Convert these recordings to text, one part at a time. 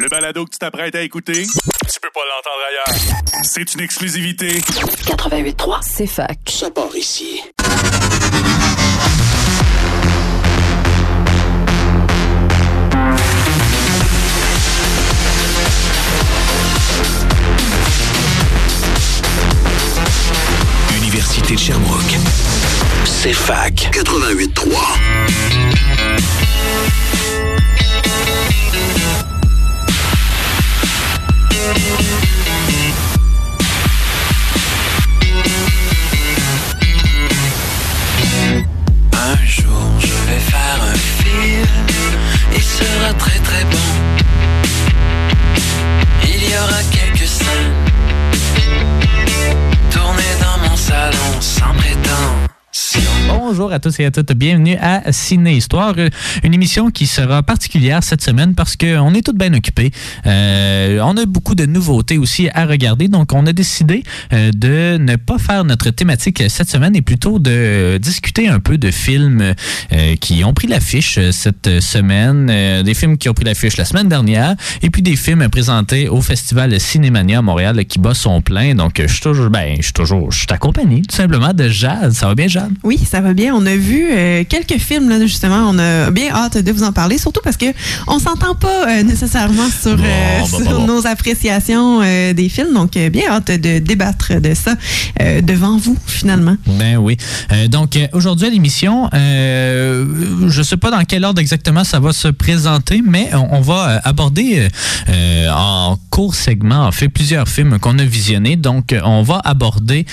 Le balado que tu t'apprêtes à écouter, tu peux pas l'entendre ailleurs. C'est une exclusivité. 88.3, c'est fac. Ça part ici. Université de Sherbrooke. C'est fac 88.3. Un jour je vais faire un film, il sera très très bon. Il y aura quelques scènes tournées dans mon salon sans prétention. Bonjour à tous et à toutes. Bienvenue à Ciné Histoire, euh, une émission qui sera particulière cette semaine parce qu'on est toutes bien occupés. Euh, on a beaucoup de nouveautés aussi à regarder, donc on a décidé euh, de ne pas faire notre thématique cette semaine et plutôt de discuter un peu de films euh, qui ont pris l'affiche cette semaine, des films qui ont pris l'affiche la semaine dernière et puis des films présentés au Festival Cinémania à Montréal qui bat son plein. Donc je suis toujours, ben, je suis toujours, je suis accompagné tout simplement de Jade. Ça va bien, Jade? Oui, ça va bien. On a vu euh, quelques films, là, justement. On a bien hâte de vous en parler, surtout parce que on s'entend pas euh, nécessairement sur, Bon, euh, bah, sur bah, bon. nos appréciations des films. Donc, bien hâte de débattre de ça devant vous, finalement. Ben oui. Donc aujourd'hui à l'émission, je sais pas dans quel ordre exactement ça va se présenter, mais on, on va aborder en court segment, en fait, plusieurs films qu'on a visionnés. Donc on va aborder,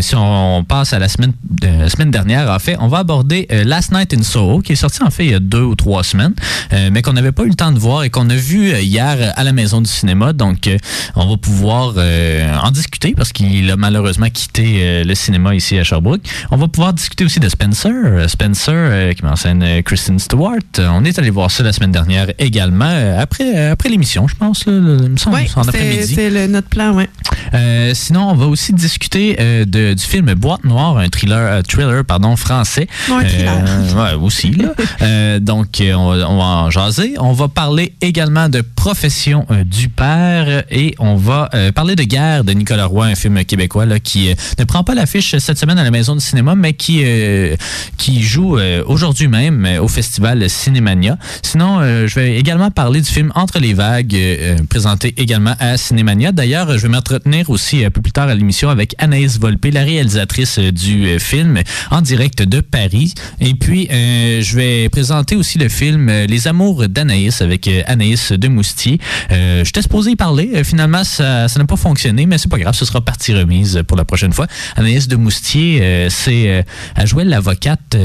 si on passe à la semaine, la semaine dernière, en fait, on va aborder euh, Last Night in Soho, qui est sorti en fait il y a deux ou trois semaines, euh, mais qu'on n'avait pas eu le temps de voir et qu'on a vu euh, hier à la Maison du cinéma. Donc on va pouvoir en discuter parce qu'il a malheureusement quitté le cinéma ici à Sherbrooke. On va pouvoir discuter aussi de Spencer. Spencer, qui m'enseigne Kristen Stewart. On est allé voir ça la semaine dernière également, après, après l'émission, je pense, là, le- il me semble, Oui, en après-midi. c'est notre plan. Euh, sinon, on va aussi discuter de- du film Boîte Noire, un thriller, thriller pardon, français. Un thriller. Euh, ouais, aussi. Là. Euh, donc, euh, on, va- on va en jaser. On va parler également de Profession euh, du père et on va parler de Guerre de Nicolas Roy, un film québécois là, qui ne prend pas l'affiche cette semaine à la Maison du cinéma, mais qui, qui joue aujourd'hui même au festival Cinémania. Sinon, je vais également parler du film Entre les vagues, présenté également à Cinémania. D'ailleurs, je vais m'entretenir aussi un peu plus tard à l'émission avec Anaïs Volpe, la réalisatrice du film, en direct de Paris. Et puis, euh, je vais présenter aussi le film euh, Les Amours d'Anaïs avec euh, Anaïs de Moustier. Euh, J'étais supposé y parler. Finalement, ça n'a pas fonctionné, mais c'est pas grave. Ce sera partie remise pour la prochaine fois. Anaïs de Moustier, c'est... elle jouait l'avocate...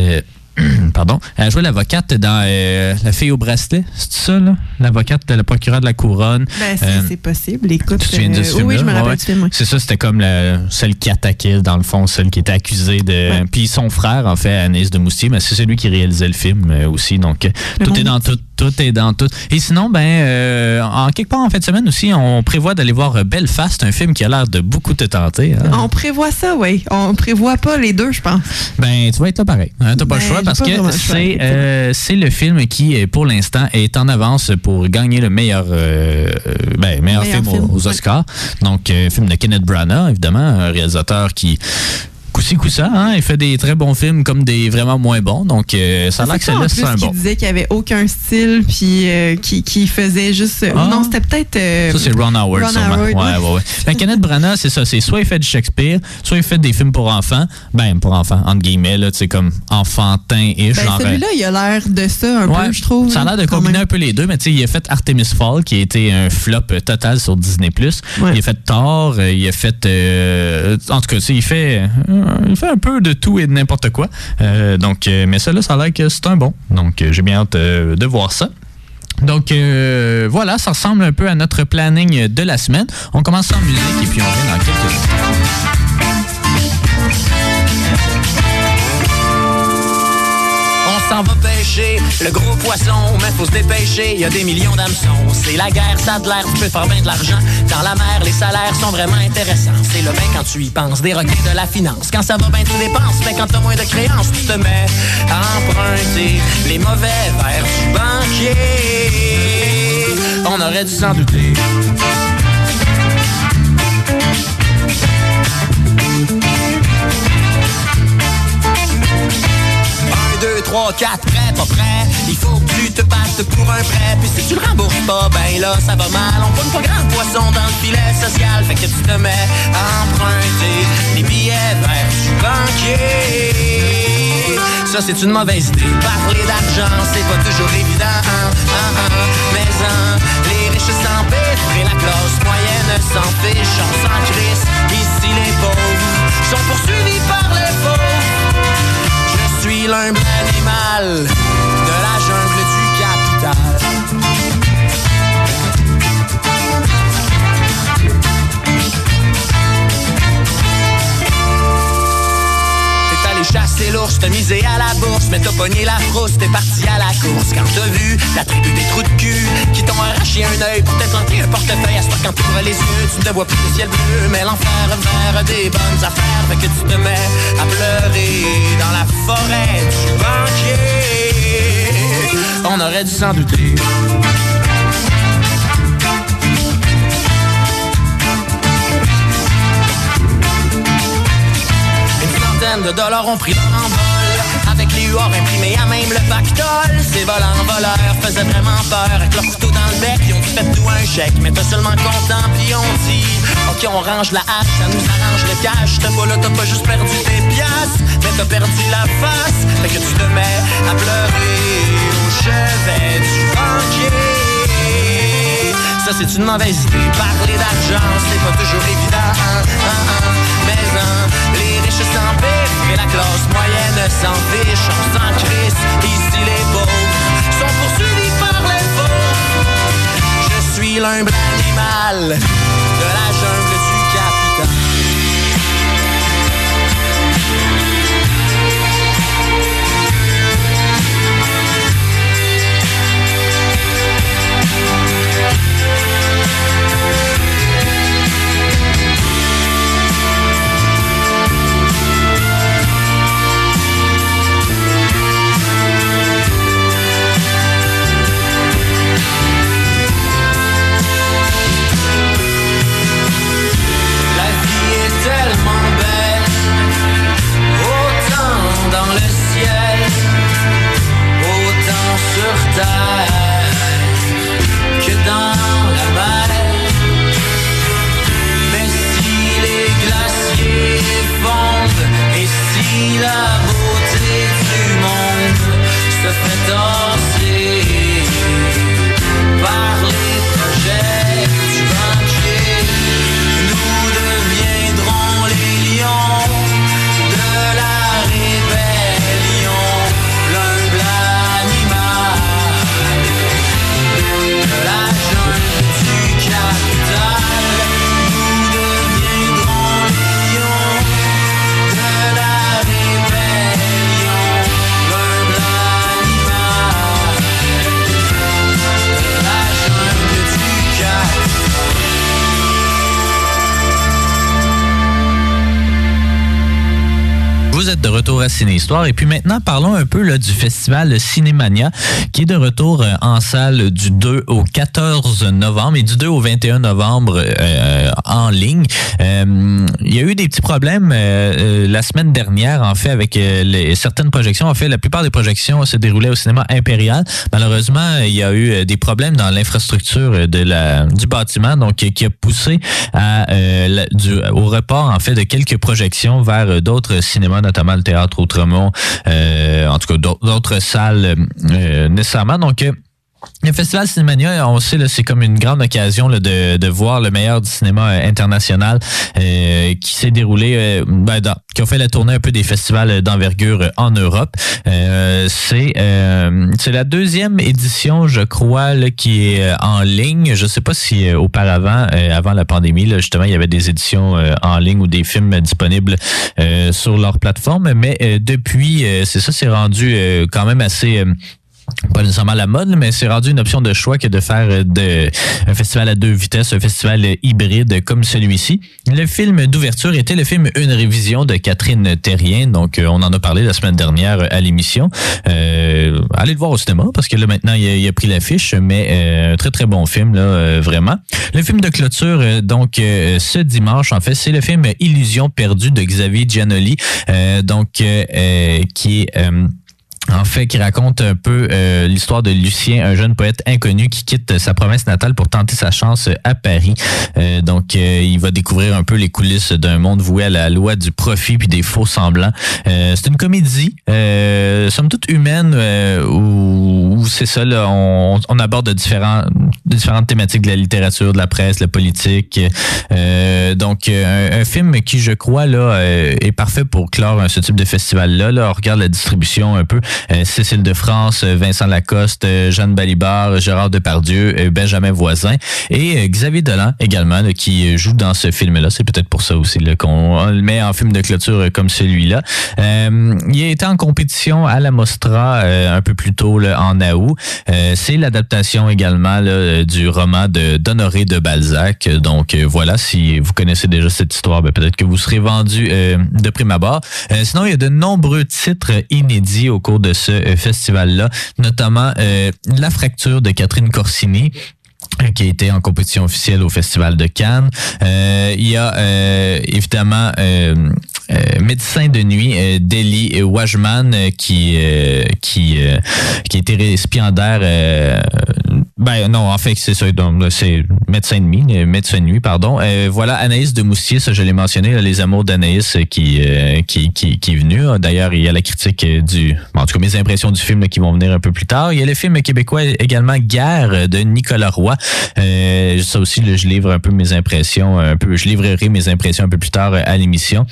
euh, Pardon. Elle jouait l'avocate dans euh, La fille au bracelet. C'est ça, là? L'avocate de la procureure de la couronne. Ben, Euh, c'est possible. Écoute, tu te souviens de ce euh, oui, oui, je me rappelle Ouais. film. C'est ça, c'était comme la, celle qui attaquait, dans le fond, celle qui était accusée de. Ouais. Puis son frère, en fait, Agnès de Moustier, mais c'est celui qui réalisait le film euh, aussi. Donc, euh, Le tout bon est dans tout. Tout est dans tout. Et sinon, ben, euh, en quelque part en fin de semaine aussi, on prévoit d'aller voir euh, Belfast, un film qui a l'air de beaucoup te tenter. hein. On prévoit ça, oui. On prévoit pas les deux, je pense. Ben, tu vas être là pareil. Hein, T'as pas le Ben, choix parce que c'est euh, c'est le film qui, euh, pour l'instant, est en avance pour gagner le meilleur, euh, ben, meilleur, Meilleur film, film, aux, ouais. Oscars. Donc, euh, film de Kenneth Branagh, évidemment, un réalisateur qui coup-ci, coup-ça, hein, il fait des très bons films comme des vraiment moins bons. Donc, euh, ça a l'air que C'est ça, plus, un bon. disait qu'il n'y avait aucun style, puis euh, qui, qui faisait juste. Ah. Non, c'était peut-être. euh, Ça, c'est Ron Howard, Ron sûrement. Howard, ouais, ouais. ouais. Ben, Kenneth Branagh, c'est ça. C'est soit il fait du Shakespeare, soit il fait des films pour enfants. Ben, pour enfants, entre guillemets, là, tu sais, comme enfantin-ish. ben, euh, celui-là, il a l'air de ça un Ouais, peu, je trouve. Ça a l'air de combiner même. un peu les deux, mais tu sais, il a fait Artemis Fall, qui a été un flop euh, total sur Disney+. Ouais. Il a fait Thor, euh, il a fait... euh, en tout cas, tu sais, il fait, euh, il fait un peu de tout et de n'importe quoi. Euh, donc, euh, mais ça, là, ça a l'air que c'est un bon. Donc, euh, j'ai bien hâte de voir ça. Donc voilà, ça ressemble un peu à notre planning de la semaine. On commence en musique et puis on revient dans quelques instants. Le gros poisson, mais faut se dépêcher, y a des millions d'hameçons. C'est la guerre, ça de l'air, tu peux faire bien de l'argent. Dans la mer, les salaires sont vraiment intéressants. C'est le bain quand tu y penses, des requins de la finance. Quand ça va bien, tu dépenses, mais quand t'as moins de créances, tu te mets à emprunter les mauvais vers du banquier. On aurait dû s'en douter. 2, 3, 4, prêt, pas prêt. Il faut que tu te battes pour un prêt. Puis si tu le rembourses pas, ben là, ça va mal. On pogne pas grand poisson dans le filet social. Fait que tu te mets à emprunter les billets vers du banquier. Ça, c'est une mauvaise idée. Parler d'argent, c'est pas toujours évident. hein, hein. Mais les riches s'empiffrent et la classe moyenne s'en fiche. On s'en crisse. Ici, les pauvres sont poursuivis par les pauvres. Suis l'humble animal de la jungle du capital. Chasser l'ours, t'as misé à la bourse, mais t'as pogné la frousse, t'es parti à la course. Quand t'as vu la tribu des trous de cul qui t'ont arraché un œil pour t'être un portefeuille. À ce quand t'ouvres les yeux, tu ne vois plus le ciel bleu, mais l'enfer vers des bonnes affaires. Fait que tu te mets à pleurer dans la forêt du banquier. On aurait dû s'en douter. De dollars ont pris leur envol Avec les huards imprimés à même le pactole. Ces volants voleurs faisaient vraiment peur. Avec leur couteau dans le bec Ils ont fait tout un chèque. Mais t'es seulement content Puis on dit Ok on range la hache Ça nous arrange le cash. T'as pas là t'as pas juste perdu tes piastres Mais t'as perdu la face. Fait que tu te mets à pleurer Au chevet du banquier. Ça c'est une mauvaise idée. Parler d'argent c'est pas toujours évident hein, hein, hein. Mais les riches s'empiffrent Et la classe moyenne s'en fiche et puis maintenant parlons un peu là, du festival Cinémania qui est de retour euh, en salle du 2 au 14 novembre et du 2 au 21 novembre euh, en ligne. Euh, il y a eu des petits problèmes euh, euh, la semaine dernière en fait avec euh, les, certaines projections. En fait, la plupart des projections se déroulaient au cinéma impérial. Malheureusement, il y a eu euh, des problèmes dans l'infrastructure de la du bâtiment donc euh, qui a poussé à, euh, du, au report en fait de quelques projections vers euh, d'autres cinémas, notamment le théâtre Outremont, euh, en tout cas d'autres- salles euh, nécessairement. Donc euh, le Festival Cinémania, on sait, c'est comme une grande occasion là, de, de voir le meilleur du cinéma euh, international euh, qui s'est déroulé, euh, ben, dans- qui a fait la tournée un peu des festivals d'envergure euh, en Europe. C'est c'est la deuxième édition, je crois, là, qui est en ligne. Je sais pas si auparavant, avant la pandémie, là, justement, il y avait des éditions en ligne ou des films disponibles sur leur plateforme, mais depuis, c'est ça, c'est rendu quand même assez... euh, pas nécessairement la mode, mais c'est rendu une option de choix que de faire euh, de, un festival à deux vitesses, un festival hybride comme celui-ci. Le film d'ouverture était le film Une révision de Catherine Terrien, donc euh, on en a parlé la semaine dernière à l'émission. Euh, allez le voir au cinéma parce que là maintenant il a, pris l'affiche, mais un très très bon film là, vraiment. Le film de clôture donc ce dimanche en fait c'est le film Illusion perdue de Xavier Giannoli, donc qui est en fait, qui raconte un peu euh, l'histoire de Lucien, un jeune poète inconnu qui quitte sa province natale pour tenter sa chance à Paris. Euh, donc, euh, il va découvrir un peu les coulisses d'un monde voué à la loi du profit puis des faux semblants. c'est une comédie, somme toute humaine, où, c'est ça, là, on, on, aborde différents, différentes thématiques de la littérature, de la presse, de la politique. donc, un, film qui, je crois, là, est parfait pour clore ce type de festival-là. Là. On regarde la distribution un peu. Euh, Cécile de France, euh, Vincent Lacoste, euh, Jeanne Balibar, Gérard Depardieu, Benjamin Voisin et Xavier Dolan également qui joue dans ce film-là. C'est peut-être pour ça aussi qu'on le met en film de clôture comme celui-là. il a été en compétition à la Mostra un peu plus tôt en août. C'est l'adaptation également du roman de d'Honoré de Balzac. Donc voilà, si vous connaissez déjà cette histoire, ben, peut-être que vous serez vendu de prime abord. sinon, il y a de nombreux titres inédits au cours de ce euh, festival-là, notamment euh, La fracture de Catherine Corsini euh, qui a été en compétition officielle au Festival de Cannes. il y a évidemment médecin de nuit Deli Wajman qui qui qui été récipiendaire ben non, en fait, c'est ça. C'est médecin de nuit, euh, médecin de nuit, pardon. Euh, voilà, Anaïs de Moustier, ça je l'ai mentionné, les amours d'Anaïs euh, qui, qui, qui, est venu. D'ailleurs, il y a la critique du. en tout cas, mes impressions du film qui vont venir un peu plus tard. Il y a le film québécois également Guerre de Nicolas Roy. ça aussi, je livre un peu mes impressions, un peu. Je livrerai mes impressions un peu plus tard à l'émission.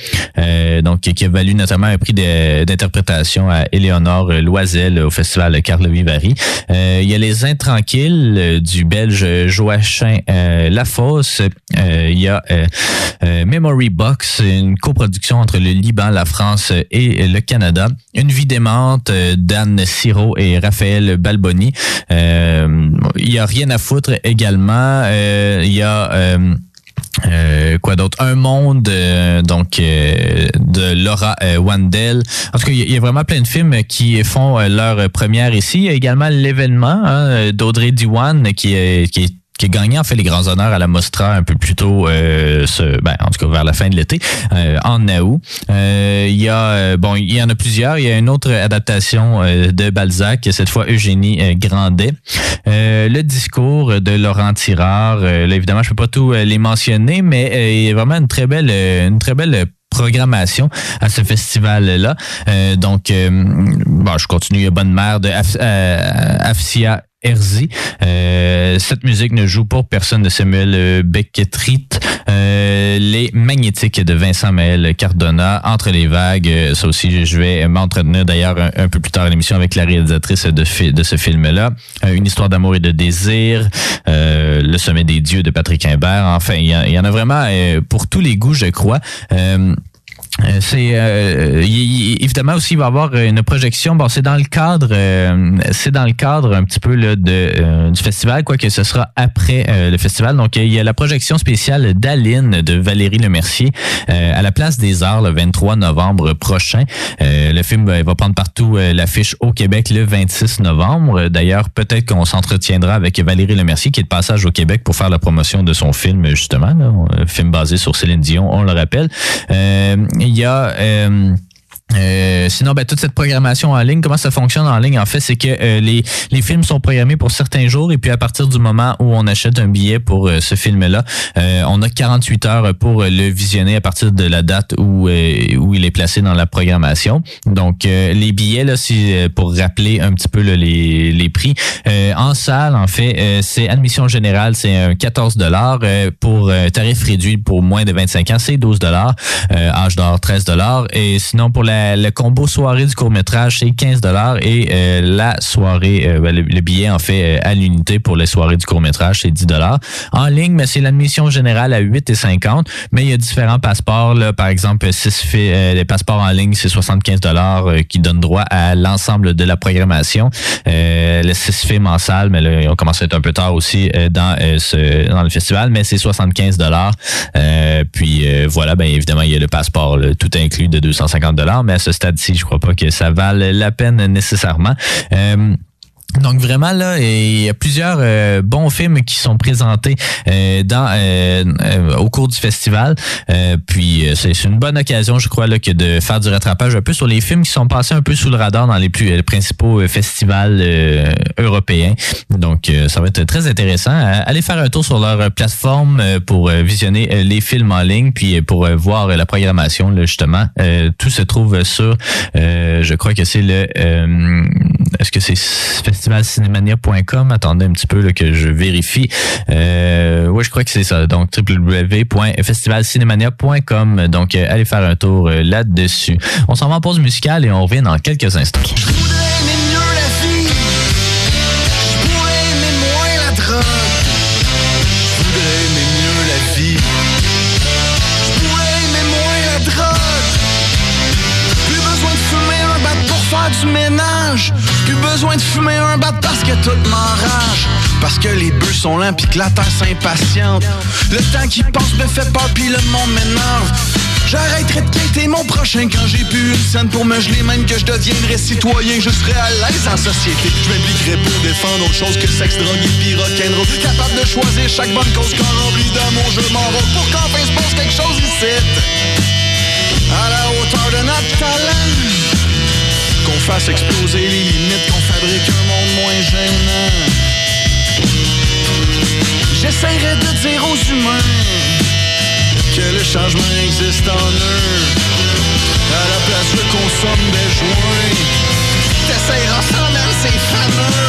donc, qui a valu notamment un prix d'interprétation à Éléonore Loisel au festival Carl Vivari. il y a Les Intranquilles euh, du Belge Joachim euh, Lafosse. Euh, il y a Memory Box, une coproduction entre le Liban, la France et le Canada. Une vie démente d'Anne Siro et Raphaël Balboni. il y a rien à foutre également. il y a euh, quoi d'autre? Un monde euh, donc euh, de Laura Wandel. En tout cas, il y, a vraiment plein de films qui font leur première ici. Il y a également l'événement hein, d'Audrey Diwan qui qui est qui a gagné en fait les grands honneurs à la Mostra un peu plus tôt, euh, ce, ben, en tout cas vers la fin de l'été, euh, en août. Euh, il y a euh, bon, il y en a plusieurs. Il y a une autre adaptation de Balzac, cette fois Eugénie Grandet. le discours de Laurent Tirard. là, évidemment, je peux pas tout les mentionner, mais il y a vraiment une très belle, une très belle programmation à ce festival-là. donc, bon, je continue. Bonne Mère de Afsia Herzi. Euh, cette musique ne joue pour personne de Samuel euh, Becketrit. Euh, les magnétiques de Vincent Maël Cardona, Entre les vagues. Euh, ça aussi, je vais m'entretenir d'ailleurs un, peu plus tard à l'émission avec la réalisatrice de, de ce film-là. une histoire d'amour et de désir. le sommet des dieux de Patrick Imbert. Enfin, il y, en a vraiment pour tous les goûts, je crois. Euh, c'est euh, évidemment aussi il va y avoir une projection. Bon c'est dans le cadre euh, c'est dans le cadre un petit peu là, de du festival quoi que ce sera après le festival. Donc il y a la projection spéciale d'Aline de Valérie Lemercier à la place des Arts le 23 novembre prochain. Le film va prendre partout l'affiche au Québec le 26 novembre. D'ailleurs peut-être qu'on s'entretiendra avec Valérie Lemercier qui est de passage au Québec pour faire la promotion de son film justement là, film basé sur Céline Dion on le rappelle il y a euh, euh, sinon, ben, toute cette programmation en ligne, comment ça fonctionne en ligne, en fait, c'est que euh, les, les films sont programmés pour certains jours et puis à partir du moment où on achète un billet pour euh, ce film-là, on a 48 heures pour le visionner à partir de la date où, où il est placé dans la programmation. Donc, les billets, là, si, pour rappeler un petit peu les, les prix, en salle, en fait, c'est admission générale, c'est un 14 dollars pour tarif réduit pour moins de 25 ans, c'est 12 dollars, âge d'or 13 dollars et sinon pour la la- le combo soirée du court-métrage, c'est 15 et euh, la soirée, euh, ben, le, le billet, en fait, euh, à l'unité pour les soirées du court-métrage, c'est 10 En ligne, mais c'est l'admission générale à 8,50 mais il y a différents passeports. Là, par exemple, six fi- euh, les passeports en ligne, c'est 75 euh, qui donnent droit à l'ensemble de la programmation. Euh, le 6 films en salle, mais là, on commence à être un peu tard aussi euh, dans, euh, ce, dans le festival, mais c'est 75 euh, Puis euh, voilà, ben évidemment, il y a le passeport, là, tout inclus de 250 mais à ce stade-ci, je crois pas que ça vale la peine nécessairement. Euh, donc vraiment là, il y a plusieurs euh, bons films qui sont présentés euh, dans euh, euh, au cours du festival. Euh, puis c'est une bonne occasion, je crois, là, que de faire du rattrapage un peu sur les films qui sont passés un peu sous le radar dans les plus les principaux festivals européens. Donc ça va être très intéressant. Allez faire un tour sur leur plateforme pour visionner les films en ligne, puis pour voir la programmation là, justement. Tout se trouve sur, je crois que c'est le, est-ce que c'est festivalcinemania.com Attendez un petit peu là, que je vérifie. Euh, oui, je crois que c'est ça. Donc www.festivalcinemania.com. Donc euh, allez faire un tour euh, là-dessus. On s'en va en pause musicale et on revient dans quelques instants. Ménage. Besoin de fumer un bat parce que tout m'enrage. Parce que les bœufs sont lents pis que la terre s'impatiente. Le temps qui passe me fait peur pis le monde m'énerve. J'arrêterai de quitter mon prochain quand j'ai plus une scène pour me geler, même que je deviendrai citoyen, je serai à l'aise en société. Je m'impliquerai pour défendre autre chose que sexe, drogue et rock'n'roll. Capable de choisir chaque bonne cause quand rempli d'amour, je m'enrôle pour qu'enfin se passe quelque chose ici. À la hauteur de notre talent. Qu'on fasse exploser les limites, qu'on fabrique un monde moins gênant. J'essaierai de dire aux humains que le changement existe en eux. À la place, je consomme des joints. T'essaieras sans même, c'est fameux.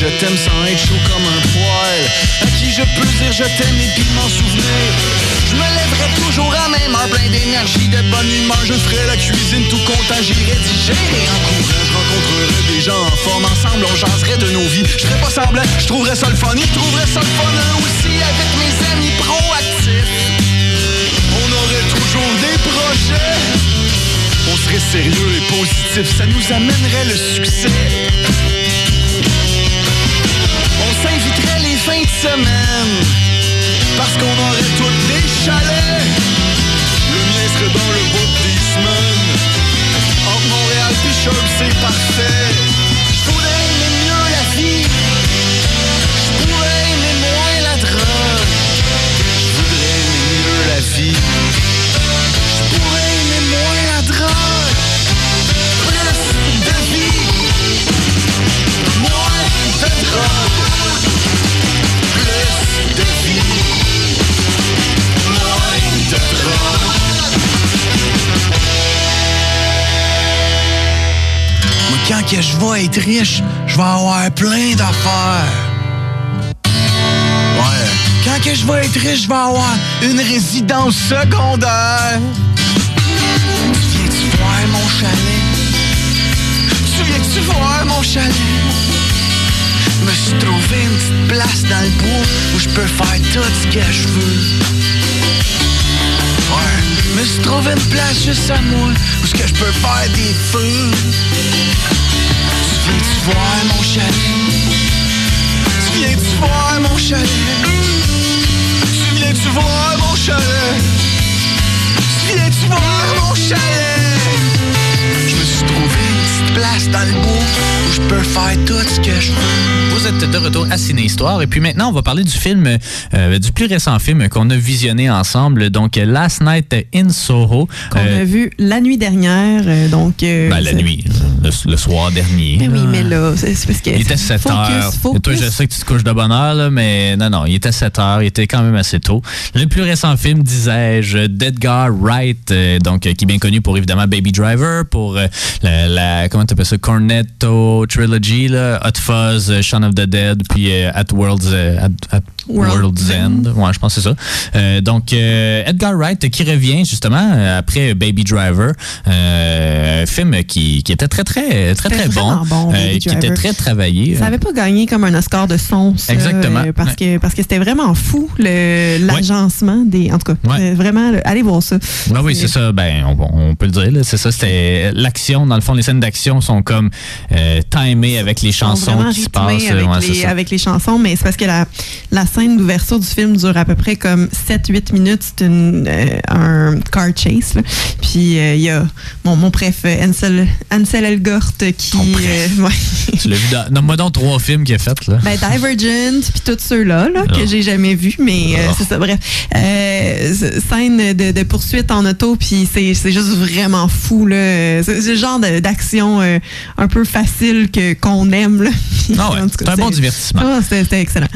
Je t'aime sans être chaud comme un poil. À qui je peux dire je t'aime et puis m'en souvenir? Je me lèverai toujours à même heure, plein d'énergie, de bonne humeur. Je ferai la cuisine tout content, j'irai digérer en courant. Je rencontrerai des gens en forme ensemble, on jaserait de nos vies. Je serais pas semblant, je trouverais ça le fun, ils trouveraient ça le fun aussi avec mes amis proactifs. On aurait toujours des projets. On serait sérieux et positif, ça nous amènerait le succès. Parce qu'on aurait toutes des chalets. Le mien serait dans le bout des semaines Entre Montréal Sherb, c'est parfait quand que je vais être riche, je vais avoir plein d'affaires. Ouais. Quand que je vais être riche, je vais avoir une résidence secondaire. Tu viens-tu voir mon chalet? Tu viens-tu voir mon chalet? me suis trouvé une petite place dans le bois où je peux faire tout ce que je veux. Ouais, me suis trouvé une place juste à moi où ce que je peux faire des feux. Tu viens-tu voir mon chalet? Tu viens-tu voir mon chalet? Tu viens-tu voir mon chalet? Tu viens-tu voir mon chalet? Je me suis trouvé une petite place dans le bois où je peux faire tout ce que je veux. Vous êtes de retour à Ciné Histoire et puis maintenant on va parler du film, euh, du plus récent film qu'on a visionné ensemble, donc Last Night in Soho. Qu'on Euh, a vu la nuit dernière. euh, donc, euh, ben, la nuit. Le, le soir dernier. Mais oui, là. mais là, c'est parce que. Il était 7 focus, heures. focus. Toi, je sais que tu te couches de bonne heure, là, mais non, non, il était 7 heures. Il était quand même assez tôt. Le plus récent film, disais-je, d'Edgar Wright, euh, donc, euh, qui est bien connu pour évidemment Baby Driver, pour euh, la, la- comment tu appelles ça, Cornetto Trilogy, là, Hot Fuzz, euh, Shaun of the Dead, puis euh, At World's, euh, at, at World's World's End. Ouais, je pense que c'est ça. Euh, donc, euh, Edgar Wright qui revient justement après Baby Driver, euh, un film qui, qui était très, très, très, très C'était bon, bon, euh, qui était très travaillé. Ça n'avait pas gagné comme un Oscar de son, ça, Exactement. euh, parce, que, parce que c'était vraiment fou, le- l'agencement des. En tout cas, Ouais. euh, vraiment, le- allez voir ça. Ben oui, c'est ça. Ben, on, on peut le dire. C'est ça. C'était l'action. Dans le fond, les scènes d'action sont comme euh, timées avec les chansons qui se passent. Avec, Ouais, les, avec les chansons, mais c'est parce que la, la scène d'ouverture du film dure à peu près comme 7-8 minutes. C'est euh, un car chase. là. Puis euh, il y a mon, mon préf, euh, Ansel, Ansel Elgort, qui. Euh, ouais. Tu l'as vu dans. Donc trois films qu'il a fait, là. Ben, Divergent, puis tous ceux-là, là, que Ah. j'ai jamais vus, mais euh, Ah. c'est ça, bref. Euh, scène de, de poursuite en auto, puis c'est c'est juste vraiment fou, là. C'est le genre de- d'action un peu facile que qu'on aime, là. Ah ouais, c'est un bon divertissement. C'était excellent.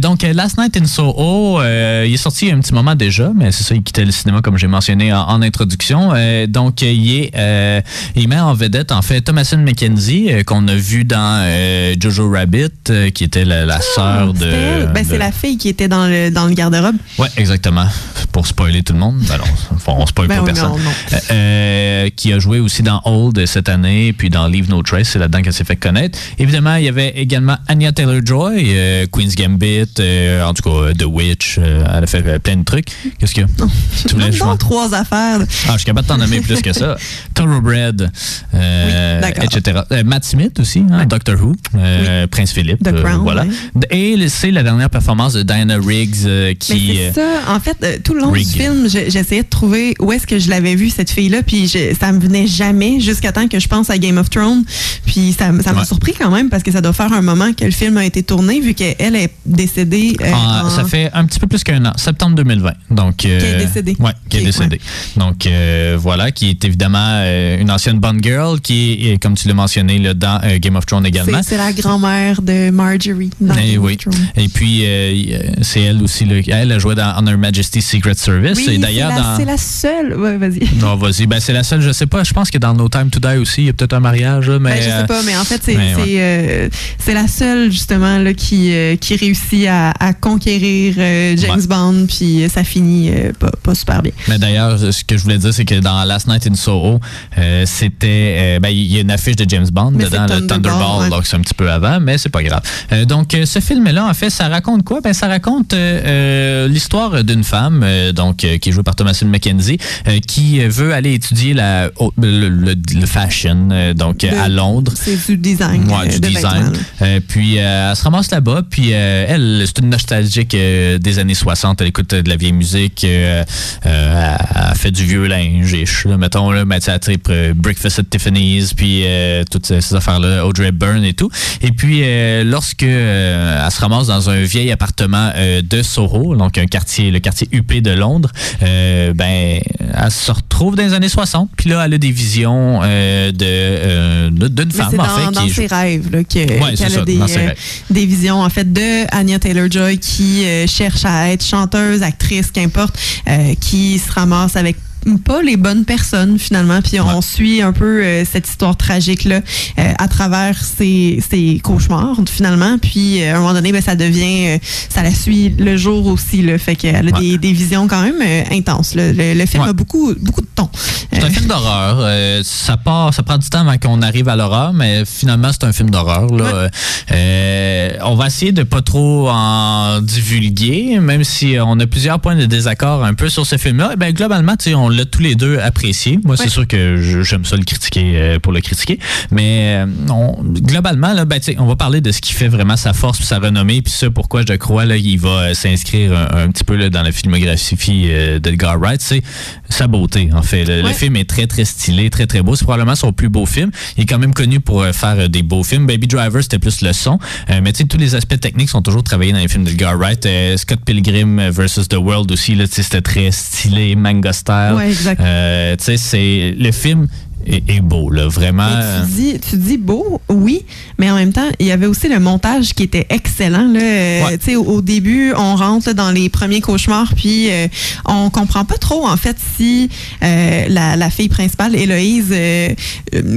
Donc, Last Night in Soho, il est sorti il y a un petit moment déjà, mais c'est ça, il quittait le cinéma comme j'ai mentionné en, en introduction. Donc, il, est, il met en vedette, en fait, Thomasin McKenzie, euh, qu'on a vu dans euh, Jojo Rabbit, euh, qui était la, la sœur de... Ben, de- c'est la fille qui était dans le, dans le garde-robe. Ouais, exactement. Pour spoiler tout le monde. Ben non, on spoil Ben pas oui, personne. non, non. Euh, qui a joué aussi dans Old cette année, puis dans Leave No Trace, c'est là-dedans qu'elle s'est fait connaître. Évidemment, il y avait également Anya Taylor-Joy, euh, Queen's Gambit, euh, en tout cas The Witch, elle a fait plein de trucs. Qu'est-ce qu'il y a? Tu voulais vois? trois affaires. Ah, je suis capable de t'en nommer plus que ça. Thoroughbred, Oui. Etc. Euh, Matt Smith aussi, hein, Doctor Who, euh, Prince Philippe. The euh, Crown, voilà. Et c'est la dernière performance de Diana Riggs qui... c'est ça. En fait, tout le long du film, je- j'essayais de trouver où est-ce que je l'avais vue, cette fille-là, puis je- ça me venait jamais jusqu'à temps que je pense à Game of Thrones. Puis ça, ça m'a Ouais. surpris quand même parce que ça doit faire un moment que le film a été tourné vu qu'elle est décédée. euh, Ah, en- Ça fait un petit peu plus qu'un an, septembre 2020. Donc, euh, Qui est décédée. Ouais, qui est décédée. Donc, euh, voilà, qui est évidemment une ancienne Bond Girl, qui comme tu l'as mentionné, là, dans euh, Game of Thrones également. C'est la grand-mère de Marjorie dans Eh Game of oui. Thrones. Et puis, euh, euh, c'est elle aussi, là, elle a joué dans On Her Majesty's Secret Service. Oui, et c'est la, dans. c'est la seule. Ouais, vas-y. Non, vas-y. Ben, c'est la seule, je sais pas. Je pense que dans No Time to Die aussi, il y a peut-être un mariage, là, mais. Ben, je euh, sais pas, mais en fait, c'est ouais. euh, la seule, justement, là, qui, euh, qui réussit à, à conquérir euh, James Ouais. Bond, puis euh, ça finit euh, pas, pas super bien. Mais d'ailleurs, ce que je voulais dire, c'est que dans Last Night in Soho, euh, c'était. euh, ben, il y a une affiche de James Bond Mais dedans, le Thunderball, Thunderball, ouais. donc c'est un petit peu avant, mais c'est pas grave. Euh, donc, euh, ce film-là, en fait, ça raconte quoi? Ben, ça raconte euh, l'histoire d'une femme, donc, qui est jouée par Thomasin McKenzie, qui veut aller étudier la, oh, le, le- le fashion, donc, à Londres. C'est du design. Ouais, du de design. puis elle se ramasse là-bas, puis elle, c'est une nostalgique des années 60. Elle écoute de la vieille musique, elle, elle fait du vieux linge, ish, là, mettons, là, mais elle Breakfast at Tiffany's, puis euh, toutes ces, ces affaires-là, Audrey Byrne et tout. Et puis, euh, lorsque euh, elle se ramasse dans un vieil appartement euh, de Soho, donc un quartier, le quartier huppé de Londres, ben, elle se retrouve dans les années 60, puis là, elle a des visions de, d'une femme, c'est en dans, fait, dans qui ses rêves là, que- Ouais, c'est qu'elle ça, a des, dans ses rêves. des visions en fait de Anya Taylor-Joy qui cherche à être chanteuse, actrice, qu'importe, qui se ramasse avec pas les bonnes personnes finalement puis on Ouais. suit un peu euh, cette histoire tragique là à travers ses, ses cauchemars finalement puis euh, à un moment donné ben, ça devient euh, ça la suit le jour aussi là fait qu'elle a Ouais. des, des visions quand même euh, intenses là. le, le film Ouais. a beaucoup beaucoup de tons C'est un Euh, film d'horreur. Euh, ça part, ça prend du temps avant qu'on arrive à l'horreur, mais finalement c'est un film d'horreur. Là. Euh, on va essayer de pas trop en divulguer, même si on a plusieurs points de désaccord un peu sur ce film-là. Eh Ben globalement, tu sais, on l'a tous les deux apprécié. Moi, c'est sûr que j'aime ça le critiquer euh, pour le critiquer, mais euh, on- globalement, là, ben, on va parler de ce qui fait vraiment sa force, puis sa renommée, puis ça, pourquoi je crois là, il va euh, s'inscrire un, un petit peu là, dans la filmographie d'Edgar Wright, c'est sa beauté, en fait. Le, film est très, très stylé, très, très beau. C'est probablement son plus beau film. Il est quand même connu pour faire des beaux films. Baby Driver, c'était plus le son. Euh, mais tu sais, tous les aspects techniques sont toujours travaillés dans les films d'Edgar Wright. Euh, Scott Pilgrim versus The World aussi, là, c'était très stylé, manga style. Ouais, exact. Euh, tu sais, c'est le film est, beau, là, vraiment. Tu dis, tu dis beau, oui, mais en même temps, il y avait aussi le montage qui était excellent. Là. Euh, au, au, début, on rentre dans les premiers cauchemars, puis euh, on comprend pas trop, en fait, si euh, la, la, fille principale, Héloïse,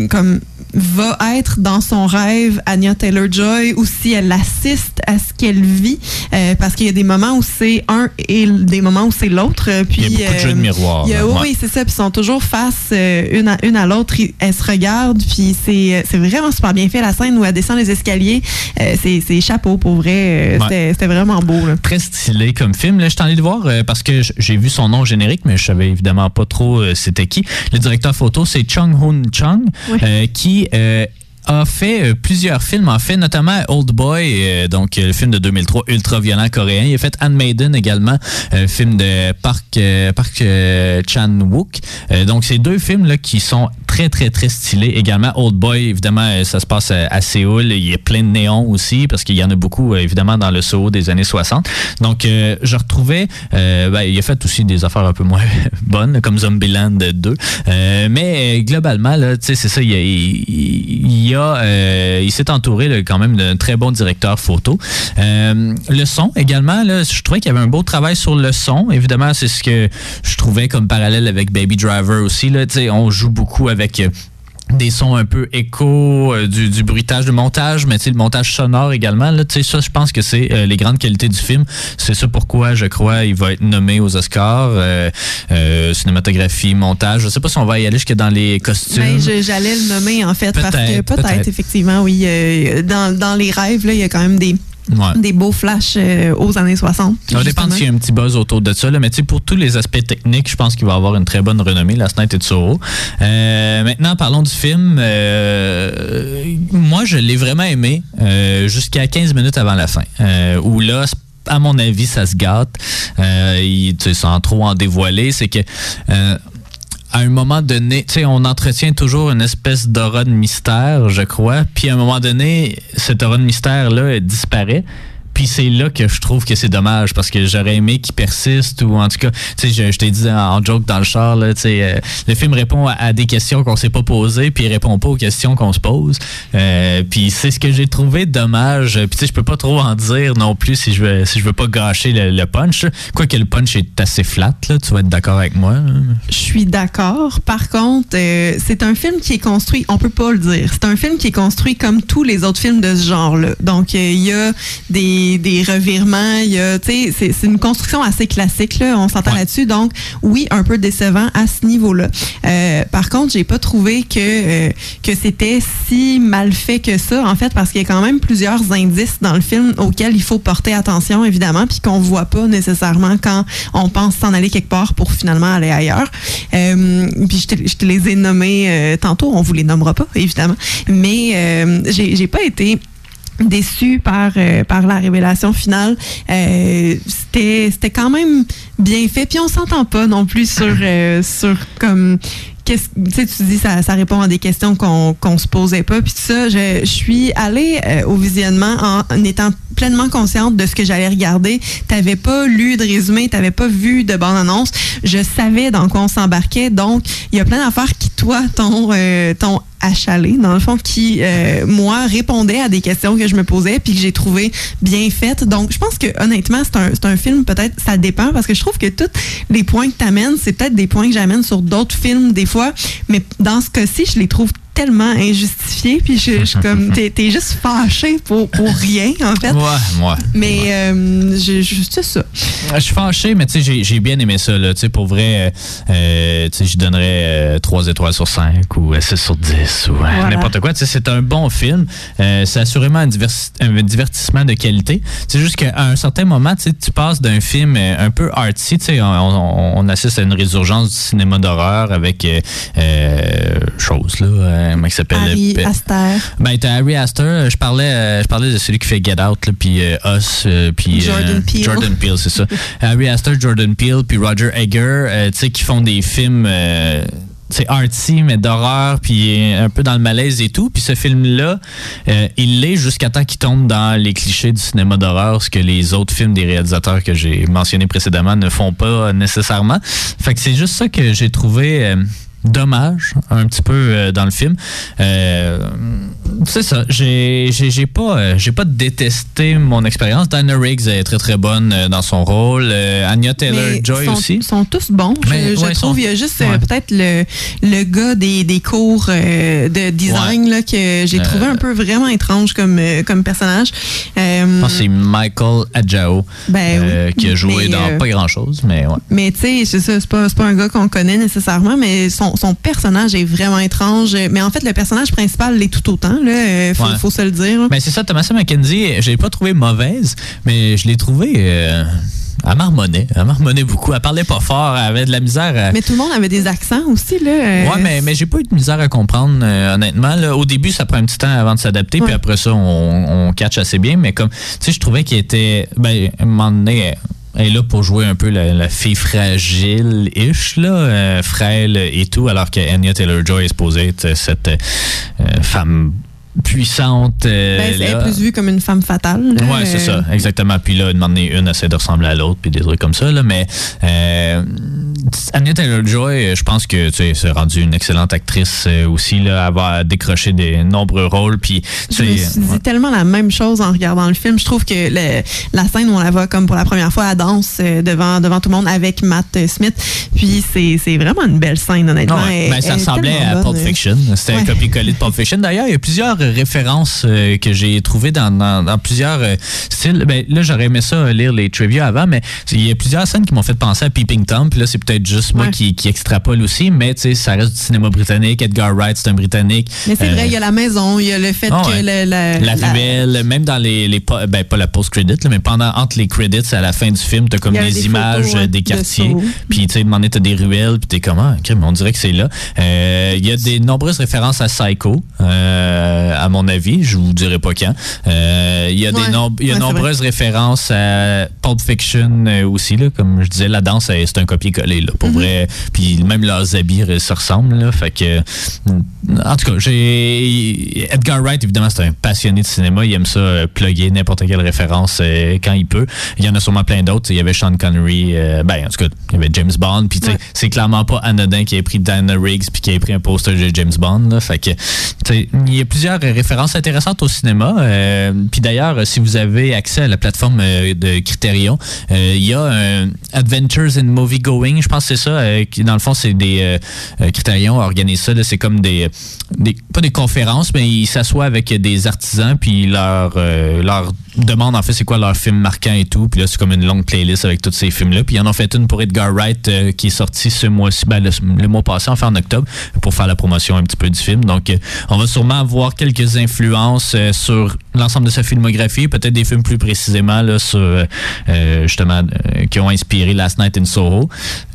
comme va être dans son rêve Anya Taylor-Joy ou si elle assiste à ce qu'elle vit euh, parce qu'il y a des moments où c'est un et des moments où c'est l'autre puis il y a beaucoup de jeux de euh, miroir oui c'est ça puis ils sont toujours face euh, une à une à l'autre elles se regardent puis c'est vraiment super bien fait la scène où elle descend les escaliers c'est chapeau pour vrai c'était vraiment beau très stylé comme film. Là je t'en ai de voir parce que j'ai vu son nom générique mais je savais évidemment pas trop c'était qui. Le directeur photo c'est Chung Hoon Chung qui euh, a fait euh, plusieurs films, en fait, notamment Old Boy, euh, donc le film de 2003, ultra violent coréen. Il a fait Maiden également, un film de Park, Park Chan-wook. donc, ces deux films là qui sont très, très, très stylés. Également, Old Boy, évidemment, ça se passe à Séoul. Il y a plein de néons aussi, parce qu'il y en a beaucoup, évidemment, dans le Soho des années 60. Donc, je retrouvais, ben, il a fait aussi des affaires un peu moins bonnes, comme Zombieland 2. mais globalement, là, c'est ça, il y a, il euh, il s'est entouré quand même d'un très bon directeur photo. Euh, le son également, je trouvais qu'il y avait un beau travail sur le son. Évidemment, c'est ce que je trouvais comme parallèle avec Baby Driver aussi. On joue beaucoup avec euh, des sons un peu écho, euh, du, du, bruitage de montage, mais le montage sonore également. Là, ça, je pense que c'est euh, les grandes qualités du film. C'est ça pourquoi, je crois, il va être nommé aux Oscars. Euh, cinématographie, montage. Je sais pas si on va y aller jusque dans les costumes. Ben, j'allais le nommer, en fait, parce que peut-être, effectivement, oui. dans, dans les rêves, là, il y a quand même des des beaux flashs euh, aux années 60. Ça dépend s'il y a un petit buzz autour de ça. Là, mais pour tous les aspects techniques, je pense qu'il va avoir une très bonne renommée, La Night et Soho. Euh, maintenant, parlons du film. Euh, moi, je l'ai vraiment aimé jusqu'à 15 minutes avant la fin. où là, à mon avis, ça se gâte. Il, sans trop en dévoiler, c'est que à un moment donné, tu sais, on entretient toujours une espèce d'aura de mystère, je crois. Puis à un moment donné, cette aura de mystère-là, disparaît. Puis c'est là que je trouve que c'est dommage parce que j'aurais aimé qu'il persiste ou en tout cas, tu sais, je, t'ai dit en, joke dans le char, là, tu sais, euh, le film répond à, des questions qu'on s'est pas posées puis il répond pas aux questions qu'on se pose. Euh, puis c'est ce que j'ai trouvé dommage. Puis tu sais, je peux pas trop en dire non plus si je veux, si je veux pas gâcher le, punch. Quoique le punch est assez flat, là, tu vas être d'accord avec moi. Je suis d'accord. Par contre, euh, c'est un film qui est construit, on peut pas le dire, c'est un film qui est construit comme tous les autres films de ce genre-là. Donc, il y a des des, revirements. Il y a, c'est, c'est une construction assez classique, là, on s'entend là-dessus. Donc, oui, un peu décevant à ce niveau-là. Euh, par contre, j'ai pas trouvé que, euh, que c'était si mal fait que ça, en fait, parce qu'il y a quand même plusieurs indices dans le film auxquels il faut porter attention, évidemment, puis qu'on voit pas nécessairement quand on pense s'en aller quelque part pour finalement aller ailleurs. Euh, puis je te, je te, les ai nommés tantôt, on vous les nommera pas, évidemment. Mais j'ai, j'ai pas été déçu par euh, par la révélation finale. Euh, c'était quand même bien fait. Puis on s'entend pas non plus sur euh, sur comme qu'est-ce tu tu dis ça, ça répond à des questions qu'on qu'on se posait pas puis tout ça je, je suis allée au visionnement en, étant pleinement consciente de ce que j'allais regarder t'avais pas lu de résumé t'avais pas vu de bande annonce je savais dans quoi on s'embarquait donc il y a plein d'affaires qui toi ton ton achalé, dans le fond, qui, euh, moi, répondait à des questions que je me posais puis que j'ai trouvé bien faites. Donc, je pense que, honnêtement, c'est un, un film, peut-être, ça dépend, parce que je trouve que tous les points que tu amènes, c'est peut-être des points que j'amène sur d'autres films, des fois, mais dans ce cas-ci, je les trouve tellement injustifié. Puis je, suis comme, t'es, juste fâché pour, pour rien, en fait. Ouais, moi. Mais euh, je, juste ça. Je suis fâché, mais tu sais, j'ai, bien aimé ça. Là. Tu sais, pour vrai, euh, tu sais, je donnerais 3 euh, étoiles sur 5 ou 6 sur 10 ou n'importe quoi. Tu sais, c'est un bon film. c'est assurément un, divertissement de qualité. C'est juste qu'à un certain moment, tu sais, tu passes d'un film un peu artsy. Tu sais, on, on, assiste à une résurgence du cinéma d'horreur avec choses, là comment il s'appelle? Harry Astor. Ben, t'as Harry Astor. Euh, je parlais, euh, je parlais de celui qui fait Get Out, puis euh, Us, puis Jordan Peele. Jordan Peele, c'est ça. Harry Astor, Jordan Peele, puis Roger Egger, tu sais, qui font des films c'est artsy mais d'horreur puis un peu dans le malaise et tout puis ce film là il l'est jusqu'à temps qu'il tombe dans les clichés du cinéma d'horreur ce que les autres films des réalisateurs que j'ai mentionnés précédemment ne font pas nécessairement fait que c'est juste ça que j'ai trouvé dommage un petit peu euh, dans le film. Euh, c'est ça. J'ai j'ai pas euh, j'ai pas détesté mon expérience. Diana Riggs est très très bonne dans son rôle. Anya Taylor Joy sont, aussi. sont tous bons. Mais, je, trouve sont- il y a juste ouais. peut-être le, le gars des, des cours de design là, que j'ai trouvé un peu vraiment étrange comme, comme personnage. Je pense que c'est Michael Adjao Ben oui. qui a joué Mais, dans pas grand chose, mais ouais. Mais tu sais, c'est ça, c'est pas, pas un gars qu'on connaît nécessairement, mais son, son personnage est vraiment étrange. Mais en fait, le personnage principal l'est tout autant, là. euh, Faut, Ouais. faut se le dire. Mais c'est ça, Thomas McKenzie, je l'ai pas trouvé mauvaise, mais je l'ai trouvé. Euh, elle marmonnait. Elle marmonnait beaucoup. Elle parlait pas fort. Elle avait de la misère. à- Mais tout le monde avait des accents aussi, là. euh, Ouais, mais, mais j'ai pas eu de misère à comprendre, euh, honnêtement. Là. Au début, ça prend un petit temps avant de s'adapter, Ouais. puis après ça, on, on catch assez bien. Mais comme, tu sais, je trouvais qu'il était. Ben, à un moment donné, elle est là pour jouer un peu la, fille fragile-ish, là, euh, frêle et tout, alors que Anya Taylor-Joy est supposée cette euh, femme puissante. euh, ben, elle est plus vue comme une femme fatale. là. Ouais, c'est Euh, ça, exactement. Puis là, demander une essaie de ressembler à l'autre, puis des trucs comme ça. Là. Mais euh, Anya Taylor-Joy, je pense que tu sais, c'est rendu une excellente actrice euh, aussi. Là, elle va décrocher des nombreux rôles. Puis, tu Je me suis ouais. tellement la même chose en regardant le film. Je trouve que le- la scène où on la voit comme pour la première fois à danse euh, devant, devant tout le monde avec Matt Smith, puis c'est vraiment une belle scène, honnêtement. Ouais, Elle- ben, ça ressemblait à Pulp. Fiction. C'était un copier-coller de Pulp Fiction. D'ailleurs, il y a plusieurs références euh, que j'ai trouvées dans, dans, dans plusieurs euh, styles. Ben, là, j'aurais aimé ça euh, lire les trivia avant, mais il y a plusieurs scènes qui m'ont fait penser à Peeping Tom. Puis là, c'est peut-être juste moi qui, qui extrapole aussi, mais tu sais, ça reste du cinéma britannique. Edgar Wright, c'est un Britannique. Mais c'est vrai, il y a la maison, il y a le fait Ah que ouais. le- la, la ruelle, même dans les, les ben pas la post-credit, mais pendant entre les credits à la fin du film, t'as comme des, des images photos, ouais, des de quartiers, puis tu sais, demander t'as des ruelles, puis t'es comment, on dirait que c'est là. Il y a des nombreuses références à Psycho, euh, à mon avis, je vous dirai pas quand. Euh, Il y a Ouais. des y a Ouais, nombreuses références à Pulp Fiction euh, aussi, là, comme je disais, la danse c'est un copier-coller là, Mm-hmm. pour vrai. Puis même leurs habits euh, se ressemblent là, fait que en tout cas, j'ai Edgar Wright évidemment c'est un passionné de cinéma, il aime ça euh, plugger n'importe quelle référence euh, quand il peut. Il y en a sûrement plein d'autres, il y avait Sean Connery, euh, ben en tout cas, il y avait James Bond, puis Ouais. c'est clairement pas anodin qui ait pris Diana Riggs puis qui ait pris un poster de James Bond là, fait que il y a plusieurs euh, références intéressantes au cinéma. euh, puis d'ailleurs, si vous avez accès à la plateforme euh, de Criterion, euh, il y a Adventures in Movie Going, je pense que c'est ça, euh, dans le fond c'est des euh, euh, Criterion organise ça, c'est comme des, des pas des conférences, mais ils s'assoient avec des artisans puis euh, leur demande en fait c'est quoi leur film marquant et tout, puis là c'est comme une longue playlist avec tous ces films là, puis ils en ont fait une pour Edgar Wright euh, qui est sorti ce mois-ci, ben, le, le mois passé, enfin en octobre, pour faire la promotion un petit peu du film. Donc euh, on va sûrement avoir quelques influences euh, sur l'ensemble de sa filmographie, peut-être des films plus précisément là, sur justement qui ont inspiré Last Night in Soho.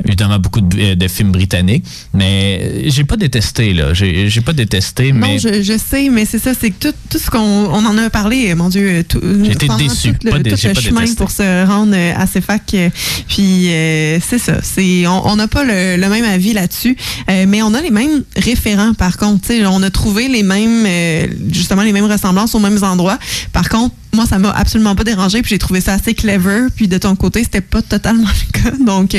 Évidemment beaucoup de, de films britanniques, mais j'ai pas détesté là, j'ai j'ai pas détesté, Non, mais je, je sais, mais c'est ça, c'est que tout, tout ce qu'on on en a parlé, mon Dieu, tout, été déçu, tout le, pas tout le pas chemin détesté. pour se rendre euh, à CEFAC. euh, Puis euh, c'est ça, c'est on n'a pas le, le même avis là-dessus, euh, mais on a les mêmes référents par contre. On a trouvé les mêmes, euh, justement les mêmes ressemblances aux mêmes endroits. Par contre, moi, ça m'a absolument pas dérangé, puis j'ai trouvé ça assez clever. Puis de ton côté, c'était pas totalement le cas. Donc,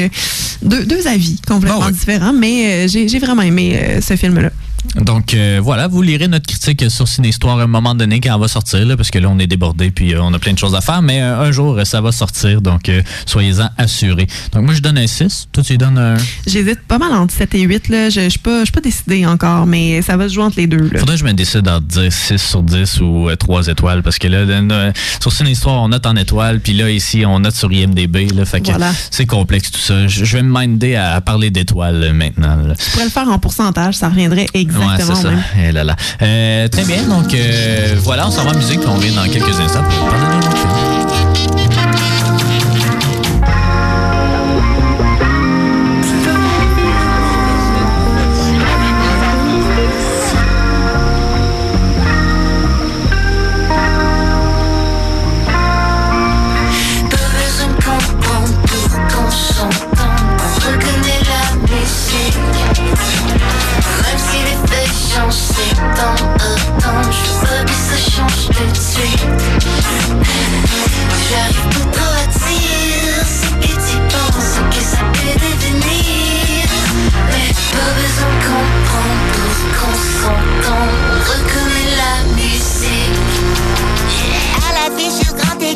deux, deux avis complètement Ah ouais. différents, mais j'ai j'ai vraiment aimé ce film-là. Donc euh, voilà, vous lirez notre critique sur Ciné-Histoire à un moment donné quand elle va sortir, là, parce que là on est débordé puis euh, on a plein de choses à faire, mais euh, un jour euh, ça va sortir, donc euh, soyez-en assurés. Donc moi je donne un 6, toi tu donnes un... J'hésite pas mal entre 7 et 8. Là. Je ne suis pas, je suis pas décidée encore, mais ça va se jouer entre les deux. Là. Faudrait que je me décide à dire 6 sur 10 ou euh, 3 étoiles, parce que là, euh, sur Ciné-Histoire on note en étoiles, puis là ici on note sur IMDB, là, fait que Voilà. c'est complexe tout ça. Je, je vais me minder à, à parler d'étoiles euh, maintenant. là. Je pourrais le faire en pourcentage, ça reviendrait exactement Ouais, c'est ça. même. Eh là là. Euh, très bien, donc euh, voilà, on s'en va en musique, on revient dans quelques instants pour parler d'un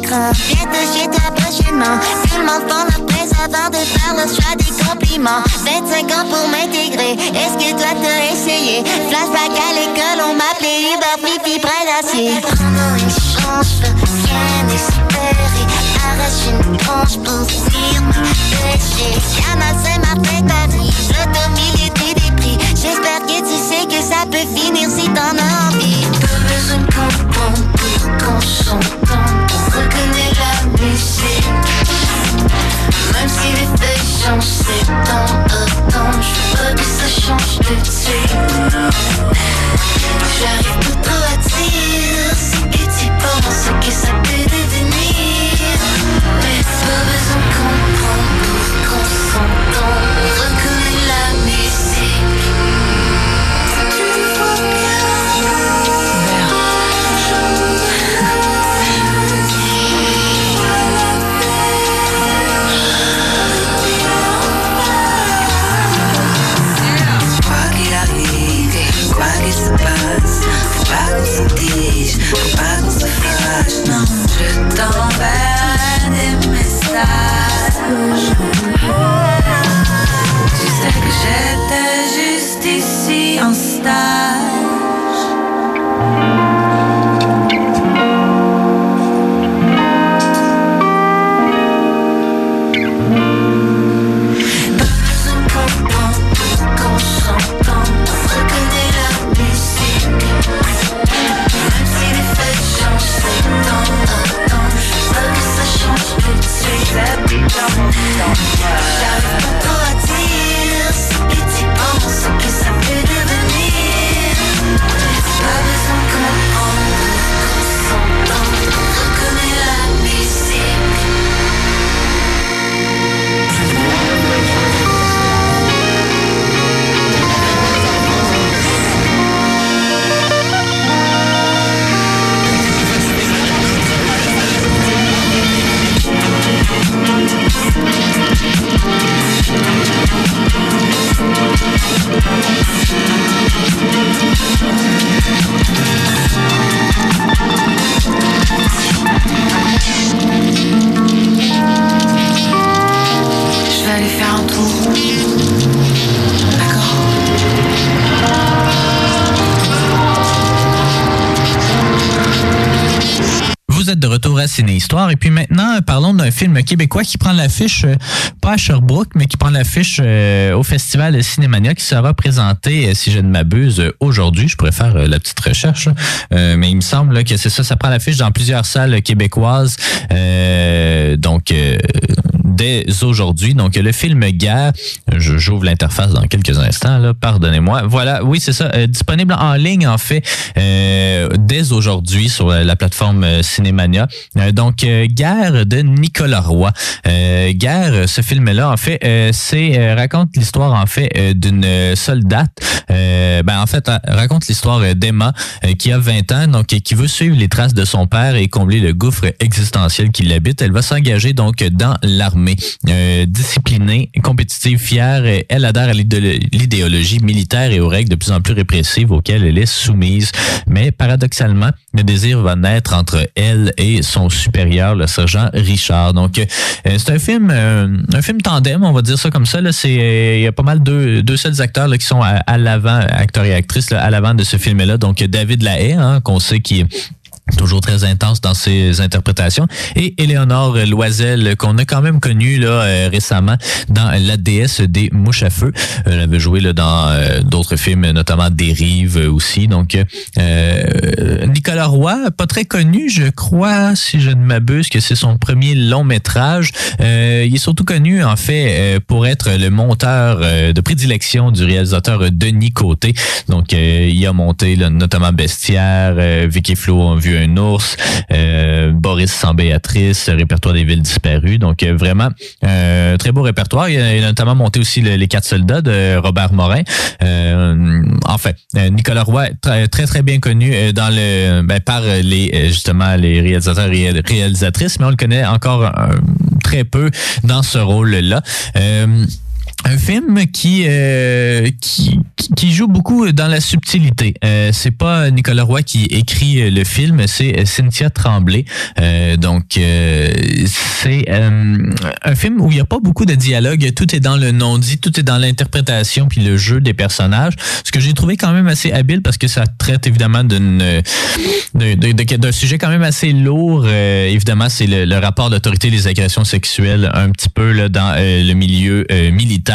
grand écran. Bientôt chez toi prochainement. Monde font leur presse avant de faire le choix des compliments. 25 ans pour m'intégrer. Est-ce que toi t'as essayé? Flashback à l'école, on m'appelait Uber Fifi près d'acier. Prendre une chance, rien espérer. Arrache une branche pour fuir ma péché. Canal Saint-Martin, Paris, l'automilieu des prix. J'espère que tu sais que ça peut finir si t'en as envie. Pas besoin comprendre pour qu'on s'entende. Même si les feuilles changent, c'est temps autant. Je veux que ça change de tir. J'arrive pas trop à dire de retour à Ciné Histoire. Et puis maintenant, parlons d'un film québécois qui prend l'affiche, euh, pas à Sherbrooke, mais qui prend l'affiche euh, au Festival Cinémania qui sera présenté, euh, si je ne m'abuse, aujourd'hui. Je pourrais faire la petite recherche. Mais il me semble que c'est ça. Ça prend l'affiche dans plusieurs salles québécoises. Donc, dès aujourd'hui. Donc, le film Guerre, j'ouvre l'interface dans quelques instants, pardonnez-moi. Voilà, oui, c'est ça, euh, disponible en ligne, en fait, euh, dès aujourd'hui sur euh, la plateforme euh, Cinémania. Donc, Guerre de Nicolas Roy. Guerre, ce film-là, en fait, c'est raconte l'histoire, en fait, d'une soldate. Ben, en fait, raconte l'histoire d'Emma, qui a 20 ans, donc, qui veut suivre les traces de son père et combler le gouffre existentiel qui l'habite. Elle va s'engager, donc, dans l'armée. Euh, disciplinée, compétitive, fière, elle adhère à l'idéolo- l'idéologie militaire et aux règles de plus en plus répressives auxquelles elle est soumise. Mais paradoxalement, le désir va naître entre elle et son supérieur, le sergent Richard. Donc, euh, c'est un film, euh, film tandem, on va dire ça comme ça. Il y a pas mal deux, deux seuls acteurs qui sont à, l'avant, acteurs et actrices à l'avant de ce film-là. Donc, David Lahaye, hein, qu'on sait qui est toujours très intense dans ses interprétations. Et Éléonore Loisel qu'on a quand même connu là euh, récemment dans La déesse des mouches à feu. Elle avait joué là dans euh, d'autres films notamment Dérive euh, aussi. Donc euh, Nicolas Roy pas très connu je crois si je ne m'abuse que c'est son premier long métrage. Euh, il est surtout connu en fait euh, pour être le monteur euh, de prédilection du réalisateur euh, Denis Côté. Donc euh, il a monté là, notamment Bestiaire euh, Vicky Flo a vu un ours euh, Boris sans Béatrice répertoire des villes disparues. Donc euh, vraiment euh, très beau répertoire. Il a, notamment monté aussi le- les quatre soldats de Robert Morin. Euh, enfin euh, Nicolas Roy très très très bien connu dans le ben, par les justement les réalisateurs et réalisatrices mais on le connaît encore très peu dans ce rôle là un film qui, euh, qui qui joue beaucoup dans la subtilité. Euh, c'est pas Nicolas Roy qui écrit le film, c'est Cynthia Tremblay. Euh, donc euh, c'est euh, un film où il y a pas beaucoup de dialogue, tout est dans le non-dit, tout est dans l'interprétation puis le jeu des personnages. Ce que j'ai trouvé quand même assez habile parce que ça traite évidemment d'une d'un sujet quand même assez lourd. évidemment, c'est le, rapport d'autorité des agressions sexuelles un petit peu là, dans le milieu militaire.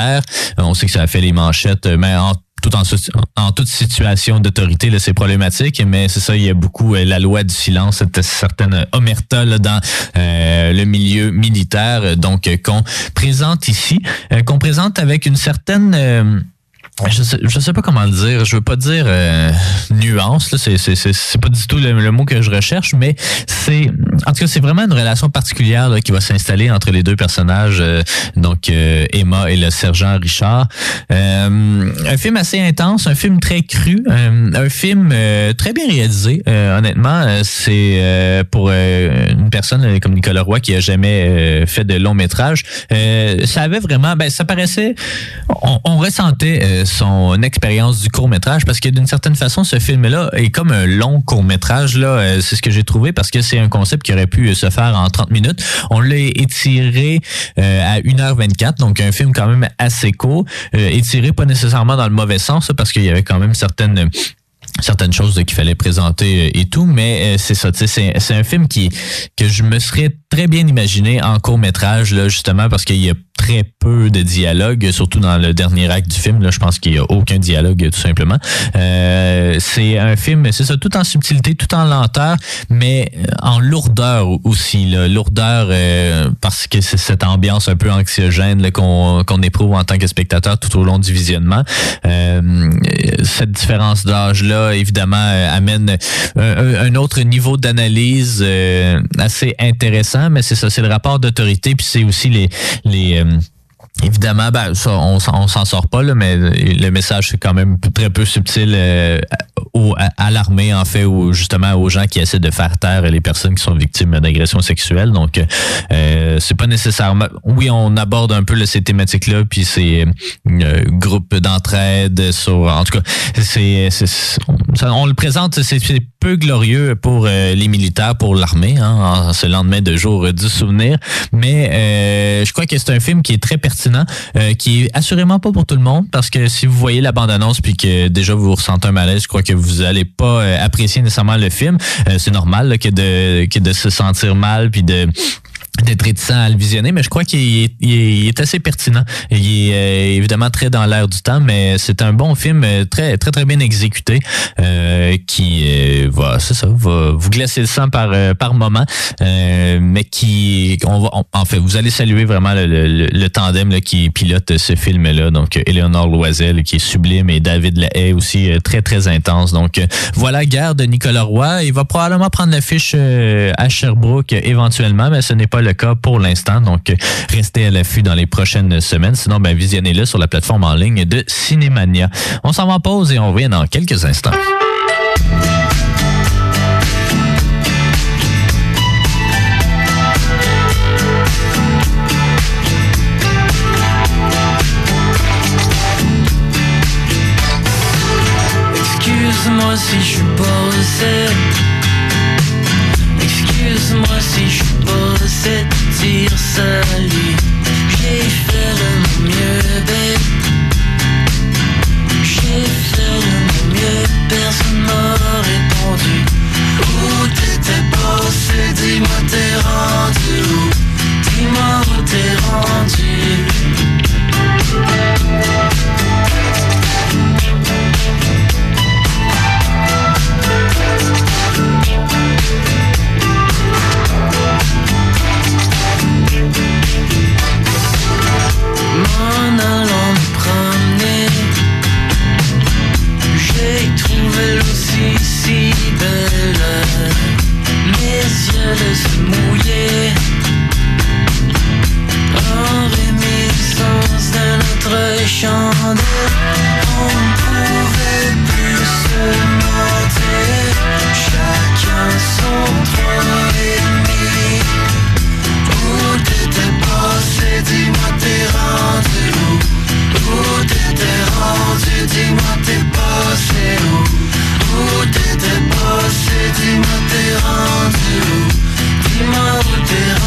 On sait que ça a fait les manchettes, mais en tout en, en toute situation d'autorité, c'est problématique, mais c'est ça, il y a beaucoup euh, la loi du silence, cette certaine omerta dans euh, le milieu militaire, donc euh, qu'on présente ici, qu'on présente avec une certaine je sais, je sais pas comment le dire. Je veux pas dire euh, nuance. Là, c'est, c'est, c'est, pas du tout le, mot que je recherche, mais c'est, en tout cas, c'est vraiment une relation particulière là, qui va s'installer entre les deux personnages, euh, donc euh, Emma et le sergent Richard. Euh, un film assez intense, un film très cru, un film très bien réalisé. honnêtement, c'est pour une personne comme Nicolas Roy qui a jamais fait de long métrage. ça avait vraiment, ben, ça paraissait, on, on ressentait son expérience du court métrage parce que d'une certaine façon ce film là est comme un long court métrage là. Euh, c'est ce que j'ai trouvé parce que c'est un concept qui aurait pu se faire en 30 minutes. On l'a étiré euh, à 1h24 donc un film quand même assez court. Euh, étiré pas nécessairement dans le mauvais sens parce qu'il y avait quand même certaines certaines choses qu'il fallait présenter et tout, mais c'est ça, c'est un film qui que je me serais très bien imaginé en court métrage là justement parce qu'il y a très peu de dialogue, surtout dans le dernier acte du film. Là, je pense qu'il n'y a aucun dialogue, tout simplement. Euh, c'est un film, c'est ça, tout en subtilité, tout en lenteur, mais en lourdeur aussi. Là, lourdeur euh, parce que c'est cette ambiance un peu anxiogène qu'on éprouve en tant que spectateur tout au long du visionnement. Euh, cette différence d'âge-là, évidemment, euh, amène un, autre niveau d'analyse euh, assez intéressant, mais c'est ça, c'est le rapport d'autorité, puis c'est aussi les... les Évidemment, ben, ça, on, on s'en sort pas, là, mais le message, c'est quand même très peu subtil euh, à, l'armée, en fait, ou justement aux gens qui essaient de faire taire les personnes qui sont victimes d'agressions sexuelles. Donc, euh, c'est pas nécessairement... Oui, on aborde un peu ces thématiques-là, puis ces euh, groupes d'entraide sur... En tout cas, c'est, on le présente, c'est peu glorieux pour euh, les militaires, pour l'armée, hein, en ce lendemain de jour du souvenir. Mais euh, je crois que c'est un film qui est très pertinent, euh, qui est assurément pas pour tout le monde, parce que si vous voyez la bande-annonce puis que déjà vous ressentez un malaise, je crois que vous allez pas apprécier nécessairement le film. c'est normal que de de se sentir mal puis de d'être réticent à le visionner, mais je crois qu'il est, assez pertinent. Il est euh, évidemment très dans l'air du temps, mais c'est un bon film euh, très très très bien exécuté euh, qui va, c'est ça, va vous glacer le sang par par moment, mais qui on va en fait vous allez saluer vraiment le, tandem là, qui pilote ce film là, donc Eleanor Loisel qui est sublime et David Lahaye aussi très très intense. Donc voilà, guerre de Nicolas Roy, il va probablement prendre l'affiche à Sherbrooke éventuellement, mais ce n'est pas le cas pour l'instant. Donc, restez à l'affût dans les prochaines semaines. Sinon, ben, visionnez-le sur la plateforme en ligne de Cinémania. On s'en va en pause et on revient dans quelques instants. Excuse-moi si je suis pas Excuse-moi si je suis cette tir salut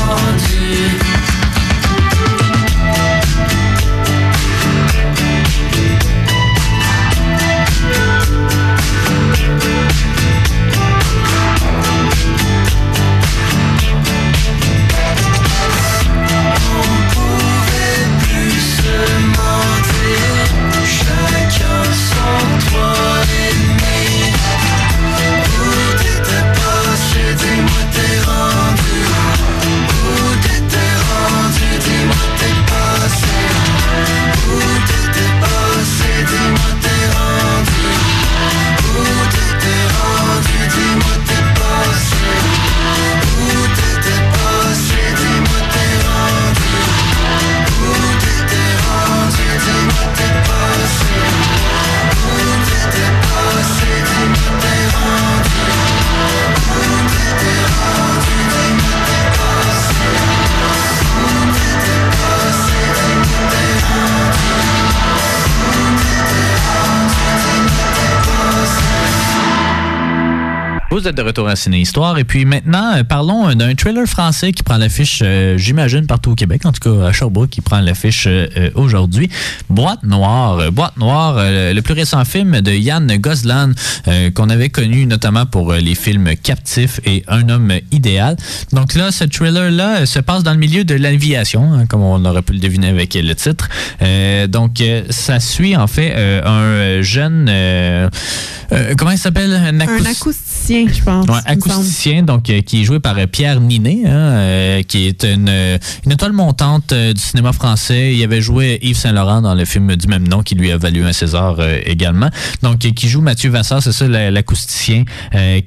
wanted êtes de retour à Ciné Histoire. Et puis maintenant, euh, parlons euh, d'un trailer français qui prend l'affiche, euh, j'imagine, partout au Québec, en tout cas à Sherbrooke, qui prend l'affiche euh, euh, aujourd'hui. Boîte Noire. Boîte Noire, euh, le plus récent film de Yann Goslan, qu'on avait connu notamment pour les films Captif et Un homme idéal. Donc là, ce trailer-là euh, se passe dans le milieu de l'aviation, hein, comme on aurait pu le deviner avec le titre. Donc, ça suit en fait un jeune... comment il s'appelle? Un Un acoust- acousticien, je pense. Ouais, acousticien, donc euh, qui est joué par euh, Pierre Ninet, hein, euh, qui est une, une étoile montante du cinéma français. Il avait joué Yves Saint Laurent dans le film du même nom, qui lui a valu un César également. Donc, qui joue Mathieu Vassar, c'est ça, la- l'acousticien,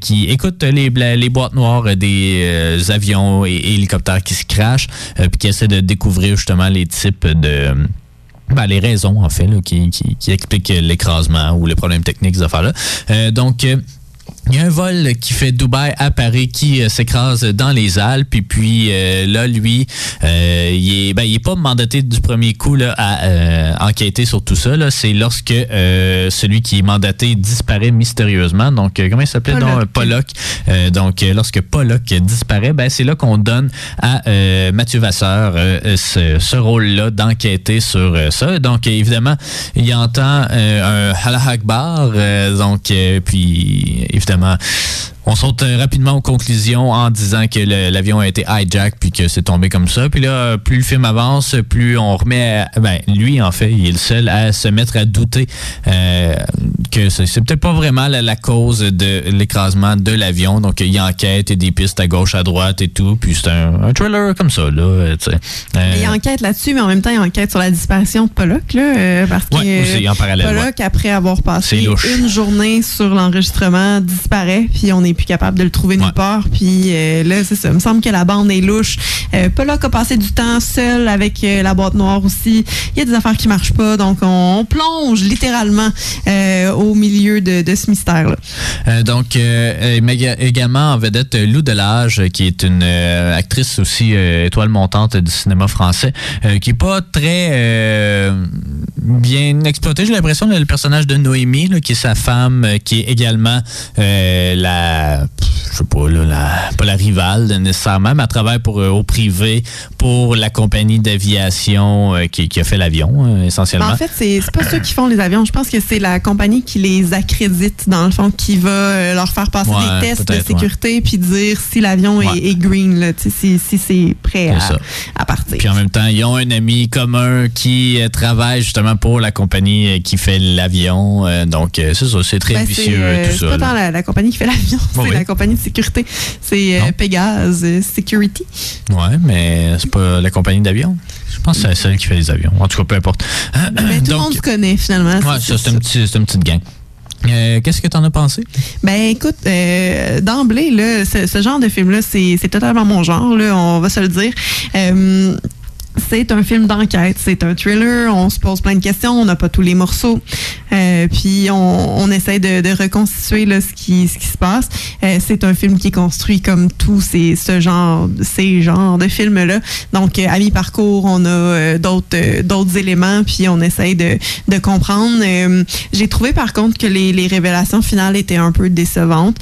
qui écoute les, les boîtes noires des avions et, et hélicoptères qui se crashent, euh, puis qui essaie de découvrir justement les types de ben, les raisons, en fait, là, qui, qui, qui expliquent l'écrasement ou les problèmes techniques, ces affaires-là. Euh, donc, il y a un vol qui fait Dubaï à Paris qui euh, s'écrase dans les Alpes. Et puis euh, là, lui, euh, il est, ben, il est pas mandaté du premier coup là, à euh, enquêter sur tout ça. là. C'est lorsque euh, celui qui est mandaté disparaît mystérieusement. Donc, euh, comment il s'appelait? Pollock. donc, Pollock. Euh, donc, lorsque Pollock disparaît, ben, c'est là qu'on donne à euh, Mathieu Vasseur euh, ce, ce rôle-là d'enquêter sur ça. Donc, évidemment, il entend euh, un Allah Akbar. euh, donc, euh, puis, évidemment, 嘛。On saute euh, rapidement aux conclusions en disant que l'avion a été hijack puis que c'est tombé comme ça. Puis là, plus le film avance, plus on remet, à- ben lui en fait, il est le seul à se mettre à douter euh, que c'est peut-être pas vraiment la, la cause de l'écrasement de l'avion. Donc il enquête et des pistes à gauche, à droite et tout. Puis c'est un, un trailer comme ça là. euh. Euh, Il enquête là-dessus, mais en même temps, il enquête sur la disparition de Pollock, là, euh, parce que Ouais, aussi, en parallèle, Pollock, après avoir passé une journée sur l'enregistrement, disparaît, puis on n'est plus capable de le trouver nulle part. Puis euh, là, c'est ça. Il me semble que la bande est louche. Euh, Pollock a passé du temps seul avec euh, la boîte noire aussi. Il y a des affaires qui marchent pas, donc on, on plonge littéralement euh, au milieu de, de ce mystère-là. Donc, également en vedette Lou Delage, qui est une actrice aussi étoile montante du cinéma français, qui est pas très bien exploité. J'ai l'impression le personnage de Noémie, là, qui est sa femme, qui est également euh, la, je sais pas, là, la, pas la rivale nécessairement, mais elle travaille pour euh, au privé pour la compagnie d'aviation euh, qui, qui a fait l'avion euh, essentiellement. Ben, en fait, c'est c'est pas ceux qui font les avions. Je pense que c'est la compagnie qui les accrédite, dans le fond, qui va leur faire passer Ouais, des tests de sécurité puis dire si l'avion Ouais. est, est green, là, si, si c'est prêt C'est à, à partir. Puis en même temps, ils ont un ami commun qui travaille justement pour la compagnie qui fait l'avion. Donc, c'est ça, c'est très Ben, vicieux c'est tout c'est ça. pas là. tant la, la compagnie qui fait l'avion, c'est la compagnie de sécurité. C'est euh, Pégase euh, Security. Ouais, mais c'est pas la compagnie d'avion. Je pense que c'est celle qui fait les avions. En tout cas, peu importe. Ben, tout le monde se connaît finalement. Ouais, ça, c'est un petit- une petite gang. Euh, Qu'est-ce que t'en as pensé? Ben écoute, euh, d'emblée, ce, ce genre de film-là, c'est c'est totalement mon genre, là, on va se le dire. Euh, c'est un film d'enquête, c'est un thriller, on se pose plein de questions, on n'a pas tous les morceaux, euh, puis on, on essaie de, de reconstituer là, ce, qui, ce qui se passe. Euh, c'est un film qui est construit comme tous ces, ce genre, ces genres de films-là. Donc, euh, à mi-parcours, on a euh, d'autres euh, d'autres éléments, puis on essaye de, de comprendre. Euh, J'ai trouvé par contre que les, les révélations finales étaient un peu décevantes.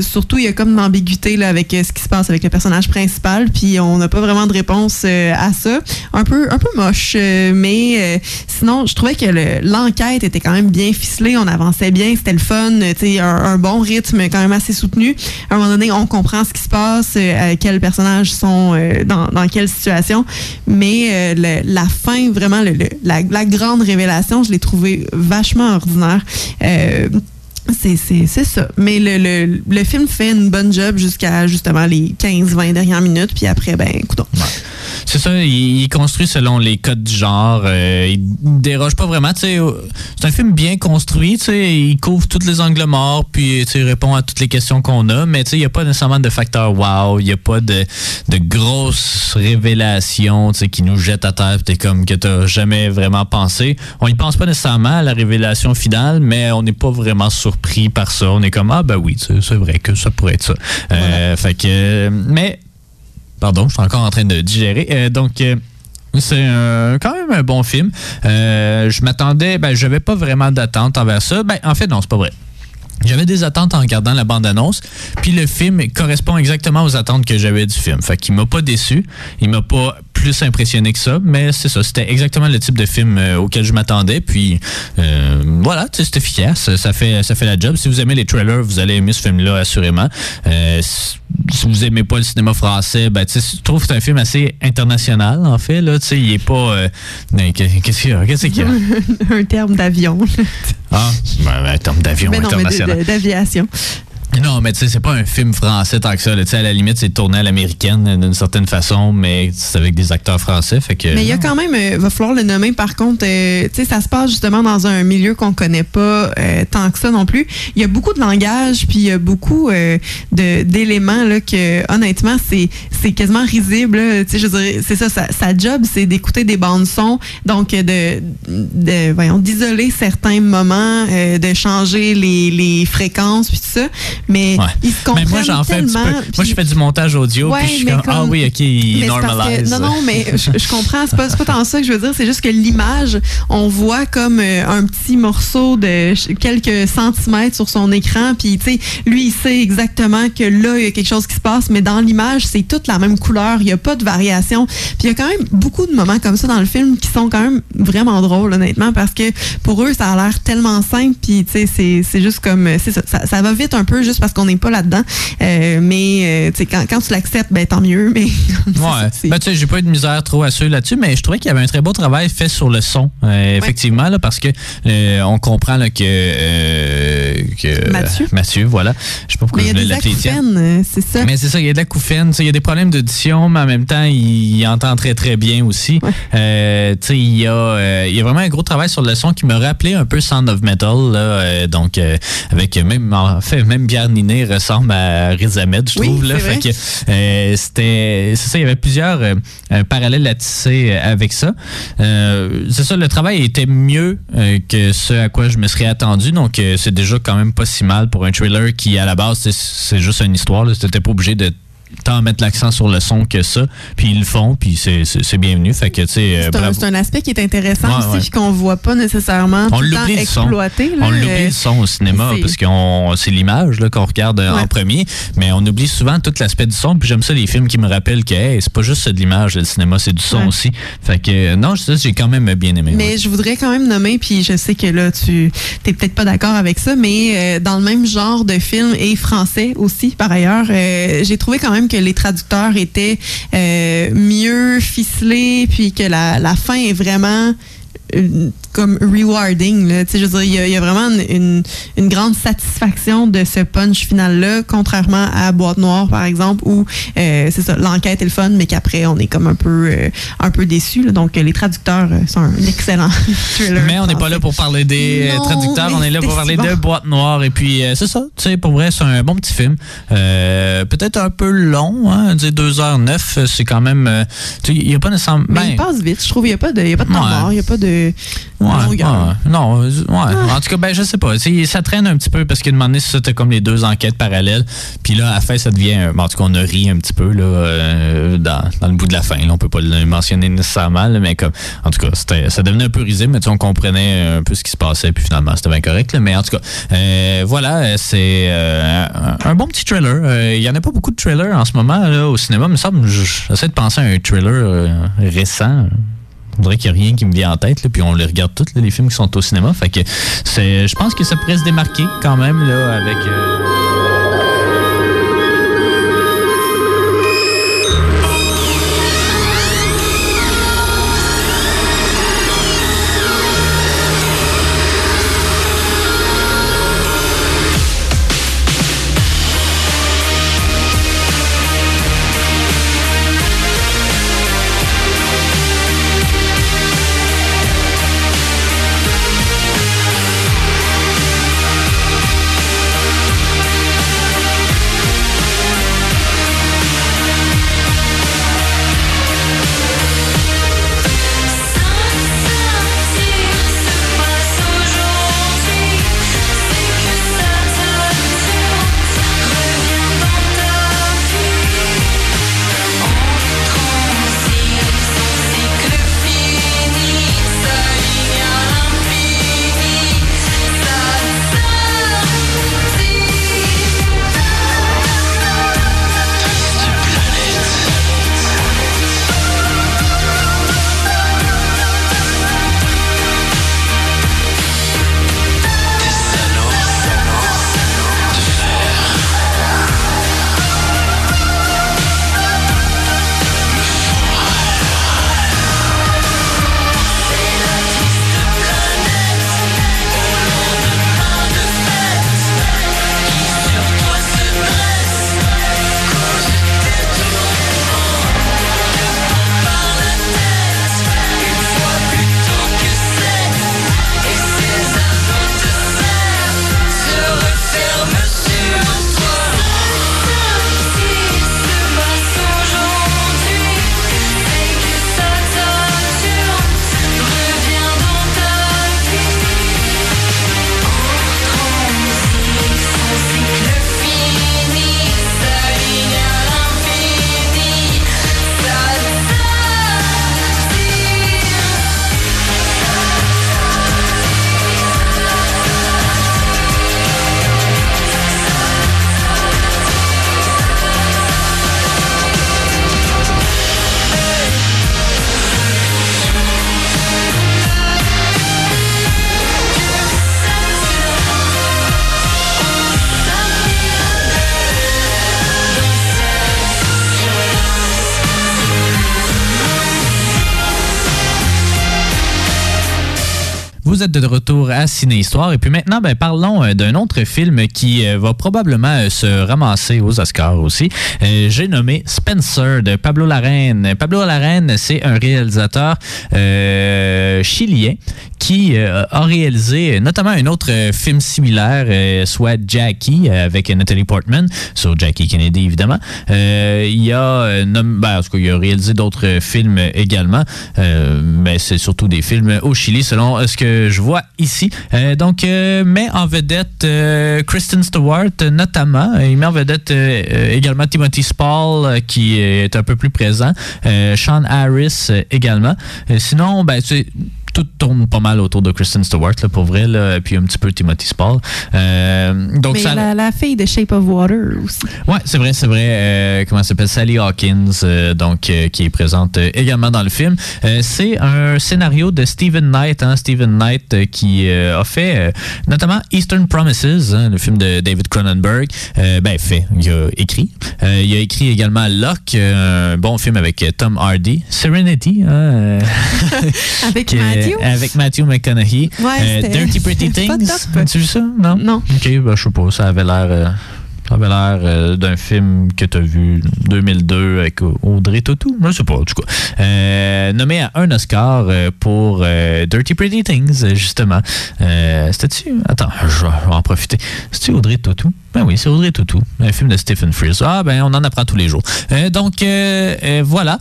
Surtout, il y a comme une ambiguïté là, avec ce qui se passe avec le personnage principal, puis on n'a pas vraiment de réponse à ça. Un peu, un peu moche, euh, mais euh, sinon, je trouvais que le- l'enquête était quand même bien ficelée. On avançait bien, c'était le fun, euh, un, un bon rythme quand même assez soutenu. À un moment donné, on comprend ce qui se passe, quels personnages sont dans, dans quelle situation, mais la fin, vraiment, la, la grande révélation, je l'ai trouvée vachement ordinaire. C'est, ça. Mais le, le, le film fait une bonne job jusqu'à justement les 15-20 dernières minutes. Puis après, ben, écoute. C'est ça, il, construit selon les codes du genre. euh, il déroge pas vraiment. tu euh, C'est un film bien construit. tu Il couvre tous les angles morts, puis tu il répond à toutes les questions qu'on a. Mais tu il n'y a pas nécessairement de facteur wow. Il n'y a pas de, de grosses révélations tu qui nous jettent à terre. T'es comme que t'as jamais vraiment pensé. On y pense pas nécessairement à la révélation finale, mais on n'est pas vraiment surpris par ça. On est comme ah ben oui, c'est vrai que ça pourrait être ça. Euh, fait que, mais Pardon, je suis encore en train de digérer. Euh, donc, euh, c'est quand même un bon film. Euh, je m'attendais, ben, j'avais pas vraiment d'attente envers ça. Ben, en fait, non, c'est pas vrai. J'avais des attentes en regardant la bande-annonce, puis le film correspond exactement aux attentes que j'avais du film. Fait qu'il m'a pas déçu, il m'a pas plus impressionné que ça, mais c'est ça, c'était exactement le type de film euh, auquel je m'attendais, puis euh, voilà, c'est efficace, ça fait, ça fait la job. Si vous aimez les trailers, vous allez aimer ce film-là, assurément. Euh, si vous aimez pas le cinéma français, ben, je trouve que c'est un film assez international, en fait, là, il est pas... qu'est-ce qu'il y a? Qu'est-ce qu'il y a? un terme d'avion. Ah, ben, ben, terme d'avion international. d'aviation. Non, mais tu sais, c'est pas un film français tant que ça. Tu sais, à la limite, c'est tourné à l'américaine d'une certaine façon, mais c'est avec des acteurs français. Fait que. Mais il y a quand même, euh, va falloir le nommer par contre, euh, tu sais, ça se passe justement dans un milieu qu'on connaît pas euh, tant que ça non plus. Il y a beaucoup de langage, puis il y a beaucoup euh, d'éléments là que honnêtement, c'est quasiment risible. Tu sais, je dirais, c'est ça, sa, sa job, c'est d'écouter des bandes son, donc euh, de, de voyons, d'isoler certains moments, euh, de changer les, les fréquences, puis tout ça. Mais Ouais. ils se Mais comprennent moi, j'en fais un petit tellement. peu. Moi, puis- je fais du montage audio, Ouais, puis je suis mais comme, ah oui, ok, il mais normalise. non, non, mais je, je comprends. C'est pas, pas tant ça que je veux dire. C'est juste que l'image, on voit comme euh, un petit morceau de quelques centimètres sur son écran. Puis, tu sais, lui, il sait exactement que là, il y a quelque chose qui se passe. Mais dans l'image, c'est toute la même couleur. Il n'y a pas de variation. Puis, il y a quand même beaucoup de moments comme ça dans le film qui sont quand même vraiment drôles, honnêtement, parce que pour eux, ça a l'air tellement simple. Puis, tu sais, c'est- juste comme. ça, ça va vite un peu juste parce qu'on n'est pas là-dedans. Euh, mais, euh, tu sais, quand, quand tu l'acceptes, ben tant mieux. Mais Ouais. Ben, tu sais, j'ai pas eu de misère trop à ceux là-dessus, mais je trouvais qu'il y avait un très beau travail fait sur le son, euh, effectivement, là, parce que euh, on comprend là, que, euh, que Mathieu. Mathieu, voilà. Je sais pas pourquoi Mais il y je l'appeler euh, c'est ça. Mais c'est ça, il y a de la couffaine, il y a des problèmes d'audition, mais en même temps, il, il entend très très bien aussi. Euh, tu sais, il y a, euh, il y a vraiment un gros travail sur le son qui me rappelait un peu Sound of Metal, là, euh, donc euh, avec même, en fait, même Pierre Ninet ressemble à Riz Ahmed, je Oui, trouve là, c'est fait vrai. que euh, c'était, c'est ça, il y avait plusieurs euh, parallèles à tisser euh, avec ça. Euh, c'est ça, le travail était mieux que ce à quoi je me serais attendu, donc c'est déjà quand même pas si mal pour un trailer qui à la base c'est, c'est juste une histoire, là, c'était pas obligé de tant mettre l'accent sur le son que ça, puis ils le font, puis c'est, bienvenu, fait que tu sais, euh, C'est un, un aspect qui est intéressant Ouais, aussi, ouais. qu'on voit pas nécessairement On tout le temps exploité. là. On l'oublie Euh, le son au cinéma parce que c'est l'image qu'on regarde euh, en Ouais. premier, mais on oublie souvent tout l'aspect du son. Puis j'aime ça les films qui me rappellent que hey, c'est pas juste de l'image, le cinéma, c'est du son aussi. Fait que euh, non, ça, j'ai quand même bien aimé. Mais je voudrais quand même nommer, puis je sais que là, tu t'es peut-être pas d'accord avec ça, mais euh, dans le même genre de film et français aussi, par ailleurs, euh, j'ai trouvé quand même que les traducteurs étaient euh, mieux ficelés, puis que la, fin est vraiment euh, comme rewarding. Là. Tu sais, Je veux dire, il y, a- il y a vraiment une, une- une grande satisfaction de ce punch final-là, contrairement à Boîte Noire, par exemple, où euh, c'est ça, l'enquête est le fun, mais qu'après, on est comme un peu, euh, un peu déçu. là. Donc, les traducteurs euh, sont un excellent thriller. Mais on n'est pas là pour parler des Non, traducteurs, on mais est là pour parler si de. Boîte Noire. Et puis, euh, c'est ça, tu sais, pour vrai, c'est un bon petit film. Peut-être un peu long, hein, dire 2h09, c'est quand même. il n'y a pas nécessairement. Mais ben, il passe vite, je trouve. Il n'y a pas de, il y a pas de temps mort, il n'y a pas de Ouais, non, euh, ouais. Ah. En tout cas, ben, je sais pas. Ça traîne un petit peu parce qu'à un moment donné, ça, t'as comme les deux enquêtes parallèles. Puis là, à la fin, ça devient. bon, en tout cas, on a ri un petit peu là, euh, dans, dans le bout de la fin. Là, on peut pas le mentionner nécessairement, là, mais comme. En tout cas, c'était- ça devenait un peu risible, mais on comprenait un peu ce qui se passait. Puis finalement, c'était bien correct. là. mais en tout cas, euh, voilà, c'est euh, un, bon petit. Euh, Il y en a pas beaucoup de trailers en ce moment là, au cinéma. Il me semble, j'essaie de penser à un euh, récent. On dirait qu'il n'y a rien qui me vient en tête, là, puis on les regarde tous, là, les films qui sont au cinéma. Fait que je pense que ça pourrait se démarquer quand même là, avec. euh, de retour à Ciné Histoire. Et puis maintenant, ben, parlons euh, d'un autre film qui euh, va probablement euh, se ramasser aux Oscars aussi. J'ai nommé Spencer de Pablo Larraine. Pablo Larraine, c'est un réalisateur chilien qui euh, a réalisé notamment un autre euh, film similaire, euh, soit Jackie, euh, avec Nathalie Portman, sur Jackie Kennedy évidemment. Il a, ben, a réalisé d'autres films également, mais c'est surtout des films au Chili, selon ce que je vois ici. Donc, met en vedette Kristen Stewart, notamment. Il met en vedette également Timothy Spall, qui est un peu plus présent. Sean Harris également. Sinon, ben, c'est tout tourne pas mal autour de Kristen Stewart, là, pour vrai, là, puis un petit peu Timothy Spall. Euh, donc Mais ça, la, la fille de Shape of Water aussi. Ouais, c'est vrai, c'est vrai. Euh, comment elle s'appelle? Sally Hawkins, euh, donc euh, qui est présente euh, également dans le film. Euh, c'est un scénario de Stephen Knight, hein, Stephen Knight euh, qui euh, a fait euh, notamment Eastern Promises, hein, le film de David Cronenberg. Euh, ben fait, il a écrit. Euh, il a écrit également Locke, un bon film avec Tom Hardy, Serenity, hein, euh, Avec qui Matthew? Cute. avec Matthew McConaughey. Ouais, Euh, Dirty Pretty Things. top. Tu vu ça? Non? Non. Ok, ben, je sais pas. Ça avait l'air. euh, ça avait l'air euh, d'un film que tu as vu 2002 avec Audrey Tautou. Je sais pas, en tout cas. Euh, nommé à un Oscar euh, pour euh, Dirty Pretty Things, euh, justement. Euh, C'était-tu? Attends, je vais en profiter. C'était Audrey Tautou? Ben oui, c'est Audrey Tautou. Un film de Stephen Frears. Ah, ben, on en apprend tous les jours. Euh, donc, euh, euh, voilà.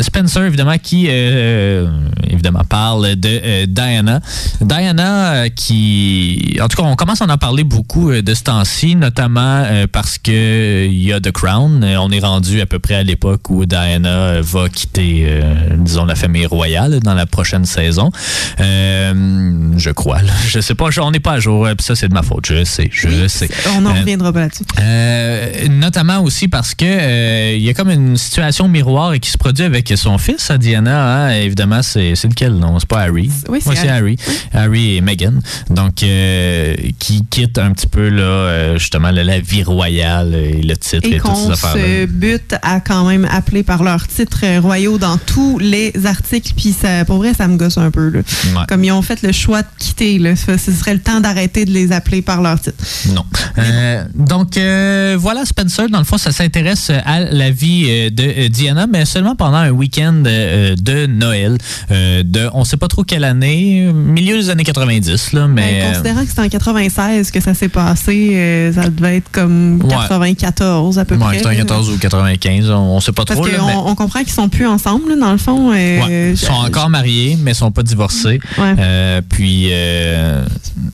Spencer, évidemment, qui, évidemment, parle de Diana. Diana, qui. En tout cas, on commence à en parler beaucoup de ce temps-ci, notamment parce que il y a The Crown. On est rendu à peu près à l'époque où Diana va quitter, disons, la famille royale dans la prochaine saison. Je crois. là. Je sais pas, on n'est pas à jour. puis ça, c'est de ma faute. Je sais, je sais. On n'en Euh, reviendra pas là-dessus. euh, notamment aussi parce que euh, il y a comme une situation miroir qui se produit avec son fils, à Diana. hein. Évidemment, c'est c'est lequel, non? C'est pas Harry. Oui, c'est Ouais, Harry. Harry et Meghan. Donc, euh, qui quittent un petit peu, là, justement, la, la vie royale et le titre et, Et toutes ces qu'on affaires-là. se bute à quand même appeler par leurs titres royaux dans tous les articles. Puis ça, pour vrai, ça me gosse un peu. Là. Ouais. Comme ils ont fait le choix de quitter, là, ce serait le temps d'arrêter de les appeler par leurs titres. Non. Euh, donc, euh, voilà, Spencer, dans le fond, ça s'intéresse à la vie euh, de euh, Diana, mais seulement pendant un week-end euh, de Noël. euh, de, on sait pas trop quelle année, euh, milieu des années 90, là, mais... Ben, euh, considérant que c'était en 96 que ça s'est passé, euh, ça devait être comme Ouais. 94 à peu ouais, près. c'était en là. 14 ou 95, on, on sait pas Parce trop. qu'on mais- on comprend qu'ils sont plus ensemble, là, dans le fond. euh, ils sont encore mariés, mais ils sont pas divorcés. Euh, puis, euh,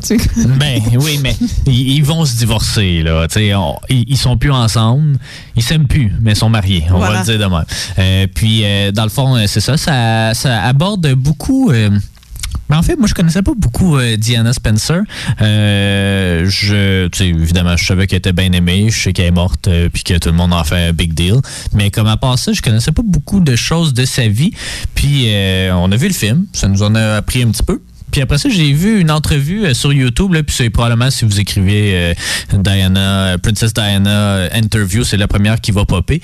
tu- ben oui, mais ils, ils vont se divorcer là. Tu sais, on- ils, ils sont plus ensemble, ils s'aiment plus, mais ils sont mariés. On va le dire demain. Euh, puis, euh, dans le fond, euh, c'est ça, ça, ça aborde beaucoup. euh, ben, en fait, moi, je connaissais pas beaucoup euh, Diana Spencer. Euh, je, évidemment, je savais qu'elle était bien aimée, je sais qu'elle est morte, euh, puis que tout le monde en fait un big deal. Mais comme à part ça, je connaissais pas beaucoup de choses de sa vie. Puis, euh, on a vu le film, ça nous en a appris un petit peu. Puis après ça, j'ai vu une entrevue euh, sur YouTube, là, puis c'est probablement si vous écrivez euh, Diana, euh, Princess Diana interview, c'est la première qui va popper.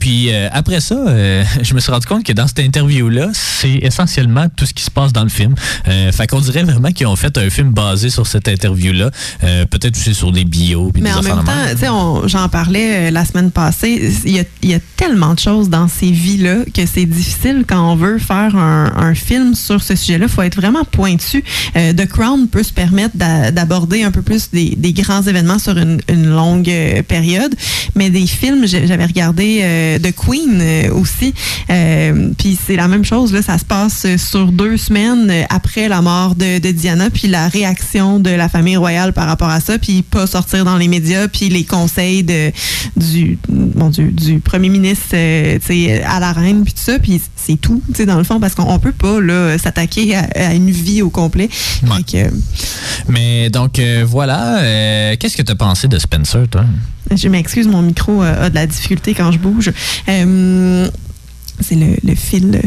Puis après ça, je me suis rendu compte que dans cette interview-là, c'est essentiellement tout ce qui se passe dans le film. Fait qu'on dirait vraiment qu'ils ont fait un film basé sur cette interview-là. Peut-être aussi sur des bios. puis Mais des en même temps, j'en parlais la semaine passée, il y a, il y a tellement de choses dans ces vies-là que c'est difficile quand on veut faire un, un film sur ce sujet-là. Il faut être vraiment pointu. Euh, The Crown peut se permettre d'a- d'aborder un peu plus des, des grands événements sur une, une longue euh, période, mais des films, j'avais regardé euh, The Queen euh, aussi, euh, puis c'est la même chose, là, ça se passe sur deux semaines après la mort de, de Diana, puis la réaction de la famille royale par rapport à ça, puis pas sortir dans les médias, puis les conseils de, du, mon Dieu, du premier ministre euh, à la reine, puis tout ça, puis c'est tout, dans le fond, parce qu'on on peut pas s'attaquer à, une vie au. Ouais. Fait que, Mais donc, euh, voilà. Euh, Qu'est-ce que tu as pensé de Spencer, toi? Je m'excuse, mon micro euh, a de la difficulté quand je bouge. Euh, c'est le, le fil.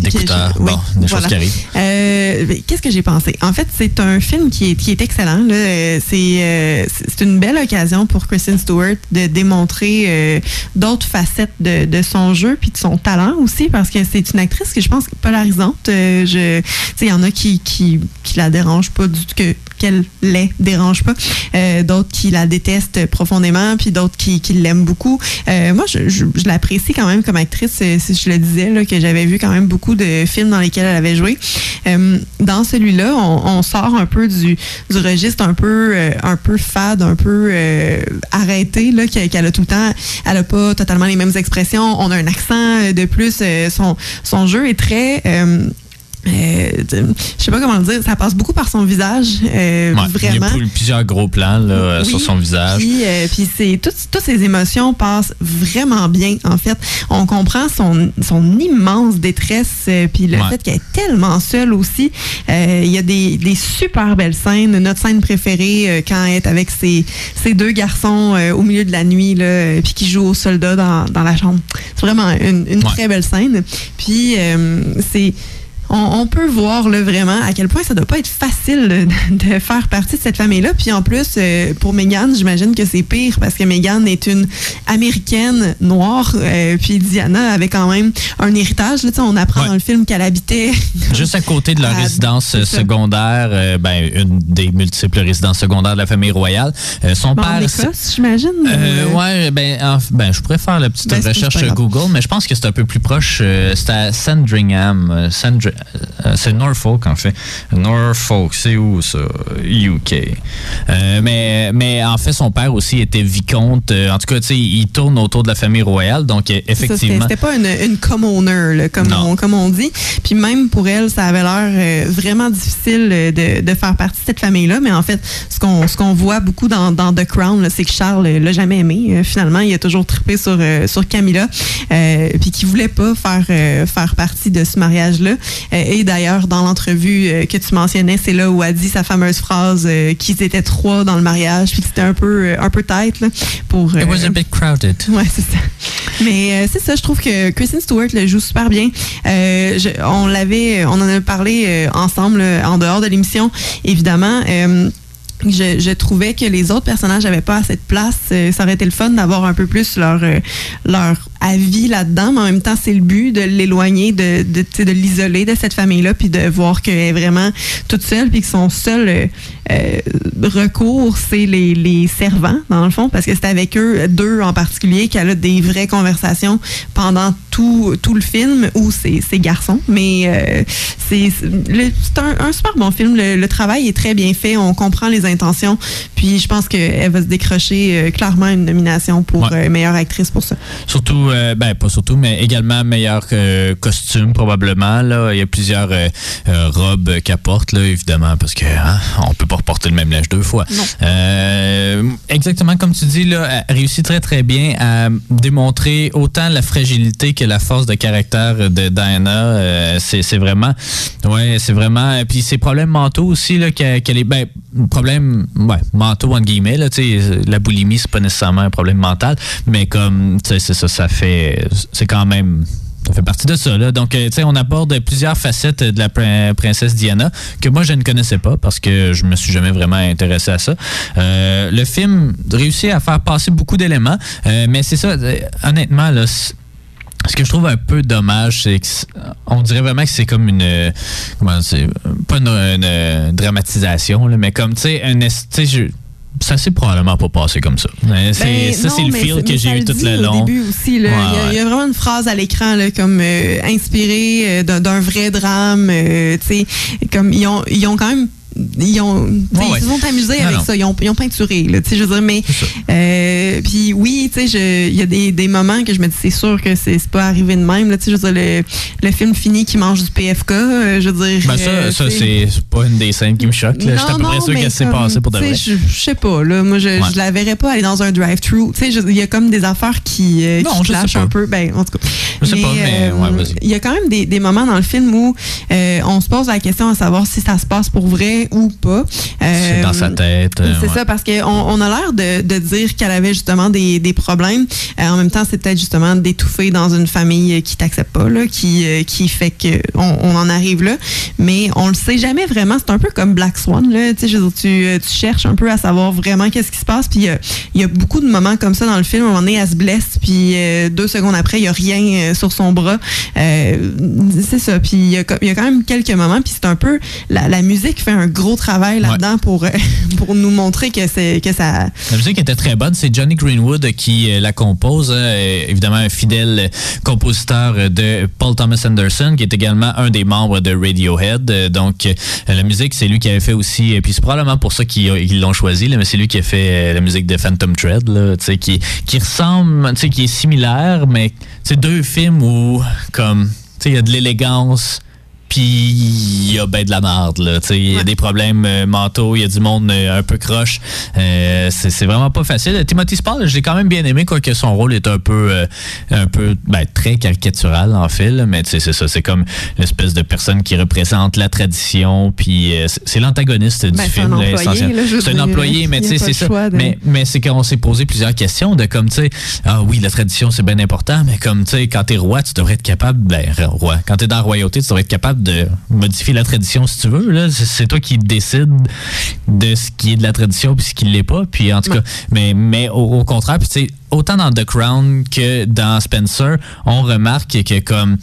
D'écouteur. que je- oui, bon, des voilà. choses qui arrivent. Euh, Qu'est-ce que j'ai pensé? En fait, c'est un film qui est, qui est excellent. Euh, C'est euh, c'est une belle occasion pour Kristen Stewart de démontrer d'autres facettes de, de son jeu puis de son talent aussi parce que c'est une actrice que je pense polarisante. Je, il y en a qui, qui, qui la dérangent pas du tout, que qu'elle les dérange pas. Euh, d'autres qui la détestent profondément, puis d'autres qui, qui l'aiment beaucoup. Euh, moi, je, je, je l'apprécie quand même comme actrice. Si je le disais, là, que j'avais vu quand même beaucoup de films dans lesquels elle avait joué. Euh, dans celui-là, on, sort un peu du, du registre un peu, euh, un peu fade, un peu euh, arrêté, là, qu'elle a tout le temps. Elle a pas totalement les mêmes expressions. On a un accent de plus. son, son jeu est très... euh, je sais pas comment le dire, ça passe beaucoup par son visage, euh, Ouais, Il y vraiment. a plus- plusieurs gros plans là, Oui, sur son visage. Puis, euh, puis c'est toutes, toutes ces émotions passent vraiment bien. En fait, on comprend son, son immense détresse, euh, puis le Ouais. fait qu'elle est tellement seule aussi. Euh, Il y a des, des super belles scènes. Notre scène préférée euh, quand elle est avec ses, ses deux garçons euh, au milieu de la nuit, là, puis qui jouent aux soldats dans, dans la chambre. C'est vraiment une, une Ouais. très belle scène. Puis euh, c'est on, on, peut voir là, vraiment à quel point ça doit pas être facile de, de faire partie de cette famille-là. Puis en plus, euh, pour Meghan, j'imagine que c'est pire parce que Meghan est une américaine noire. euh, puis Diana avait quand même un héritage. Là, on apprend Ouais. dans le film qu'elle habitait. Juste à côté de leur Ah, résidence euh, secondaire, euh, ben, une des multiples résidences secondaires de la famille royale. Son Bon, en père. Écosse, j'imagine. Ou, ouais, ben, en- ben, je pourrais faire la petite Ben, recherche. Google, mais je pense que c'est un peu plus proche. c'est à Sandringham. Sandri- c'est Norfolk, en fait. Norfolk, c'est où ça? UK. Euh, mais, mais en fait, son père aussi était vicomte. Euh, en tout cas, tu sais, il tourne autour de la famille royale, donc euh, effectivement. c'était pas une, une commoner, là, comme, on, comme on dit. Puis même pour elle, ça avait l'air euh, vraiment difficile euh, de, de faire partie de cette famille-là. Mais en fait, ce qu'on qu'on voit beaucoup dans, dans The Crown, c'est que Charles euh, l'a jamais aimé. Euh, finalement, il a toujours trippé sur, euh, sur Camilla. Euh, puis qu'il voulait pas faire, euh, faire partie de ce mariage-là. Euh, et d'ailleurs, dans l'entrevue euh, que tu mentionnais, c'est là où a dit sa fameuse phrase euh, qu'ils étaient trois dans le mariage. Puis c'était un peu, un peu tête là, pour... It was a bit crowded. Ouais, c'est ça. Mais euh, c'est ça, je trouve que Kristen Stewart le joue super bien. Euh, je- on l'avait, on en a parlé ensemble en dehors de l'émission, évidemment. Je, trouvais que les autres personnages n'avaient pas assez de place. Euh, ça aurait été le fun d'avoir un peu plus leur, euh, leur avis là-dedans, mais en même temps, c'est le but de l'éloigner, de, de, de l'isoler de cette famille-là, puis de voir qu'elle est vraiment toute seule, puis que son seul euh, euh, recours, c'est les, les servants, dans le fond, parce que c'est avec eux, deux en particulier, qu'elle a des vraies conversations pendant tout, tout le film, ou ses, ses garçons. Mais euh, c'est c'est c'est un, un super bon film. Le, le travail est très bien fait. On comprend les intentions. Puis je pense qu'elle va se décrocher euh, clairement une nomination pour Ouais. euh, meilleure actrice pour ça. Surtout, ben pas surtout, mais également meilleur costume probablement. Là, il y a plusieurs robes qu'elle porte là, évidemment, parce que hein, on peut pas reporter le même linge deux fois. Euh, exactement comme tu dis là, elle réussit très très bien à démontrer autant la fragilité que la force de caractère de Diana. Euh, c'est c'est vraiment, ouais, c'est vraiment. Puis ses problèmes mentaux aussi là, qu'elle est, ben problème, ouais, mentaux entre guillemets là, la boulimie c'est pas nécessairement un problème mental, mais comme c'est ça, ça fait, c'est quand même. Ça fait partie de ça. Là. Donc, euh, tu sais, on aborde plusieurs facettes de la prin- princesse Diana que moi, je ne connaissais pas parce que je me suis jamais vraiment intéressé à ça. Euh, le film réussit à faire passer beaucoup d'éléments, euh, mais c'est ça, euh, honnêtement, là, ce que je trouve un peu dommage, c'est qu'on dirait vraiment que c'est comme une. euh, Comment c'est Pas une, dramatisation, là, mais comme, tu sais, un. Ça s'est probablement pas passé comme ça. Mais Ben, ça, c'est le feel que j'ai eu tout le long. Au début aussi, là. Ouais, il, y a, il y a vraiment une phrase à l'écran là, comme euh, inspirée euh, d'un vrai drame. euh, tu sais, comme ils ont, ils ont quand même. Ils, ont, sais, Ouais, ils se sont amusés Non, avec non. ça. Ils ont, ils ont peinturé. Là, tu sais, je veux dire, mais euh, puis oui, tu sais, je- il y a des, des moments que je me dis c'est sûr que c'est pas arrivé de même. Là, tu sais, je veux dire, le, le film finit qui mange du PFK. euh, je veux dire. Ben ça, euh, ça c'est pas une des scènes qui me choque. là. Je suis à peu près sûr que c'est passé pour de vrai. Je, je sais pas, là. Moi, je, Ouais. je la verrais pas aller dans un drive-thru. Tu sais, il y a comme des affaires qui, euh, Non, qui pas. un peu. Ben, en tout cas. Je sais pas, mais ouais, vas-y. Il y a quand même des, des moments dans le film où euh, on se pose la question à savoir si ça se passe pour vrai ou pas. C'est dans sa tête. euh, C'est ouais. ça, parce qu'on on a l'air de, de dire qu'elle avait justement des, des problèmes. Euh, en même temps, c'est peut-être justement d'étouffer dans une famille euh, qui t'accepte pas, là, qui, euh, qui fait qu'on on en arrive là. Mais on le sait jamais vraiment. C'est un peu comme Black Swan. Là. Tu, sais, tu, euh, tu cherches un peu à savoir vraiment qu'est-ce qui se passe. Puis il y a- il y, a beaucoup de moments comme ça dans le film. À un moment donné, elle se blesse, puis euh, deux secondes après, il n'y a rien euh, sur son bras. Euh, c'est ça. Puis il y, a co- il y a quand même quelques moments. Puis c'est un peu... La, la musique fait un gros travail là-dedans pour, euh, pour nous montrer que, c'est que ça... La musique était très bonne. C'est Johnny Greenwood qui euh, la compose. hein, évidemment, un fidèle compositeur de Paul Thomas Anderson, qui est également un des membres de Radiohead. Euh, Donc, la musique, c'est lui qui avait fait aussi. Et puis, c'est probablement pour ça qu'ils l'ont choisi, là, mais c'est lui qui a fait la musique de Phantom Thread, là, qui, qui ressemble, qui est similaire, mais c'est deux films où, comme, il y a de l'élégance. Puis il y a ben de la merde, là. Il y a des problèmes euh, mentaux, il y a du monde euh, un peu croche. Euh, c'est vraiment pas facile. Timothy Spall, je l'ai quand même bien aimé, quoique son rôle est un peu, euh, un peu ben, très caricatural, en fait. là. Mais tu sais, c'est ça, c'est comme l'espèce de personne qui représente la tradition. Puis euh, c'est- l'antagoniste du Ben, film. C'est un employé, mais c'est ça. de- Mais, mais c'est qu'on s'est posé plusieurs questions de comme, tu sais, ah oui, la tradition, c'est bien important, mais comme, tu sais, quand t'es roi, tu devrais être capable, ben, roi, quand t'es dans la royauté, tu devrais être capable de modifier la tradition si tu veux. là. C'est- toi qui décides de ce qui est de la tradition puis ce qui l'est pas. Puis en tout cas, mais, mais au, au contraire, puis autant dans The Crown que dans Spencer, on remarque que comme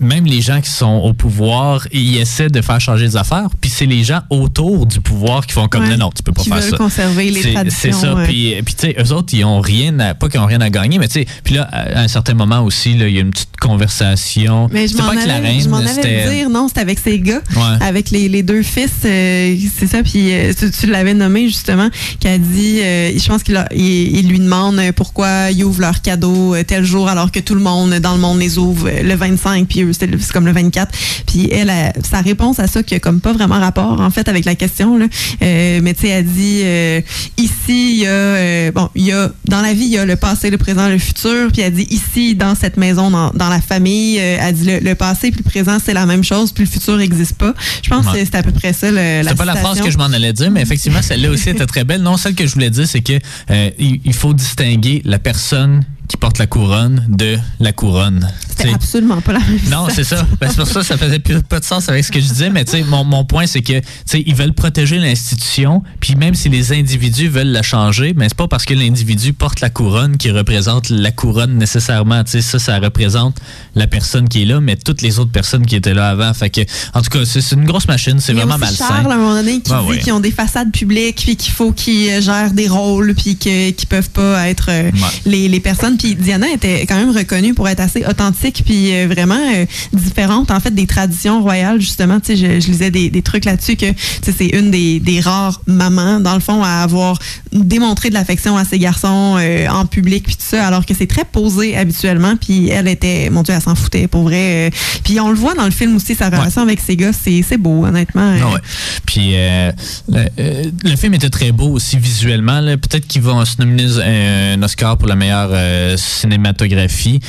même les gens qui sont au pouvoir, ils essaient de faire changer les affaires, puis c'est les gens autour du pouvoir qui font comme Ouais. non, non, tu peux pas faire veulent ça. conserver les C'est- traditions, C'est ça. ouais. Puis, puis tu sais, eux autres, ils ont rien à, pas qu'ils ont rien à gagner, mais tu sais, puis là, à un certain moment aussi, là, il y a une petite conversation. Mais je C'était m'en pas avec la allais, reine, je m'en allais dire, non, c'était avec ses gars, Ouais. avec les, les deux fils, euh, c'est ça, puis euh, tu, tu l'avais nommé justement, qui a dit, euh, je pense qu'il a- il, il lui demande euh, pourquoi ils ouvrent leurs cadeaux euh, tel jour alors que tout le monde dans le monde les ouvre euh, le 25, puis c'est c'est comme le 24. Puis elle, a- sa réponse à ça, qui a comme pas vraiment rapport en fait avec la question, là, euh, mais tu sais, elle dit, euh, ici, il y a, euh, bon, il y a, dans la vie, il y a le passé, le présent, le futur, puis elle dit, ici, dans cette maison, dans, dans la famille, elle dit, le, le passé puis le présent, c'est la même chose, puis le futur n'existe pas. Je pense Ouais. que c'est à peu près ça, le, la C'était pas la phrase que je m'en allais dire, mais effectivement, celle-là aussi était très belle. Non, celle que je voulais dire, c'est que euh, il il faut distinguer la personne qui porte la couronne de la couronne. T'sais, absolument pas la même Non, c'est ça. Ben, c'est pour ça que ça faisait plus pas de sens avec ce que je disais, mais tu sais, mon, mon point, c'est que ils veulent protéger l'institution, puis même si les individus veulent la changer, mais c'est pas parce que l'individu porte la couronne qui représente la couronne nécessairement. Tu sais, ça, ça représente la personne qui est là, mais toutes les autres personnes qui étaient là avant. Fait que, en tout cas, c'est une grosse machine, c'est vraiment malsain. Charles, à un moment donné, qui dit ouais. qu'ils ont des façades publiques, puis qu'il faut qu'ils euh, gèrent des rôles, puis qu'ils peuvent pas être euh, les, les personnes. Puis Diana était quand même reconnue pour être assez authentique, puis euh, vraiment euh, différente, en fait, des traditions royales, justement. Tu sais, je, je lisais des, des trucs là-dessus que tu sais, c'est une des, des rares mamans, dans le fond, à avoir démontré de l'affection à ses garçons euh, en public, puis tout ça, alors que c'est très posé habituellement. Puis elle était, mon Dieu, elle s'en foutait, pour vrai. euh. puis on le voit dans le film aussi, sa relation avec ses gars, c'est beau, honnêtement. ouais. Puis le, le film était très beau aussi visuellement. Peut-être qu'ils vont se nominer un, Oscar pour la meilleure cinématographie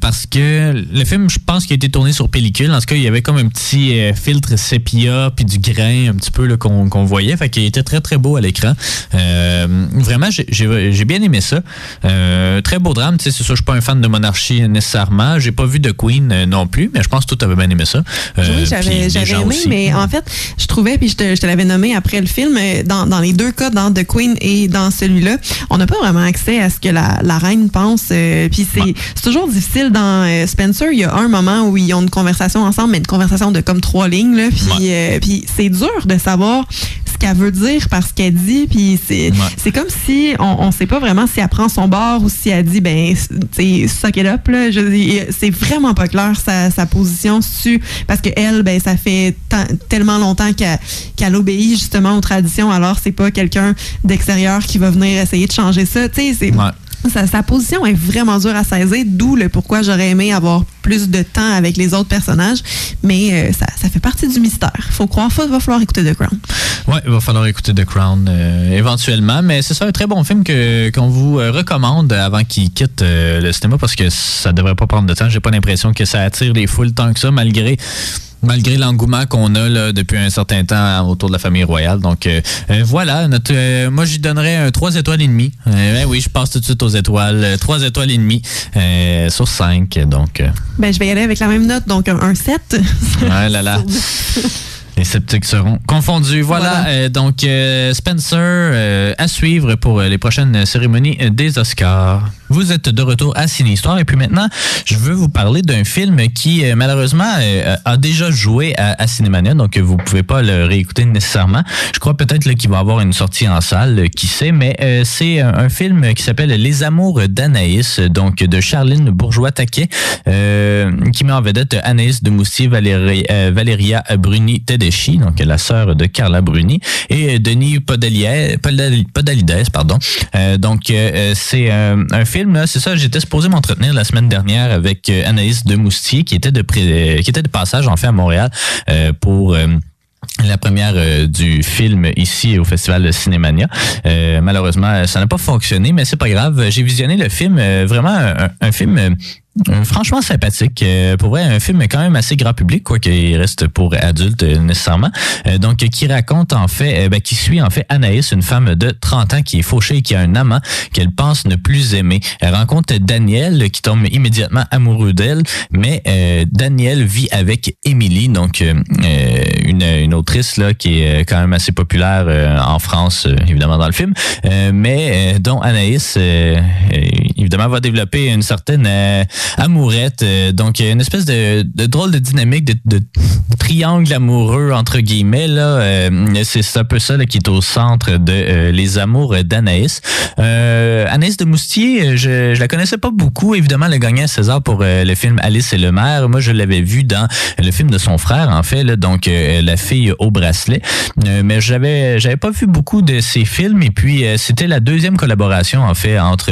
parce que le film, je pense qu'il a été tourné sur pellicule. En tout cas, il y avait comme un petit euh, filtre sépia puis du grain un petit peu là, qu'on qu'on voyait. Fait qu'il était très très beau à l'écran. Euh, vraiment, j'ai- j'ai j'ai bien aimé ça. Euh, très beau drame. Tu sais, c'est sûr, je suis pas un fan de monarchie nécessairement. J'ai pas vu de Queen non plus, mais je pense que tout avait bien aimé ça. Oui, j'avais aimé, aussi. mais en fait, je trouvais, puis je te, je te l'avais nommé après le film, dans, dans les deux cas, dans The Queen et dans celui-là, on n'a pas vraiment accès à ce que la, la reine pense. puis c'est c'est toujours difficile dans euh, Spencer. Il y a un moment où ils ont une conversation ensemble, mais une conversation de comme trois lignes. Là, puis euh, puis c'est dur de savoir ce qu'elle veut dire par ce qu'elle dit. Puis c'est comme si on ne sait pas vraiment si elle prend son bord ou si elle dit, ben, c'est suck it up. C'est vraiment pas clair sa, sa position dessus. Parce que elle, ben, ça fait tellement longtemps qu'elle qu'elle obéit justement aux traditions. Alors, c'est pas quelqu'un d'extérieur qui va venir essayer de changer ça. Tu sais, c'est. Sa, sa position est vraiment dure à saisir, d'où le pourquoi j'aurais aimé avoir plus de temps avec les autres personnages. Mais euh, ça, ça fait partie du mystère. Faut croire, il va falloir écouter The Crown. Ouais, il va falloir écouter The Crown euh, éventuellement, mais c'est ça un très bon film que qu'on vous euh, recommande avant qu'il quitte euh, le cinéma parce que ça devrait pas prendre de temps. J'ai pas l'impression que ça attire les foules tant que ça, malgré malgré l'engouement qu'on a là, depuis un certain temps autour de la famille royale. Donc euh, euh, voilà, notre, euh, moi j'y donnerais un 3 étoiles et demi. Euh, ben oui, je passe tout de suite aux étoiles. Euh, 3 étoiles et demi euh, sur 5. Donc euh, Ben, je vais y aller avec la même note, donc un, un 7. Ouais, là, là. Les sceptiques seront confondus. Voilà, donc Spencer à suivre pour les prochaines cérémonies des Oscars. Vous êtes de retour à Ciné Histoire et puis maintenant, je veux vous parler d'un film qui euh, malheureusement euh, a déjà joué à, Cinémania, donc vous pouvez pas le réécouter nécessairement. Je crois peut-être qu'il va avoir une sortie en salle, euh, qui sait, mais c'est un, film qui s'appelle Les Amours d'Anaïs, donc de Charline Bourgeois-Taquet, qui met en vedette Anaïs de Moustier, Valérie, euh, Valéria Bruni Tedeschi, donc la sœur de Carla Bruni, et Denis Podalides, Podal- Podalides, pardon. Donc c'est un, un c'est ça, j'étais supposé m'entretenir la semaine dernière avec euh, Anaïs de Moustier, qui était de, pré- qui était de passage en fait à Montréal euh, pour... euh, la première euh, du film ici au Festival de Cinémania. Euh, malheureusement, ça n'a pas fonctionné, mais c'est pas grave. J'ai visionné le film, euh, vraiment un film euh, franchement sympathique. Euh, pour vrai, un film quand même assez grand public, quoi qu'il reste pour adultes euh, nécessairement. Euh, donc, qui raconte en fait, euh, ben, qui suit en fait Anaïs, une femme de 30 ans qui est fauchée et qui a un amant qu'elle pense ne plus aimer. Elle rencontre Daniel qui tombe immédiatement amoureux d'elle, mais Daniel vit avec Émilie, donc une, une autrice là qui est quand même assez populaire en France, évidemment dans le film, mais dont Anaïs évidemment va développer une certaine amourette, euh, donc une espèce de, de drôle de dynamique de, triangle amoureux entre guillemets là. euh, c'est un peu ça qui est au centre de euh, les amours d'Anaïs. Anaïs de Moustier, je, je la connaissais pas beaucoup. Évidemment, elle a gagné César pour le film Alice et le maire. Moi, je l'avais vu dans le film de son frère, en fait, donc La fille au bracelet. Mais j'avais j'avais pas vu beaucoup de ses films. Et puis, c'était la deuxième collaboration, en fait, entre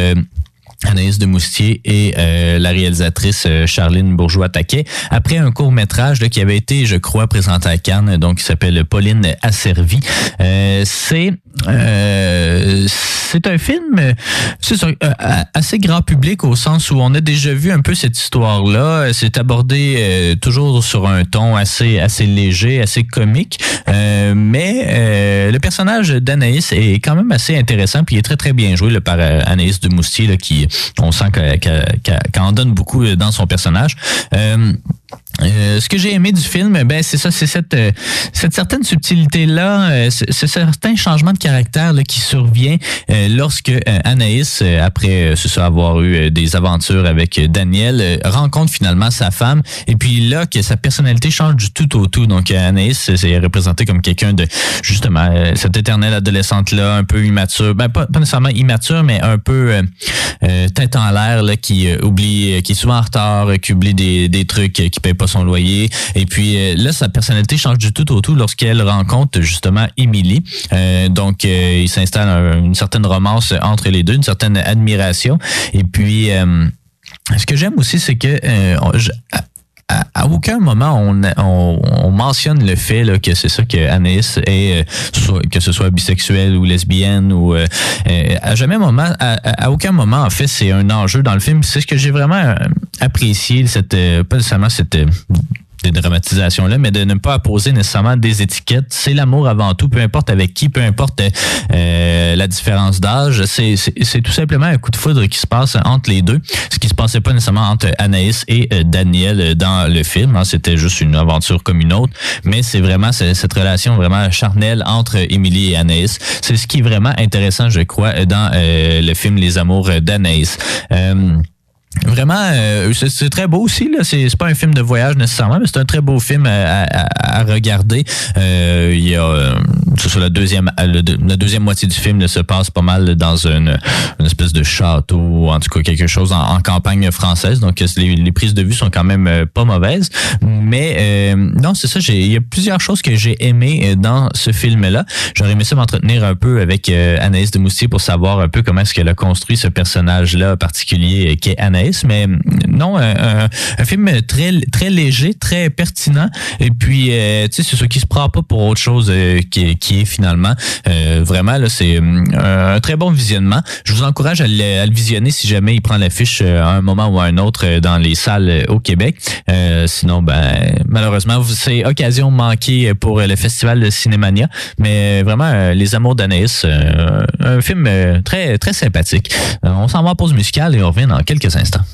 Anaïs de Moustier et euh, la réalisatrice euh, Charline Bourgeois-Taquet, après un court-métrage là, qui avait été, je crois, présenté à Cannes, donc qui s'appelle Pauline Asservie. Euh, c'est euh, c'est un film euh, c'est ça, euh, assez grand public au sens où on a déjà vu un peu cette histoire-là. C'est abordé toujours sur un ton assez assez léger, assez comique, mais le personnage d'Anaïs est quand même assez intéressant, puis il est très très bien joué là, par Anaïs de Moustier, là, qui on sent qu'elle en donne beaucoup euh, dans son personnage. Euh, euh, ce que j'ai aimé du film, ben c'est ça, c'est cette euh, cette certaine subtilité là, c'est c'est certain changement de caractère là, qui survient euh, lorsque euh, Anaïs, euh, après euh, c'est ça avoir eu euh, des aventures avec euh, Daniel, euh, rencontre finalement sa femme et puis là que sa personnalité change du tout au tout. Donc euh, Anaïs euh, c'est représenté comme quelqu'un de justement euh, cette éternelle adolescente là, un peu immature, ben pas, pas nécessairement immature, mais un peu euh, euh, tête en l'air là, qui euh, oublie, euh, qui est souvent en retard, euh, qui oublie des, des trucs, euh, qui paye pas son loyer. Et puis euh, là, sa personnalité change du tout au tout lorsqu'elle rencontre justement Émilie. Euh, donc, euh, il s'installe un- une certaine romance entre les deux, une certaine admiration. Et puis, euh, ce que j'aime aussi, c'est que à- aucun moment on, on, on mentionne le fait que c'est ça que Anaïs est, euh, que ce soit bisexuelle ou lesbienne ou euh, euh, à jamais moment, à, à- aucun moment en fait c'est un enjeu dans le film. C'est ce que j'ai vraiment apprécié cette pas nécessairement cette euh, dédramatisation là, mais de ne pas poser nécessairement des étiquettes. C'est l'amour avant tout, peu importe avec qui, peu importe euh, la différence d'âge. C'est tout simplement un coup de foudre qui se passe entre les deux, ce qui se passait pas nécessairement entre Anaïs et euh, Daniel dans le film. hein. C'était juste une aventure comme une autre, mais c'est vraiment ce- cette relation vraiment charnelle entre Émilie et Anaïs. C'est ce qui est vraiment intéressant, je crois, dans euh, le film Les Amours d'Anaïs. Euh, Vraiment, euh, c'est très beau aussi. Là. C'est pas un film de voyage nécessairement, mais c'est un très beau film à, regarder. Euh, il y a, euh, sur la deuxième, la deuxième moitié du film là, se passe pas mal dans une, espèce de château, en tout cas quelque chose en, campagne française. Donc les, prises de vue sont quand même pas mauvaises. Mais non, c'est ça. Il y a plusieurs choses que j'ai aimées dans ce film-là. J'aurais aimé ça m'entretenir un peu avec Anaïs de Moustier pour savoir un peu comment est-ce qu'elle a construit ce personnage-là particulier qui est Anaïs. Mais euh, non, un, film très très léger, très pertinent. Et puis, euh, tu sais, c'est ce qui se prend pas pour autre chose euh, qui, qui est finalement vraiment là, c'est un très bon visionnement. Je vous encourage à le, visionner si jamais il prend l'affiche à un moment ou à un autre dans les salles au Québec. Sinon, ben malheureusement, c'est occasion manquée pour le festival de Cinémania. Mais vraiment, Les Amours d'Anaïs, un film très très sympathique. On s'en va en pause musicale et on revient dans quelques instants. Comme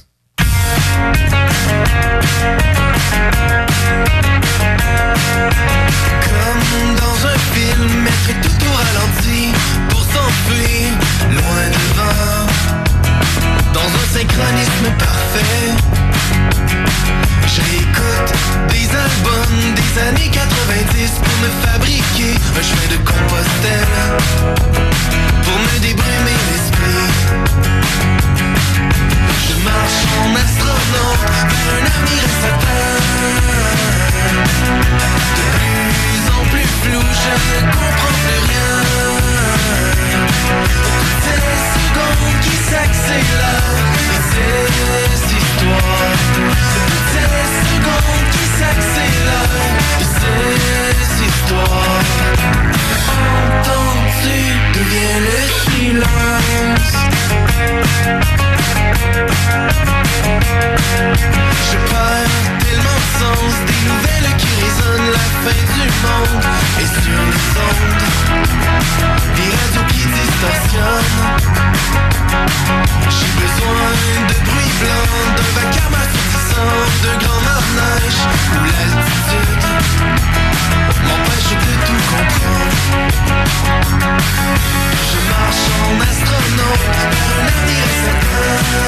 je perds tellement de sens Des nouvelles qui résonnent la fin du monde Et sur les ondes. Des radios qui distorsionnent. J'ai besoin de bruit blanc D'un vacarme assourdissant De grands neige Où l'altitude. M'empêche de tout comprendre. Je marche en astronaute Vers un avenir incertain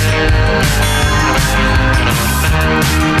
plus en plus flou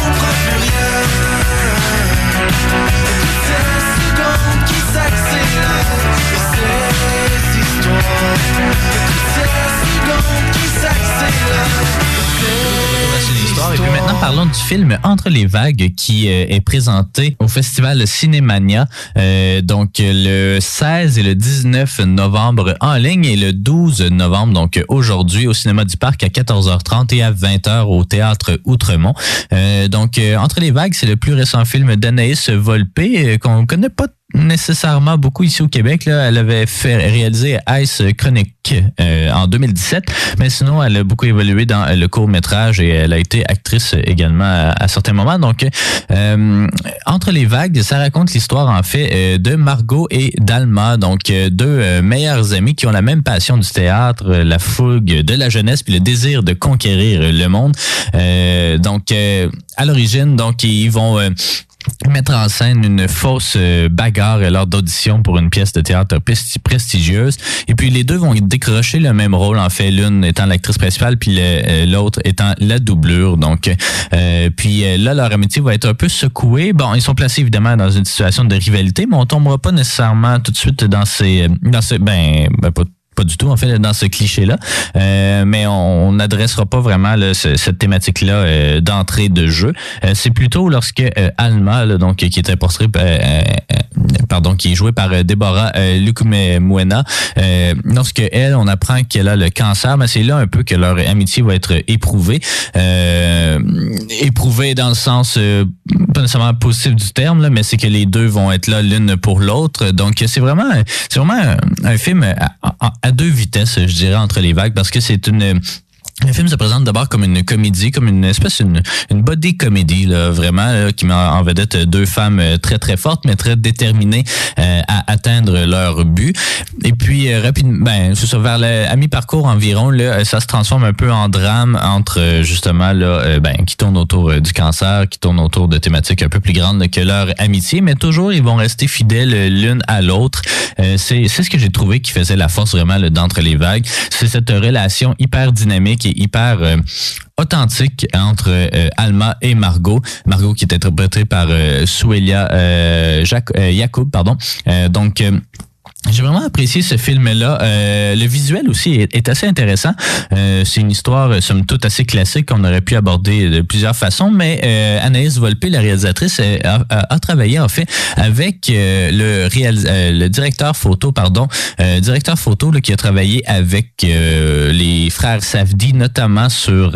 du film Entre les vagues qui euh, est présenté au festival Cinémania. Euh, donc le 16 et le 19 novembre en ligne et le 12 novembre, donc aujourd'hui au cinéma du parc à 14h30 et à 20h au théâtre Outremont. Euh, donc Entre les vagues, c'est le plus récent film d'Anaïs Volpé euh, qu'on connaît pas nécessairement beaucoup ici au Québec. Là. Elle avait fait réaliser Ice Chronic euh, en 2017, mais sinon, elle a beaucoup évolué dans le court métrage et elle a été actrice également à, certains moments. Donc, euh, Entre les vagues, ça raconte l'histoire en fait euh, de Margot et d'Alma, donc euh, deux euh, meilleurs amis qui ont la même passion du théâtre, la fougue de la jeunesse puis le désir de conquérir le monde. Euh, donc, à l'origine, donc ils vont mettre en scène une fausse euh, bagarre lors d'audition pour une pièce de théâtre presti- prestigieuse. Et puis les deux vont décrocher le même rôle, en fait, l'une étant l'actrice principale, puis euh, l'autre étant la doublure. Donc, euh, puis là, leur amitié va être un peu secouée. Bon, ils sont placés évidemment dans une situation de rivalité, mais on tombera pas nécessairement tout de suite dans ces, dans ce, ben, ben pas du tout, en fait, dans ce cliché-là. Euh, mais on n'adressera pas vraiment cette thématique-là euh, d'entrée de jeu. Euh, c'est plutôt lorsque Alma, donc qui euh, pardon, qui est jouée par Deborah Lukumwena, euh, lorsque elle, on apprend qu'elle a le cancer, mais c'est là un peu que leur amitié va être éprouvée. Éprouvée dans le sens pas nécessairement positif du terme, là, mais c'est que les deux vont être là l'une pour l'autre. Donc c'est vraiment, c'est vraiment un, film à, à- à deux vitesses, je dirais, entre les vagues, parce que c'est une le film se présente d'abord comme une comédie, comme une espèce une, body comédie là, vraiment là, qui met en vedette deux femmes euh, très très fortes mais très déterminées euh, à atteindre leur but. Et puis euh, rapidement, ben ça vers le, mi-parcours environ là, euh, ça se transforme un peu en drame entre euh, justement là, ben qui tourne autour du cancer, qui tourne autour de thématiques un peu plus grandes que leur amitié, mais toujours ils vont rester fidèles l'une à l'autre. Euh, c'est c'est ce que j'ai trouvé qui faisait la force vraiment d'entre les vagues. C'est cette relation hyper dynamique et hyper euh, authentique entre euh, Alma et Margot. Margot qui est interprétée par euh, Suelia Jac- Yacoub, pardon. Donc j'ai vraiment apprécié ce film-là. Euh, le visuel aussi est, assez intéressant. Euh, c'est une histoire, euh, somme toute, assez classique qu'on aurait pu aborder de plusieurs façons, mais euh, Anaïs Volpe, la réalisatrice, euh, a, a- a travaillé en fait avec euh, le, euh, le directeur photo, pardon, directeur photo là, qui a travaillé avec les frères Safdie, notamment sur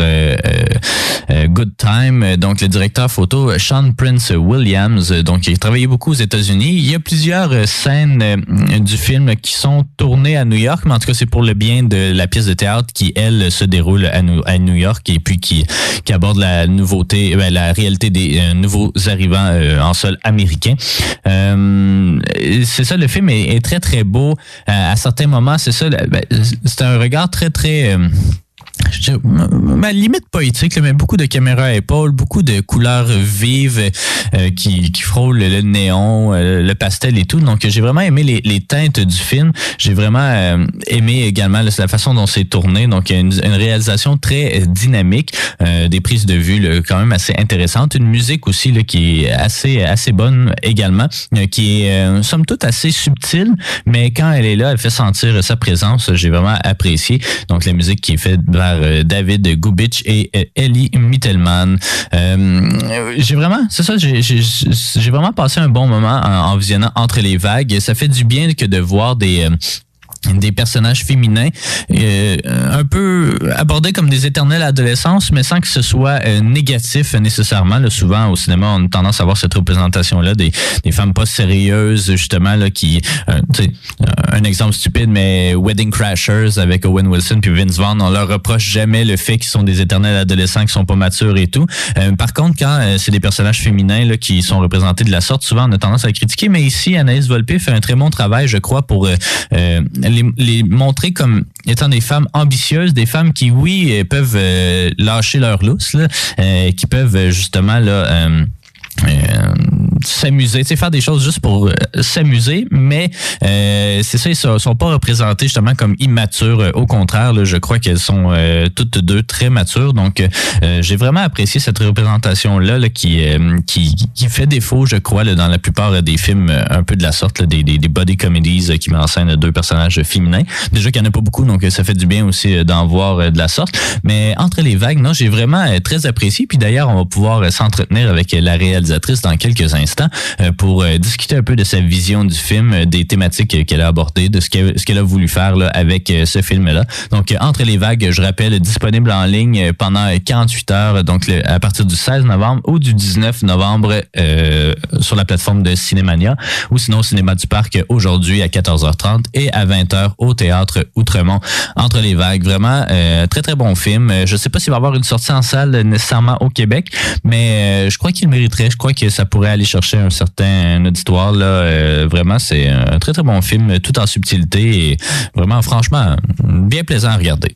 Good Time. Donc le directeur photo, Sean Prince Williams, donc il a travaillé beaucoup aux États-Unis. Il y a plusieurs scènes euh, du film qui sont tournées à New York, mais en tout cas c'est pour le bien de la pièce de théâtre qui elle se déroule à New, à New York et puis qui qui aborde la nouveauté, ben, la réalité des euh, nouveaux arrivants euh, en sol américain. Euh, c'est ça, le film est, est très très beau. Euh, à certains moments, c'est ça, ben, c'est un regard très très euh, ma limite poétique, mais beaucoup de caméras à épaule, beaucoup de couleurs vives euh, qui, frôlent le néon, euh, le pastel et tout. Donc, j'ai vraiment aimé les, teintes du film. J'ai vraiment euh, aimé également la façon dont c'est tourné. Donc, une, une réalisation très dynamique, des prises de vue quand même assez intéressantes. Une musique aussi qui est assez assez bonne également, qui est somme toute assez subtile, mais quand elle est là, elle fait sentir sa présence. J'ai vraiment apprécié. Donc, la musique qui est faite euh, David Gubich et euh, Ellie Mittelman. Euh, j'ai vraiment, c'est ça, j'ai vraiment passé un bon moment en, en visionnant Entre les vagues. Ça fait du bien que de voir des... des personnages féminins euh, un peu abordés comme des éternelles adolescences, mais sans que ce soit euh, négatif nécessairement. Là, souvent, au cinéma, on a tendance à avoir cette représentation-là des, des femmes pas sérieuses, justement, là, qui... euh, euh, un exemple stupide, mais Wedding Crashers avec Owen Wilson puis Vince Vaughn, on leur reproche jamais le fait qu'ils sont des éternels adolescents, qui sont pas matures et tout. Euh, par contre, quand c'est des personnages féminins là, qui sont représentés de la sorte, souvent on a tendance à critiquer, mais ici, Anaïs Volpe fait un très bon travail, je crois, pour les, montrer comme étant des femmes ambitieuses, des femmes qui, oui, euh, peuvent euh, lâcher leur lousse, euh, qui peuvent justement là. S'amuser, tu sais, faire des choses juste pour euh, s'amuser, mais euh, c'est ça, ils sont, pas représentés justement comme immatures. Euh, Au contraire, là, je crois qu'elles sont euh, toutes deux très matures. Donc, euh, j'ai vraiment apprécié cette représentation-là là, qui, qui, qui fait défaut, je crois, là, dans la plupart des films un peu de la sorte, des, des, des body comedies qui met en scène deux personnages féminins. Déjà qu'il n'y en a pas beaucoup, donc ça fait du bien aussi d'en voir de la sorte. Mais entre les vagues, non, j'ai vraiment très apprécié. Puis d'ailleurs, on va pouvoir s'entretenir avec la réalisatrice dans quelques instants euh, pour euh, discuter un peu de sa vision du film, euh, des thématiques qu'elle a abordées, de ce qu'elle a voulu faire avec ce film-là. Donc, Entre les vagues, je rappelle, disponible en ligne pendant euh, 48 heures, donc à partir du 16 novembre ou du 19 novembre sur la plateforme de Cinémania ou sinon au Cinéma du Parc aujourd'hui à 14h30 et à 20h au Théâtre Outremont. Entre les vagues, vraiment, très très bon film. Je sais pas s'il va avoir une sortie en salle nécessairement au Québec, mais je crois qu'il mériterait. Je crois que ça pourrait aller chercher un certain auditoire. Là. Euh, vraiment, c'est un très très bon film, tout en subtilité et vraiment, franchement, bien plaisant à regarder.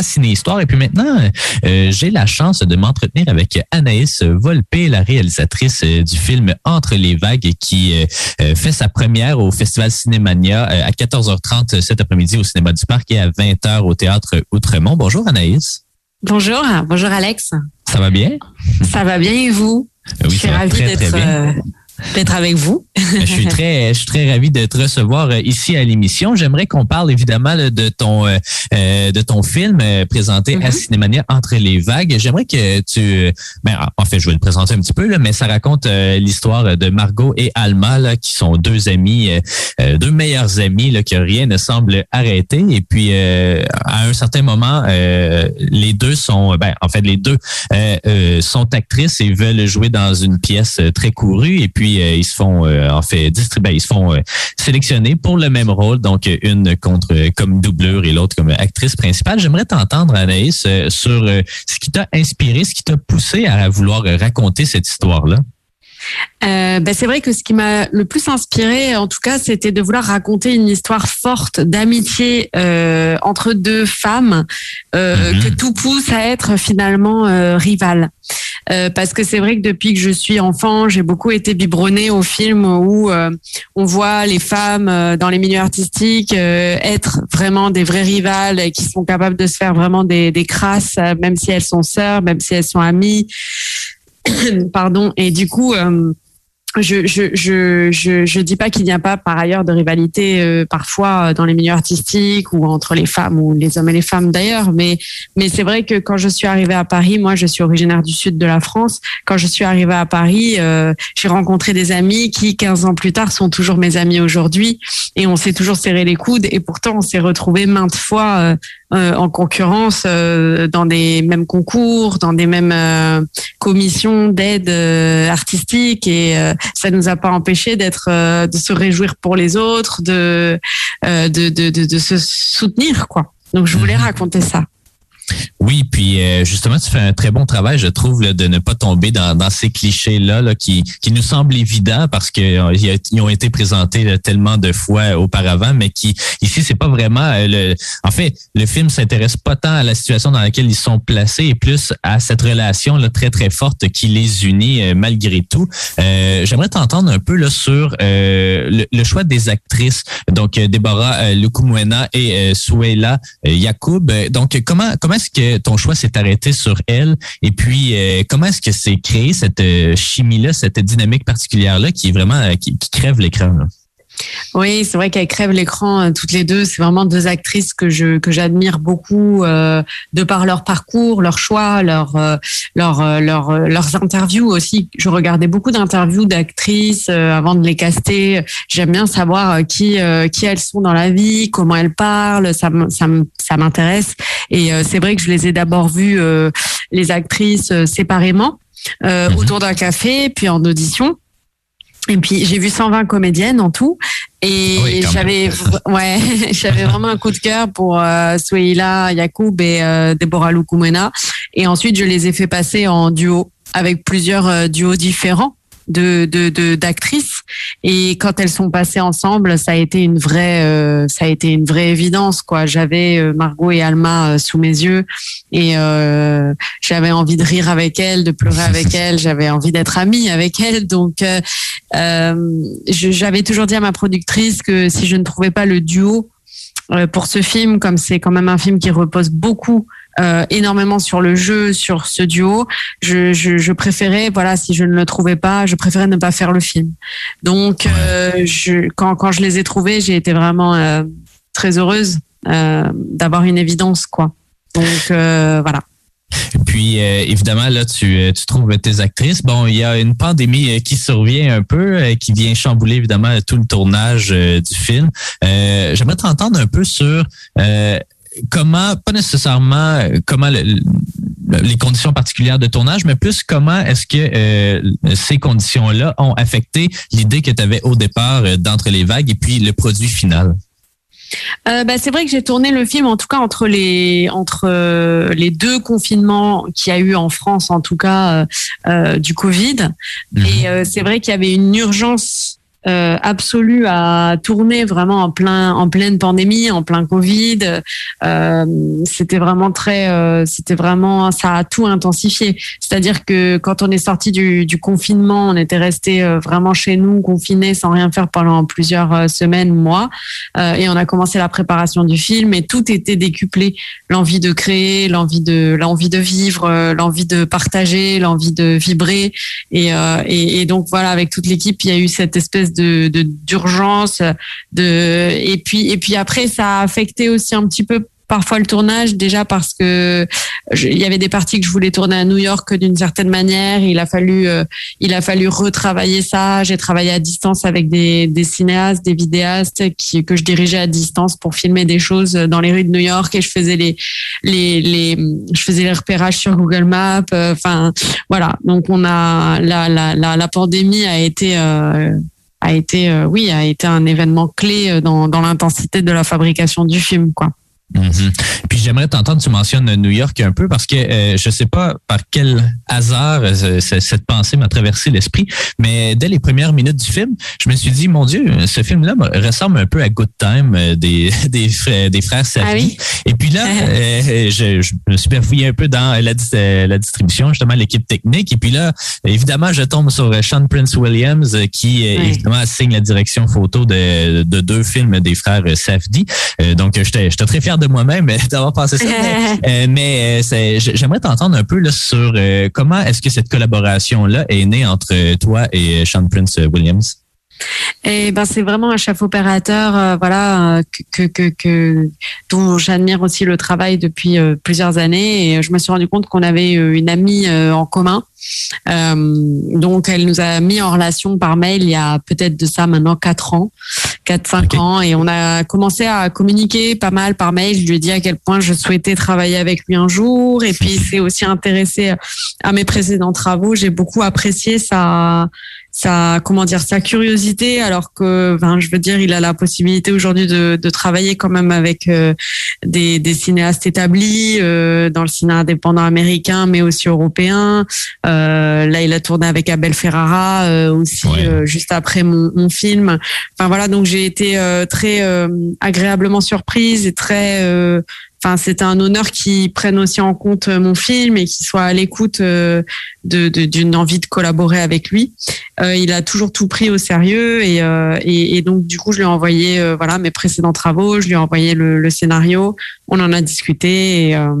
À Ciné Histoire. Et puis maintenant, euh, j'ai la chance de m'entretenir avec Anaïs Volpe, la réalisatrice euh, du film Entre les vagues, qui euh, fait sa première au Festival Cinémania à 14h30 cet après-midi au Cinéma du Parc et à 20h au Théâtre Outremont. Bonjour Anaïs. Bonjour, bonjour Alex. Ça va bien? Ça va bien et vous? Oui, Je suis ravie d'être d'être avec vous. je suis très, je suis très ravi de te recevoir euh, ici à l'émission. J'aimerais qu'on parle évidemment de ton, euh, euh, de ton film présenté à Cinémania Entre les vagues. J'aimerais que tu, ben, en fait, je vais le présenter un petit peu là, mais ça raconte euh, l'histoire de Margot et Alma là, qui sont deux amis, euh, deux meilleurs amis là, que rien ne semble arrêter. Et puis à un certain moment, les deux sont, ben, en fait, les deux sont actrices et veulent jouer dans une pièce très courue. Et puis euh, ils se font, euh, en fait, distribuer, ils se font euh, sélectionner pour le même rôle. Donc une contre euh, comme doublure et l'autre comme actrice principale. J'aimerais t'entendre, Anaïs, sur ce qui t'a inspiré, ce qui t'a poussé à vouloir raconter cette histoire-là. Euh, ben, c'est vrai que ce qui m'a le plus inspiré, en tout cas, c'était de vouloir raconter une histoire forte d'amitié euh, entre deux femmes euh, que tout pousse à être finalement rivales. Parce que c'est vrai que depuis que je suis enfant, j'ai beaucoup été biberonnée au film où on voit les femmes dans les milieux artistiques être vraiment des vraies rivales et qui sont capables de se faire vraiment des, des crasses, même si elles sont sœurs, même si elles sont amies. Pardon. Et du coup, euh, je, je, je, je, je dis pas qu'il n'y a pas par ailleurs de rivalité euh, parfois dans les milieux artistiques ou entre les femmes ou les hommes et les femmes d'ailleurs, mais mais c'est vrai que quand je suis arrivée à Paris, moi je suis originaire du sud de la France. Quand je suis arrivée à Paris, euh, j'ai rencontré des amis qui 15 ans plus tard sont toujours mes amis aujourd'hui. Et on s'est toujours serré les coudes. Et pourtant on s'est retrouvés maintes fois euh, euh, en concurrence euh, dans des mêmes concours, dans des mêmes euh, commissions d'aide euh, artistique. Et euh, ça nous a pas empêché d'être euh, de se réjouir pour les autres, de euh, de, de, de, de se soutenir quoi. Donc je voulais raconter ça. Oui, puis euh, justement, tu fais un très bon travail, je trouve, là, de ne pas tomber dans, dans ces clichés-là là, qui, qui nous semblent évidents parce que euh, ont été présentés tellement de fois auparavant, mais qui ici, c'est pas vraiment euh, le. En fait, le film s'intéresse pas tant à la situation dans laquelle ils sont placés et plus à cette relation là, très très forte qui les unit euh, malgré tout. Euh, J'aimerais t'entendre un peu là sur euh, le, le choix des actrices. Donc Déborah Lukumwena et euh, Yacoub. Donc comment comment est-ce que ton choix s'est arrêté sur elle? Et puis euh, comment est-ce que c'est créé cette euh, chimie là, cette dynamique particulière là qui est vraiment euh, qui, qui crève l'écran. Oui, c'est vrai qu'elles crèvent l'écran euh, toutes les deux. C'est vraiment deux actrices que je que j'admire beaucoup euh, de par leur parcours, leur choix, leur euh, leur, euh, leur leurs interviews aussi. Je regardais beaucoup d'interviews d'actrices euh, avant de les caster. J'aime bien savoir qui euh, qui elles sont dans la vie, comment elles parlent. Ça ça ça m'intéresse. Et euh, c'est vrai que je les ai d'abord vues euh, les actrices euh, séparément euh, autour d'un café, puis en audition. Et puis j'ai vu 120 comédiennes en tout. Et Ah oui, j'avais ouais j'avais vraiment un coup de cœur pour euh, Souheila Yacoub et euh, Deborah Lukumena. Et ensuite je les ai fait passer en duo avec plusieurs euh, duos différents de de de- d'actrices. Et quand elles sont passées ensemble ça a été une vraie euh, ça a été une vraie évidence quoi. J'avais euh, Margot et Alma euh, sous mes yeux. Et euh, j'avais envie de rire avec elles de pleurer avec elles. J'avais envie d'être amie avec elles. Donc euh, j'avais toujours dit à ma productrice que si je ne trouvais pas le duo pour ce film, comme c'est quand même un film qui repose beaucoup, euh, énormément sur le jeu, sur ce duo, je, je, je préférais, voilà, si je ne le trouvais pas, je préférais ne pas faire le film. Donc, euh, je, quand, quand je les ai trouvés, j'ai été vraiment euh, très heureuse d'avoir une évidence, quoi. Donc, voilà. Puis euh, évidemment là tu, tu trouves tes actrices. Bon, il y a une pandémie qui survient un peu, qui vient chambouler évidemment tout le tournage euh, du film. Euh, J'aimerais t'entendre un peu sur comment, pas nécessairement euh, comment le- le- les conditions particulières de tournage, mais plus comment est-ce que euh, ces conditions-là ont affecté l'idée que tu avais au départ euh, d'entre les vagues et puis le produit final? Euh, bah, c'est vrai que j'ai tourné le film en tout cas entre les entre euh, les deux confinements qu'il y a eu en France en tout cas euh, du Covid et euh, c'est vrai qu'il y avait une urgence euh, absolue à tourner vraiment en plein en pleine pandémie, en plein Covid. Euh, c'était vraiment très, euh, c'était vraiment ça a tout intensifié. C'est-à-dire que quand on est sorti du, du confinement, on était resté euh, vraiment chez nous, confinés, sans rien faire pendant plusieurs euh, semaines, mois, euh, et on a commencé la préparation du film et tout était décuplé. L'envie de créer, l'envie de l'envie de vivre, l'envie de partager, l'envie de vibrer, et, et, et donc voilà, avec toute l'équipe, il y a eu cette espèce de d'urgence, de et puis et puis après ça a affecté aussi un petit peu parfois le tournage déjà parce que il y avait des parties que je voulais tourner à New York d'une certaine manière. Il a fallu euh, il a fallu retravailler ça. J'ai travaillé à distance avec des, des cinéastes des vidéastes qui que je dirigeais à distance pour filmer des choses dans les rues de New York et je faisais les les les je faisais les repérages sur Google Maps euh, enfin voilà. Donc on a la la la, la pandémie a été euh, a été euh, oui a été un événement clé euh, dans dans l'intensité de la fabrication du film quoi Mhm. Puis j'aimerais t'entendre, tu mentionnes New York un peu parce que euh, je sais pas par quel hasard euh, cette pensée m'a traversé l'esprit, mais dès les premières minutes du film, je me suis dit, mon Dieu, ce film-là ressemble un peu à Good Time euh, des, des, frères, des frères. Ah oui? Et puis là, je, je me suis bafouillé un peu dans la, la distribution, justement l'équipe technique. Et puis là, évidemment, je tombe sur Sean Prince Williams qui, Oui. évidemment, signe la direction photo de, de deux films des frères Safdie. Donc, j'étais j'étais très fier de moi-même euh, d'avoir passé ça. mais euh, mais euh, j'aimerais t'entendre un peu là, sur comment est-ce que cette collaboration-là est née entre toi et Sean Prince Williams? Et ben c'est vraiment un chef opérateur, euh, voilà, euh, que, que, que dont j'admire aussi le travail depuis euh, plusieurs années. Et je me suis rendu compte qu'on avait une amie euh, en commun. Donc elle nous a mis en relation par mail il y a peut-être de ça maintenant quatre ans, quatre cinq Ok. ans, et on a commencé à communiquer pas mal par mail. Je lui ai dit à quel point je souhaitais travailler avec lui un jour, et puis il s'est aussi intéressé à mes précédents travaux. J'ai beaucoup apprécié sa sa comment dire sa curiosité alors que enfin, je veux dire il a la possibilité aujourd'hui de, de travailler quand même avec euh, des, des cinéastes établis euh, dans le cinéma indépendant américain mais aussi européen euh, là il a tourné avec Abel Ferrara euh, aussi Ouais. euh, juste après mon, mon film enfin voilà donc j'ai été euh, très euh, agréablement surprise et très euh, Enfin, c'était un honneur qu'ils prennent aussi en compte euh, mon film et qu'ils soient à l'écoute euh, de- de- d'une envie de collaborer avec lui. Euh, il a toujours tout pris au sérieux et, euh, et, et donc du coup je lui ai envoyé euh, voilà mes précédents travaux, je lui ai envoyé le, le scénario, on en a discuté et euh,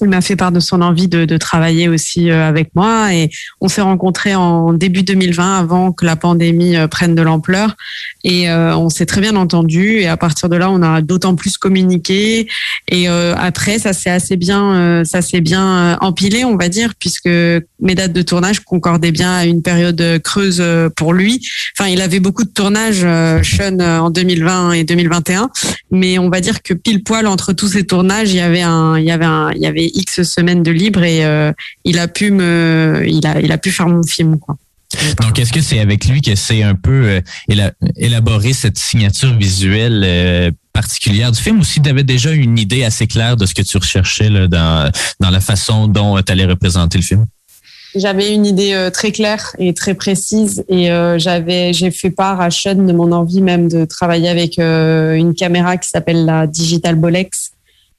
il m'a fait part de son envie de, travailler aussi euh, avec moi. Et on s'est rencontrés en début 2020 avant que la pandémie euh, prenne de l'ampleur. Et euh, on s'est très bien entendu. Et à partir de là on a d'autant plus communiqué. Et après ça s'est assez bien ça s'est bien empilé on va dire puisque mes dates de tournage concordaient bien à une période creuse pour lui. Enfin il avait beaucoup de tournages Sean en 2020 et 2021 mais on va dire que pile poil entre tous ces tournages il y avait un il y avait un il y avait x semaines de libre et euh, il a pu me il a il a pu faire mon film quoi Donc, est-ce que c'est avec lui que c'est un peu euh, éla- élaboré cette signature visuelle euh, particulière du film ou si tu avais déjà une idée assez claire de ce que tu recherchais là, dans, dans la façon dont tu allais représenter le film? J'avais une idée euh, très claire et très précise et euh, j'avais j'ai fait part à Sean de mon envie même de travailler avec euh, une caméra qui s'appelle la Digital Bolex,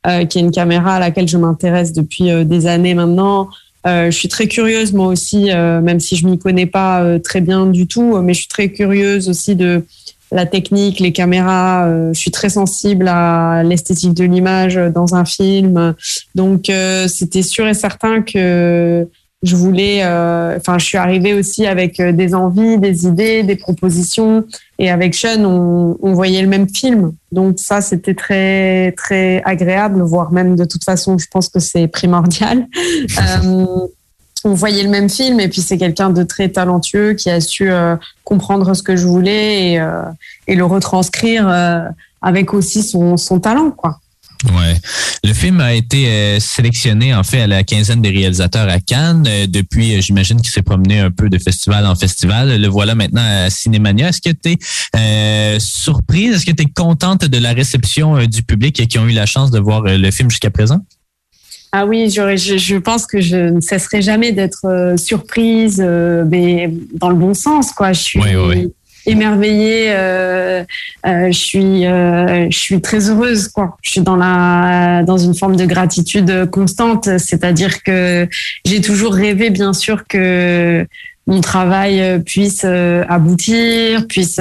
euh, qui est une caméra à laquelle je m'intéresse depuis euh, des années maintenant. Euh, je suis très curieuse moi aussi, euh, même si je m'y connais pas très bien du tout, mais je suis très curieuse aussi de la technique, les caméras. je suis très sensible à l'esthétique de l'image dans un film, donc c'était sûr et certain que je voulais, euh, enfin, je suis arrivée aussi avec euh, des envies, des idées, des propositions. Et avec Sean, on, on voyait le même film. Donc ça, c'était très, très agréable, voire même de toute façon, je pense que c'est primordial. Euh, on voyait le même film et puis c'est quelqu'un de très talentueux qui a su euh, comprendre ce que je voulais et, et le retranscrire avec aussi son, son talent, quoi. Ouais. Le film a été euh, sélectionné en fait à la quinzaine des réalisateurs à Cannes. Euh, depuis, euh, j'imagine qu'il s'est promené un peu de festival en festival. Le voilà maintenant à Cinémania. Est-ce que tu es surprise? Est-ce que tu es contente de la réception du public qui ont eu la chance de voir le film jusqu'à présent? Ah oui, j'aurais- je, je pense que je ne cesserai jamais d'être surprise, mais dans le bon sens, quoi. Je suis oui, oui. Émerveillée. Euh, euh, je suis, je suis très heureuse, quoi. Je suis dans la, dans une forme de gratitude constante. C'est-à-dire que j'ai toujours rêvé, bien sûr, que mon travail puisse aboutir, puisse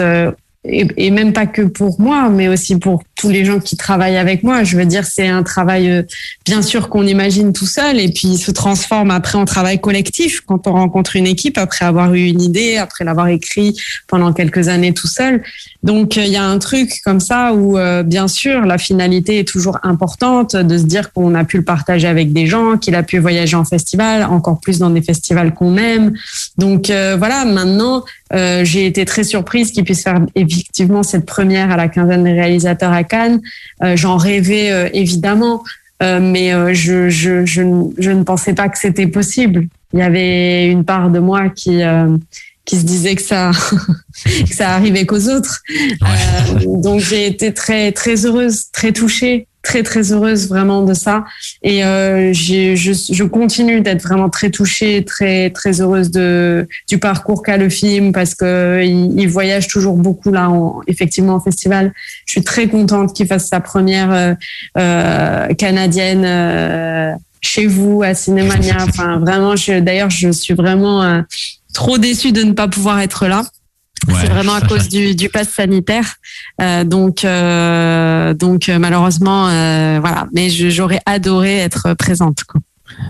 et, même pas que pour moi, mais aussi pour tous les gens qui travaillent avec moi. Je veux dire, c'est un travail, euh, bien sûr, qu'on imagine tout seul et puis se transforme après en travail collectif quand on rencontre une équipe après avoir eu une idée, après l'avoir écrit pendant quelques années tout seul. Donc, euh, il y a un truc comme ça où, euh, bien sûr, la finalité est toujours importante de se dire qu'on a pu le partager avec des gens, qu'il a pu voyager en festival, encore plus dans des festivals qu'on aime. Donc, voilà, maintenant, j'ai été très surprise qu'il puisse faire effectivement cette première à la quinzaine des réalisateurs Cannes. Euh, j'en rêvais euh, évidemment, euh, mais je, je, je, je, ne pensais pas que c'était possible. Il y avait une part de moi qui qui se disait que ça que ça arrivait qu'aux autres. donc j'ai été très très heureuse, très touchée très très heureuse vraiment de ça. Et euh, je, je, continue d'être vraiment très touchée très très heureuse de du parcours qu'a le film parce que il, voyage toujours beaucoup là en, effectivement en festival. Je suis très contente qu'il fasse sa première euh, euh canadienne euh, chez vous à Cinémania. Enfin vraiment je d'ailleurs je suis vraiment euh, trop déçue de ne pas pouvoir être là c'est vraiment à cause du, du pass sanitaire. Euh, donc, euh, donc euh, malheureusement, euh, voilà. Mais j'aurais adoré être présente. Quoi.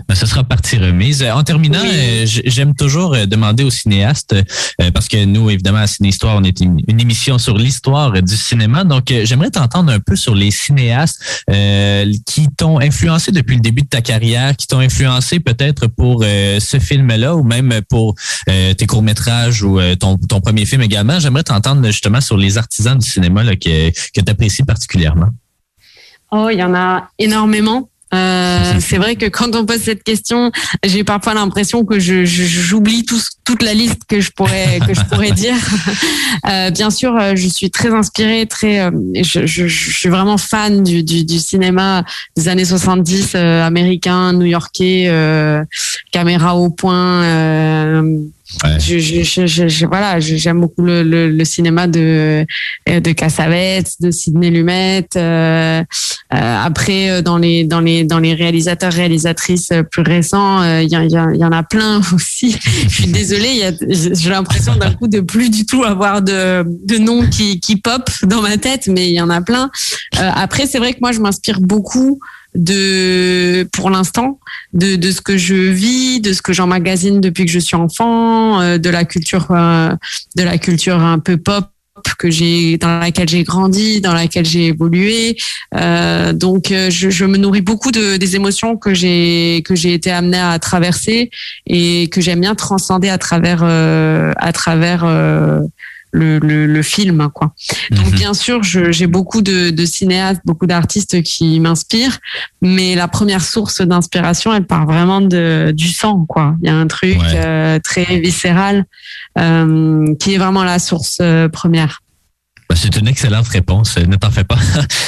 Ben, ce sera partie remise. En terminant, euh, j'aime toujours euh, demander aux cinéastes, euh, parce que nous, évidemment, à Ciné Histoire, on est une, émission sur l'histoire du cinéma. Donc, j'aimerais t'entendre un peu sur les cinéastes qui t'ont influencé depuis le début de ta carrière, qui t'ont influencé peut-être pour ce film-là ou même pour tes courts-métrages ou ton, ton premier film également. J'aimerais t'entendre justement sur les artisans du cinéma là, que, que tu apprécies particulièrement. Oh, il y en a énormément. Euh, c'est vrai que quand on pose cette question, j'ai parfois l'impression que je, j'oublie tout, toute la liste que je pourrais que je pourrais dire. Euh, bien sûr, euh, je suis très inspirée, très, euh, je, je, je, suis vraiment fan du, du, du cinéma des années 70 euh, américain, new-yorkais, caméra au point je, voilà, j'aime beaucoup le, cinéma de de Cassavetes, de Sidney Lumet. Euh, euh, après, dans les dans les dans les réalisateurs réalisatrices plus récents, il y, y, y, en a plein aussi. je suis désolée, j'ai l'impression d'un coup de plus du tout avoir de de noms qui qui pop dans ma tête, mais il y en a plein. après, c'est vrai que moi, je m'inspire beaucoup de, pour l'instant, de, de ce que je vis, de ce que j'emmagasine depuis que je suis enfant, euh, de la culture, euh, de la culture un peu pop que j'ai dans laquelle j'ai grandi, dans laquelle j'ai évolué. Euh, donc je, je, me nourris beaucoup de, des émotions que j'ai que j'ai été amenée à traverser et que j'aime bien transcender à travers à travers le, le, le, film quoi. Donc mhm. bien sûr, j'ai beaucoup de, de, cinéastes, beaucoup d'artistes qui m'inspirent, mais la première source d'inspiration, elle part vraiment de, du sang quoi. Il y a un truc euh, très viscéral euh, qui est vraiment la source euh, première. Ben, c'est une excellente réponse, ne t'en fais pas.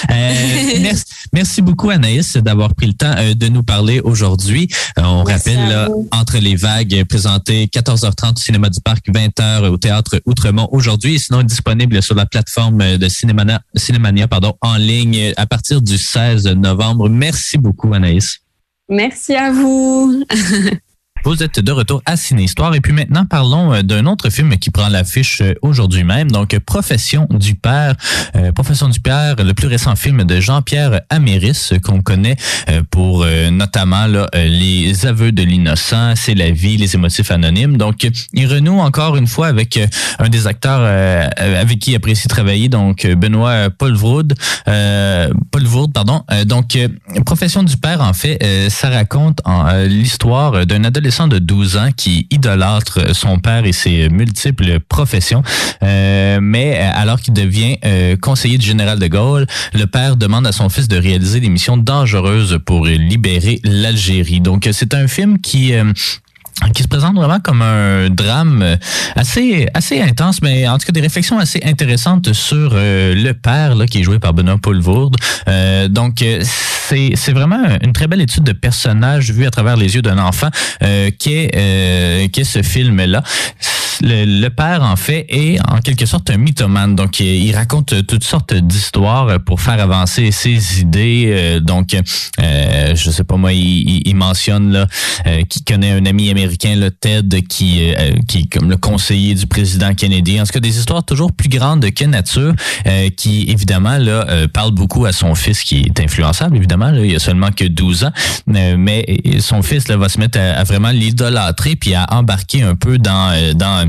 Euh, merci, beaucoup Anaïs d'avoir pris le temps euh, de nous parler aujourd'hui. Euh, on rappelle Entre les vagues, présenté 14h30 au Cinéma du Parc, 20h au Théâtre Outremont aujourd'hui, sinon disponible sur la plateforme de Cinémania, Cinémania pardon, en ligne à partir du 16 novembre. Merci beaucoup Anaïs. Merci à vous. Vous êtes de retour à Ciné Histoire. Et puis maintenant, parlons euh, d'un autre film qui prend l'affiche euh, aujourd'hui même. Donc, Profession du Père. Euh, Profession du Père, le plus récent film de Jean-Pierre Améris, qu'on connaît pour notamment là, Les aveux de l'innocent, C'est la vie, Les émotifs anonymes. Donc, il renoue encore une fois avec un des acteurs avec qui il apprécie travailler, donc Benoît Paul Vroud. Paul Vroud, pardon. donc, Profession du Père, en fait, ça raconte l'histoire d'un adolescent de 12 ans qui idolâtre son père et ses multiples professions. Euh, mais alors qu'il devient euh, conseiller du général de Gaulle, le père demande à son fils de réaliser des missions dangereuses pour libérer l'Algérie. Donc c'est un film qui euh, qui se présente vraiment comme un drame assez assez intense, mais en tout cas des réflexions assez intéressantes sur euh, le père là, qui est joué par Benoît Poulvourde. Euh, donc c'est c'est vraiment une très belle étude de personnage vu à travers les yeux d'un enfant euh, qu'est euh, qu'est ce film là le, le père, en fait, est en quelque sorte un mythomane. Donc, il, raconte toutes sortes d'histoires pour faire avancer ses idées. Euh, donc, euh, je sais pas moi, il, mentionne là euh, qu'il connaît un ami américain, le Ted, qui, euh, qui est comme le conseiller du président Kennedy. En tout cas, des histoires toujours plus grandes que nature, euh, qui évidemment là euh, parle beaucoup à son fils qui est influençable. Évidemment, là, il a seulement que 12 ans, euh, mais son fils là, va se mettre à, à vraiment l'idolâtrer puis à embarquer un peu dans euh, dans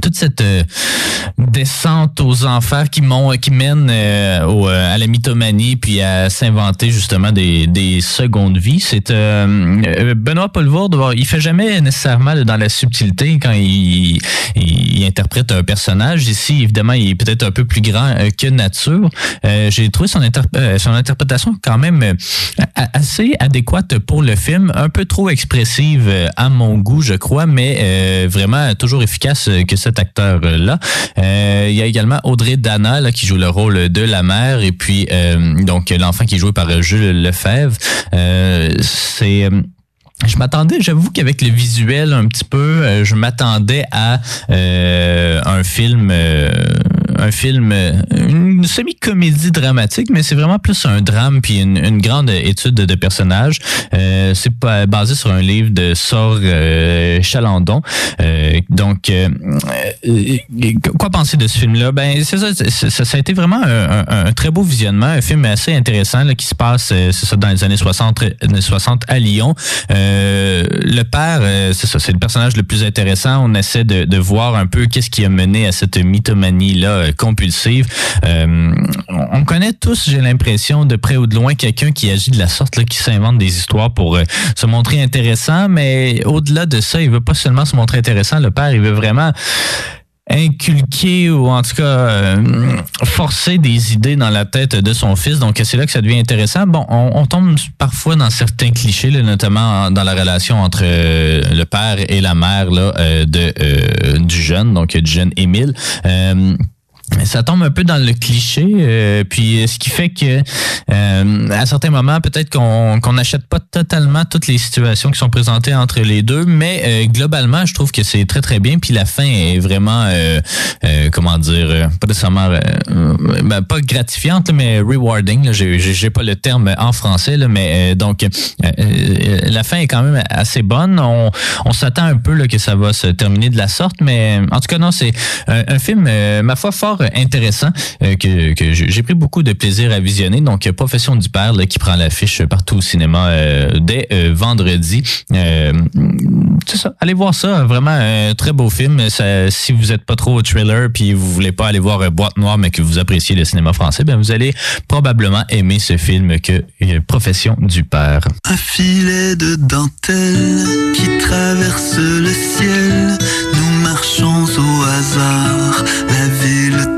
toute cette euh, descente aux enfers qui, qui mène euh, au, euh, à la mythomanie puis à s'inventer justement des, des secondes vies. C'est Benoît Poelvoorde, bon, il fait jamais nécessairement dans la subtilité quand il, interprète un personnage. Ici, évidemment, il est peut-être un peu plus grand que nature. J'ai trouvé son, son interprétation quand même assez adéquate pour le film, un peu trop expressive à mon goût, je crois, mais vraiment toujours efficace que cet acteur-là. Euh, il y a également Audrey Dana qui joue le rôle de la mère et puis euh, donc l'enfant qui est joué par euh, Jules Lefebvre. C'est je m'attendais, j'avoue qu'avec le visuel un petit peu, je m'attendais à un film, un film, euh, une semi-comédie dramatique, mais c'est vraiment plus un drame puis une, grande étude de, personnages. Euh, c'est basé sur un livre de Sor euh, Chalandon. Euh, donc, euh, quoi penser de ce film-là? Ben, c'est ça, ça, a été vraiment un, très beau visionnement, un film assez intéressant là, qui se passe, c'est ça, dans les années 60, années 60 à Lyon. Le père, c'est ça, c'est le personnage le plus intéressant. On essaie de, de voir un peu qu'est-ce qui a mené à cette mythomanie-là euh, compulsive. Euh, on on connaît tous, j'ai l'impression, de près ou de loin, quelqu'un qui agit de la sorte, là, qui s'invente des histoires pour euh, se montrer intéressant, mais au-delà de ça, il veut pas seulement se montrer intéressant. Le père, il veut vraiment inculquer ou en tout cas forcer des idées dans la tête de son fils. Donc c'est là que ça devient intéressant. Bon, on, tombe parfois dans certains clichés, là, notamment en- dans la relation entre le père et la mère là, de du jeune, donc du jeune Émile. Euh, ça tombe un peu dans le cliché, euh, puis ce qui fait que euh, à certains moments, peut-être qu'on n'achète pas totalement toutes les situations qui sont présentées entre les deux, mais euh, globalement, je trouve que c'est très très bien. Puis la fin est vraiment, euh, euh, comment dire, euh, pas nécessairement, euh, euh, ben, pas gratifiante, mais rewarding. J'ai pas le terme en français, là, mais euh, donc euh, euh, la fin est quand même assez bonne. On, on s'attend un peu là, que ça va se terminer de la sorte, mais en tout cas non, c'est un, un film, euh, ma foi, fort intéressant euh, que, que j'ai pris beaucoup de plaisir à visionner. Donc, euh, Profession du père qui prend l'affiche partout au cinéma euh, dès euh, vendredi. Euh, c'est ça. Allez voir ça. Vraiment un très beau film. Ça, si vous êtes pas trop au thriller puis vous voulez pas aller voir euh, Boîte Noire, mais que vous appréciez le cinéma français, ben vous allez probablement aimer ce film que euh, Profession du père. Un filet de dentelle qui traverse le ciel. Nous marchons au hasard, la ville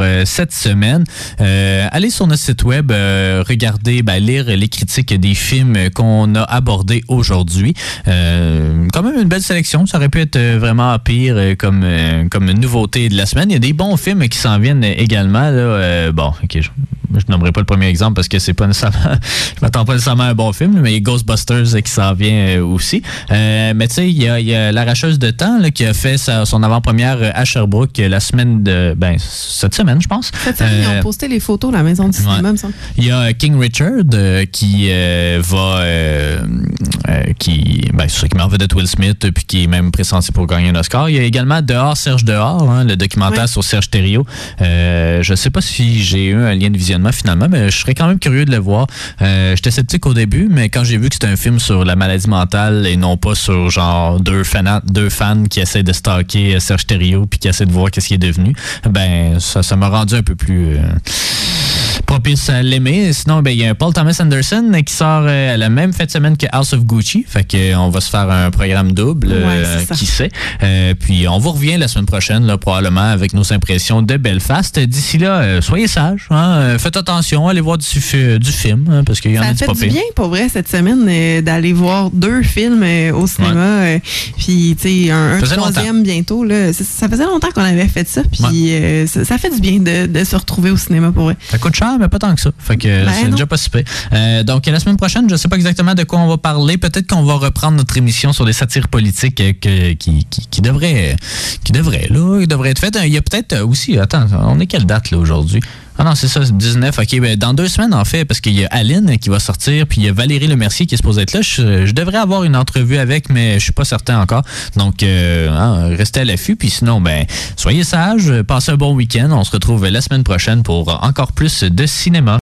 euh, cette semaine. Euh, allez sur notre site web, euh, regardez, ben, lire les critiques des films qu'on a abordés aujourd'hui. Quand même une belle sélection. Ça aurait pu être vraiment pire comme, comme nouveauté de la semaine. Il y a des bons films qui s'en viennent également. Bon, ok, je, nommerai pas le premier exemple parce que c'est pas nécessairement. je m'attends pas nécessairement à un bon film, mais Ghostbusters qui s'en vient euh, aussi. Euh, mais tu sais, il y a, y a L'arracheuse de temps là, qui a fait sa- son avant-première euh, à Sherbrooke la semaine de. Ben, cette semaine, je pense. Cette semaine, ils ont posté les photos de la maison du cinéma, me semble. il y a King Richard euh, qui va euh, qui ben c'est ça qui met en vedette Will Smith puis qui est même pressenti pour gagner un Oscar. Il y a également Dehors Serge Dehors, hein, le documentaire sur Serge Thériault. Euh, je sais pas si j'ai eu un lien de visionnement finalement, mais je serais quand même curieux de le voir. Euh, J'étais sceptique au début, mais quand j'ai vu que c'était un film sur la maladie mentale et non pas sur genre deux fans, deux fans qui essaient de stalker euh, Serge Thériault puis qui essaient de voir qu'est-ce qui est devenu, ben ça ça m'a rendu un peu plus euh, propice à l'aimer. Sinon, ben, il y a un Paul Thomas Anderson qui sort euh, la même fête de semaine que House of Gucci. Fait que, euh, on va se faire un programme double, Ouais, euh, qui sait. Euh, puis on vous revient la semaine prochaine, là, probablement, avec nos impressions de Belfast. D'ici là, soyez sages. Hein, faites attention, allez voir du, du film, hein, parce qu'il y en Ça a a du fait du bien, pour vrai, cette semaine, d'aller voir deux films au cinéma. puis, tu sais, un, troisième bientôt. Là. Ça, ça faisait longtemps qu'on avait fait ça. Puis, ça, ça fait du bien de, de se retrouver au cinéma, pour vrai. Ça coûte cher, mais pas tant que ça. Fait que Ben c'est déjà pas si. Euh, donc, la semaine prochaine, je sais pas exactement de quoi on va parler. Peut-être qu'on va reprendre notre émission sur des satires politiques euh, que- qui, qui, qui devraient, qui devraient, là, qui devraient être faites. Il y a peut-être euh, aussi, attends, on est quelle date, là, aujourd'hui? Ah non, c'est ça, c'est 19. OK, ben, dans deux semaines, en fait, parce qu'il y a Aline qui va sortir, puis il y a Valérie Lemercier qui est supposée être là. Je, je devrais avoir une entrevue avec, mais je suis pas certain encore. Donc, euh, hein, restez à l'affût. Puis sinon, ben, soyez sages, passez un bon week-end. On se retrouve la semaine prochaine pour encore plus de cinéma.